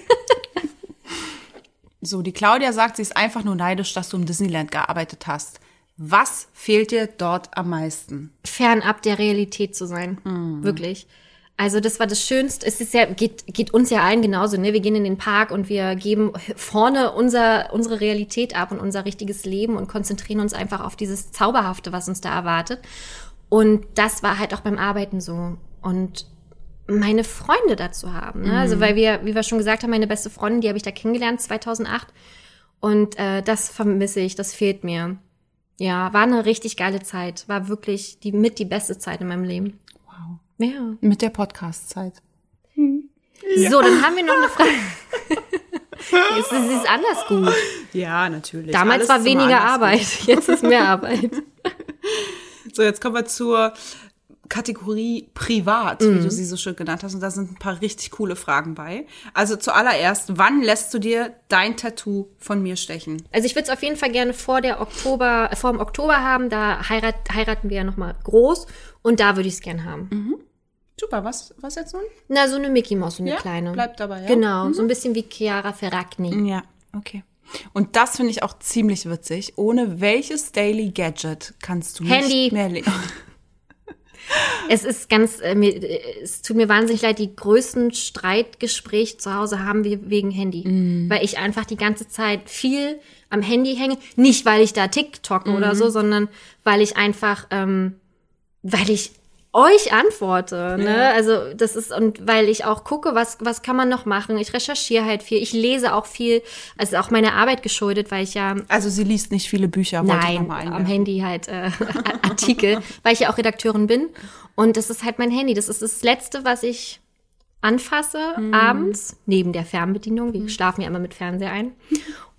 So, die Claudia sagt, sie ist einfach nur neidisch, dass du im Disneyland gearbeitet hast. Was fehlt dir dort am meisten? Fernab der Realität zu sein. Wirklich. Also das war das Schönste. Es ist ja, geht, geht uns ja allen genauso, ne? Wir gehen in den Park und wir geben vorne unser, unsere Realität ab und unser richtiges Leben und konzentrieren uns einfach auf dieses Zauberhafte, was uns da erwartet. Und das war halt auch beim Arbeiten so. Und meine Freunde dazu haben. Ne? Also weil wir, wie wir schon gesagt haben, meine beste Freundin, die habe ich da kennengelernt 2008. Und äh, das vermisse ich, das fehlt mir. Ja, war eine richtig geile Zeit. War wirklich die mit die beste Zeit in meinem Leben. Ja. Mit der Podcast-Zeit. So, dann haben wir noch eine Frage. es, ist, es ist anders gut. Ja, natürlich. Damals Alles war weniger Arbeit, jetzt ist mehr Arbeit. gut. So, jetzt kommen wir zur Kategorie Privat, wie Mhm. du sie so schön genannt hast. Und da sind ein paar richtig coole Fragen bei. Also zuallererst, wann lässt du dir dein Tattoo von mir stechen? Also ich würde es auf jeden Fall gerne vor der Oktober, äh, vor dem Oktober haben. Da heirat, heiraten wir ja noch mal groß und da würde ich es gern haben. Super, was, was jetzt nun? Na, so eine Mickey Mouse, so eine Ja, kleine. bleibt dabei, ja? Genau, so ein bisschen wie Chiara Ferragni. Ja, okay. Und das finde ich auch ziemlich witzig. Ohne welches Daily Gadget kannst du Handy. nicht mehr leben? Es ist ganz, äh, mir, äh, es tut mir wahnsinnig leid, die größten Streitgespräche zu Hause haben wir wegen Handy. Mhm. Weil ich einfach die ganze Zeit viel am Handy hänge. Nicht, weil ich da TikTok Mhm. oder so, sondern weil ich einfach, ähm, weil ich euch antworte, ne? Also das ist und weil ich auch gucke, was was kann man noch machen. Ich recherchiere halt viel, ich lese auch viel, also auch meine Arbeit geschuldet, weil ich ja Also sie liest nicht viele Bücher, Nein, am. Handy halt äh, Artikel, weil ich ja auch Redakteurin bin. Und das ist halt mein Handy. Das ist das Letzte, was ich anfasse Mhm. abends, neben der Fernbedienung. Wir schlafen ja immer mit Fernseher ein.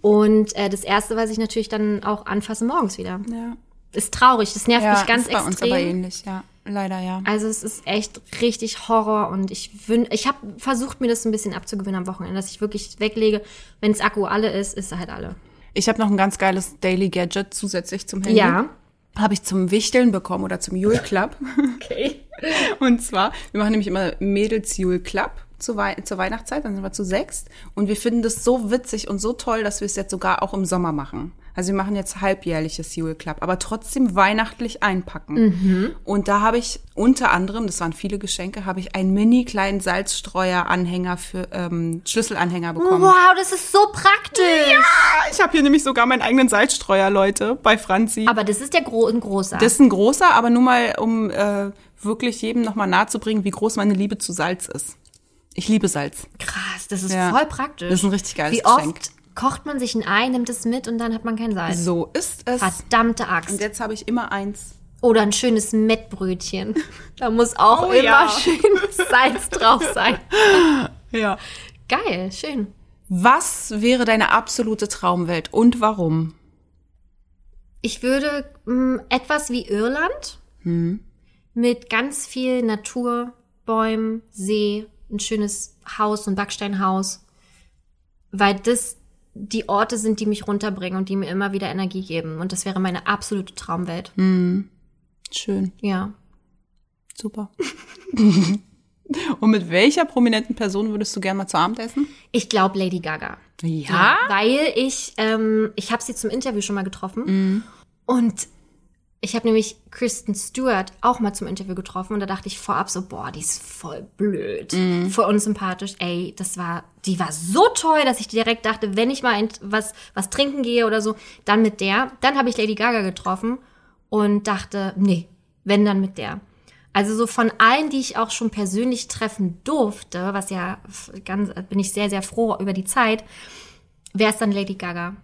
Und äh, das Erste, was ich natürlich dann auch anfasse, morgens wieder. Ja, Ist traurig, das nervt ja mich ganz ist bei uns extrem. aber ähnlich, ja. Leider ja. Also es ist echt richtig Horror und ich wün ich habe versucht mir das ein bisschen abzugewöhnen am Wochenende, dass ich wirklich weglege, wenn das Akku alle ist, ist er halt alle. Ich habe noch ein ganz geiles Daily Gadget zusätzlich zum Handy. Ja. Habe ich zum Wichteln bekommen oder zum Jule Club. Okay. Und zwar, wir machen nämlich immer Mädels Jule Club zur, Wei zur Weihnachtszeit, dann sind wir zu sechst. Und wir finden das so witzig und so toll, dass wir es jetzt sogar auch im Sommer machen. Also wir machen jetzt halbjährliches Jule Club, aber trotzdem weihnachtlich einpacken. Und da habe ich unter anderem, das waren viele Geschenke, habe ich einen mini kleinen Salzstreuer-Anhänger für ähm, Schlüsselanhänger bekommen. Wow, das ist so praktisch. Ich habe hier nämlich sogar meinen eigenen Salzstreuer, Leute, bei Franzi. Aber das ist der gro ein großer. Das ist ein großer, aber nur mal, um äh, wirklich jedem nochmal nahezubringen, wie groß meine Liebe zu Salz ist. Ich liebe Salz. Krass, das ist Ja. voll praktisch. Das ist ein richtig geiles Wie Geschenk. oft kocht man sich ein Ei, nimmt es mit und dann hat man kein Salz. So ist es. Verdammte Axt. Und jetzt habe ich immer eins. Oder ein schönes Mettbrötchen. Da muss auch Oh immer ja. schön Salz drauf sein. Ja. Geil, schön. Was wäre deine absolute Traumwelt und warum? Ich würde mh, etwas wie Irland mit ganz viel Natur, Bäumen, See, ein schönes Haus, ein Backsteinhaus, weil das die Orte sind, die mich runterbringen und die mir immer wieder Energie geben. Und das wäre meine absolute Traumwelt. Schön, Ja. super. und mit welcher prominenten Person würdest du gerne mal zu Abend essen? Ich glaube Lady Gaga. Ja? Weil ich, ähm, ich habe sie zum Interview schon mal getroffen. Und Ich habe nämlich Kristen Stewart auch mal zum Interview getroffen und da dachte ich vorab so, boah, die ist voll blöd, voll unsympathisch. Ey, das war, die war so toll, dass ich direkt dachte, wenn ich mal was, was trinken gehe oder so, dann mit der. Dann habe ich Lady Gaga getroffen und dachte, nee, wenn dann mit der. Also so von allen, die ich auch schon persönlich treffen durfte, was ja ganz, bin ich sehr, sehr froh über die Zeit, wäre es dann Lady Gaga.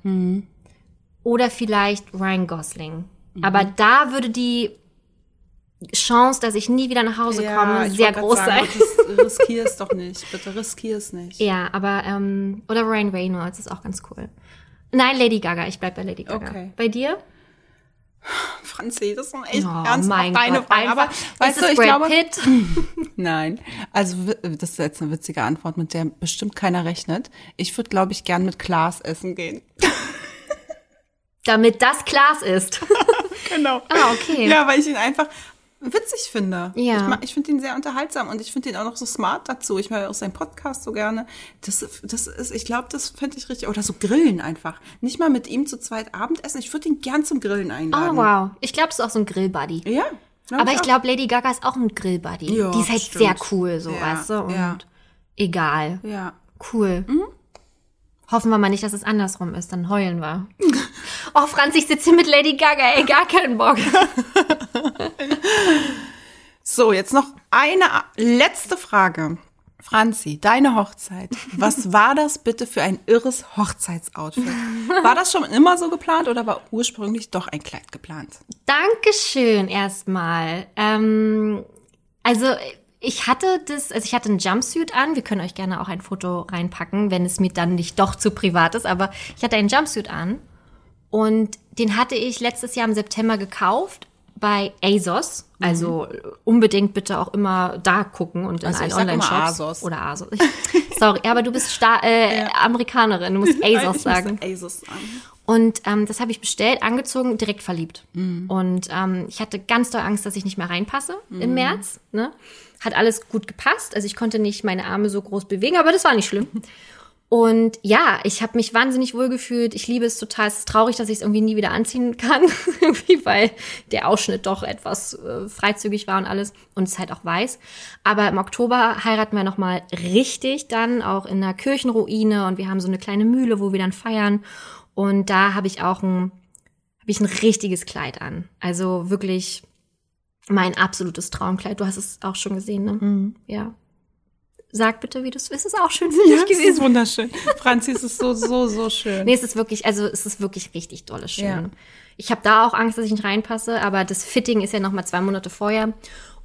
Oder vielleicht Ryan Gosling. Aber da würde die Chance, dass ich nie wieder nach Hause komme, ich sehr groß sagen, sein. Riskier es doch nicht. Bitte riskier es nicht. Ja, aber, ähm, oder Ryan Reynolds ist auch ganz cool. Nein, Lady Gaga, ich bleib bei Lady Gaga. Okay. Bei dir? Franzi, das sind echt Oh, ernsthaft deine Gott, Fragen. Aber weißt ist du, ich Brad glaube, Pitt? nein. Also das ist jetzt eine witzige Antwort, mit der bestimmt keiner rechnet. Ich würde, glaube ich, gern mit Klaas essen gehen. Damit das Glas ist. Genau. Ah, okay. Ja, weil ich ihn einfach witzig finde. Ja. Ich, ich finde ihn sehr unterhaltsam und ich finde ihn auch noch so smart dazu. Ich höre auch seinen Podcast so gerne. Das, das ist, ich glaube, das fände ich richtig. Oder so Grillen einfach. Nicht mal mit ihm zu zweit Abendessen. Ich würde ihn gern zum Grillen Oh, einladen. wow. Ich glaube, es ist auch so ein Grillbuddy. Ja. glaub Aber ich auch. glaube, Lady Gaga ist auch ein Grillbuddy. Ja, die ist halt stimmt. sehr cool, so, Ja, weißt du? Und ja. egal. Ja. Cool. Mhm. Hoffen wir mal nicht, dass es andersrum ist, dann heulen wir. oh, Franz, ich sitze hier mit Lady Gaga, ey, gar keinen Bock. So, jetzt noch eine letzte Frage. Franzi, deine Hochzeit. Was war das bitte für ein irres Hochzeitsoutfit? War das schon immer so geplant oder war ursprünglich doch ein Kleid geplant? Dankeschön erstmal. Ähm, also ich hatte das, also ich hatte einen Jumpsuit an. Wir können euch gerne auch ein Foto reinpacken, wenn es mir dann nicht doch zu privat ist. Aber ich hatte einen Jumpsuit an und den hatte ich letztes Jahr im September gekauft bei ASOS. Also unbedingt bitte auch immer da gucken und in Also ich allen Online-Shops. ASOS. Oder ASOS. Sorry, aber du bist Sta äh, Amerikanerin, du musst ASOS Ich sagen. ASOS sagen. Und ähm, das habe ich bestellt, angezogen, direkt verliebt. Und ähm, ich hatte ganz doll Angst, dass ich nicht mehr reinpasse im März. Ne? Hat alles gut gepasst. Also ich konnte nicht meine Arme so groß bewegen, aber das war nicht schlimm. Und ja, ich habe mich wahnsinnig wohl gefühlt. Ich liebe es total. Es ist traurig, dass ich es irgendwie nie wieder anziehen kann, weil der Ausschnitt doch etwas äh, freizügig war und alles und es halt auch weiß. Aber im Oktober heiraten wir noch mal richtig dann auch in einer Kirchenruine und wir haben so eine kleine Mühle, wo wir dann feiern. Und da habe ich auch ein habe ich ein richtiges Kleid an. Also wirklich mein absolutes Traumkleid. Du hast es auch schon gesehen, ne? Ja. Sag bitte, wie du es ist. Es ist auch schön für dich Ja, es ist gewesen. wunderschön. Franzi, es ist so, so, so schön. Nee, es ist wirklich, also es ist wirklich richtig dolle schön. Ja. Ich habe da auch Angst, dass ich nicht reinpasse, aber das Fitting ist ja noch mal zwei Monate vorher.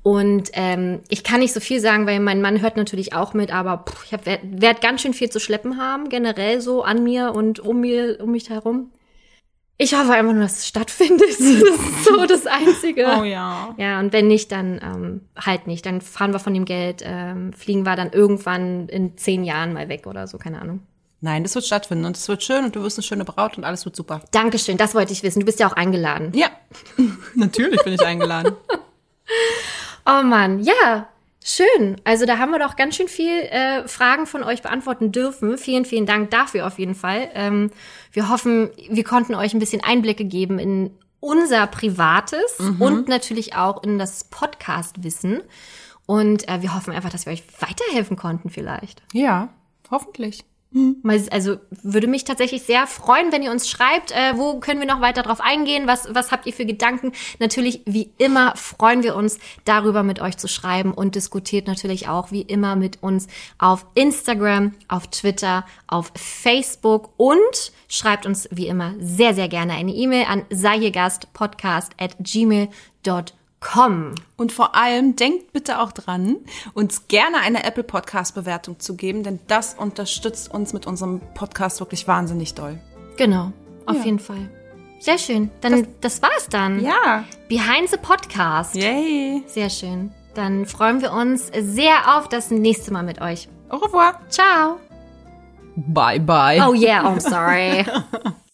Und ähm, ich kann nicht so viel sagen, weil mein Mann hört natürlich auch mit, aber pff, ich hab, werd, werd ganz schön viel zu schleppen haben, generell so an mir und um mir, um mich herum. Ich hoffe einfach nur, dass es stattfindet. Das ist so das Einzige. Oh ja. Ja, und wenn nicht, dann ähm, halt nicht. Dann fahren wir von dem Geld, ähm, fliegen wir dann irgendwann in zehn Jahren mal weg oder so, keine Ahnung. Nein, das wird stattfinden und es wird schön und du wirst eine schöne Braut und alles wird super. Dankeschön, das wollte ich wissen. Du bist ja auch eingeladen. Ja, natürlich bin ich eingeladen. Oh Mann, ja, schön. Also da haben wir doch ganz schön viel äh, Fragen von euch beantworten dürfen. Vielen, vielen Dank dafür auf jeden Fall. Ähm, wir hoffen, wir konnten euch ein bisschen Einblicke geben in unser Privates und natürlich auch in das Podcast-Wissen. Und äh, wir hoffen einfach, dass wir euch weiterhelfen konnten vielleicht. Ja, hoffentlich. Also würde mich tatsächlich sehr freuen, wenn ihr uns schreibt, äh, wo können wir noch weiter drauf eingehen, was, was habt ihr für Gedanken. Natürlich, wie immer, freuen wir uns darüber mit euch zu schreiben und diskutiert natürlich auch wie immer mit uns auf Instagram, auf Twitter, auf Facebook und schreibt uns wie immer sehr, sehr gerne eine E-Mail an seihegastpodcast at gmail.com. Und vor allem denkt bitte auch dran, uns gerne eine Apple Podcast Bewertung zu geben, denn das unterstützt uns mit unserem Podcast wirklich wahnsinnig doll. Genau, auf Ja. jeden Fall. Sehr schön. Dann, das, war's dann. Ja. Behind the Podcast. Yay. Sehr schön. Dann freuen wir uns sehr auf das nächste Mal mit euch. Au revoir. Ciao. Bye bye. Oh yeah, I'm sorry.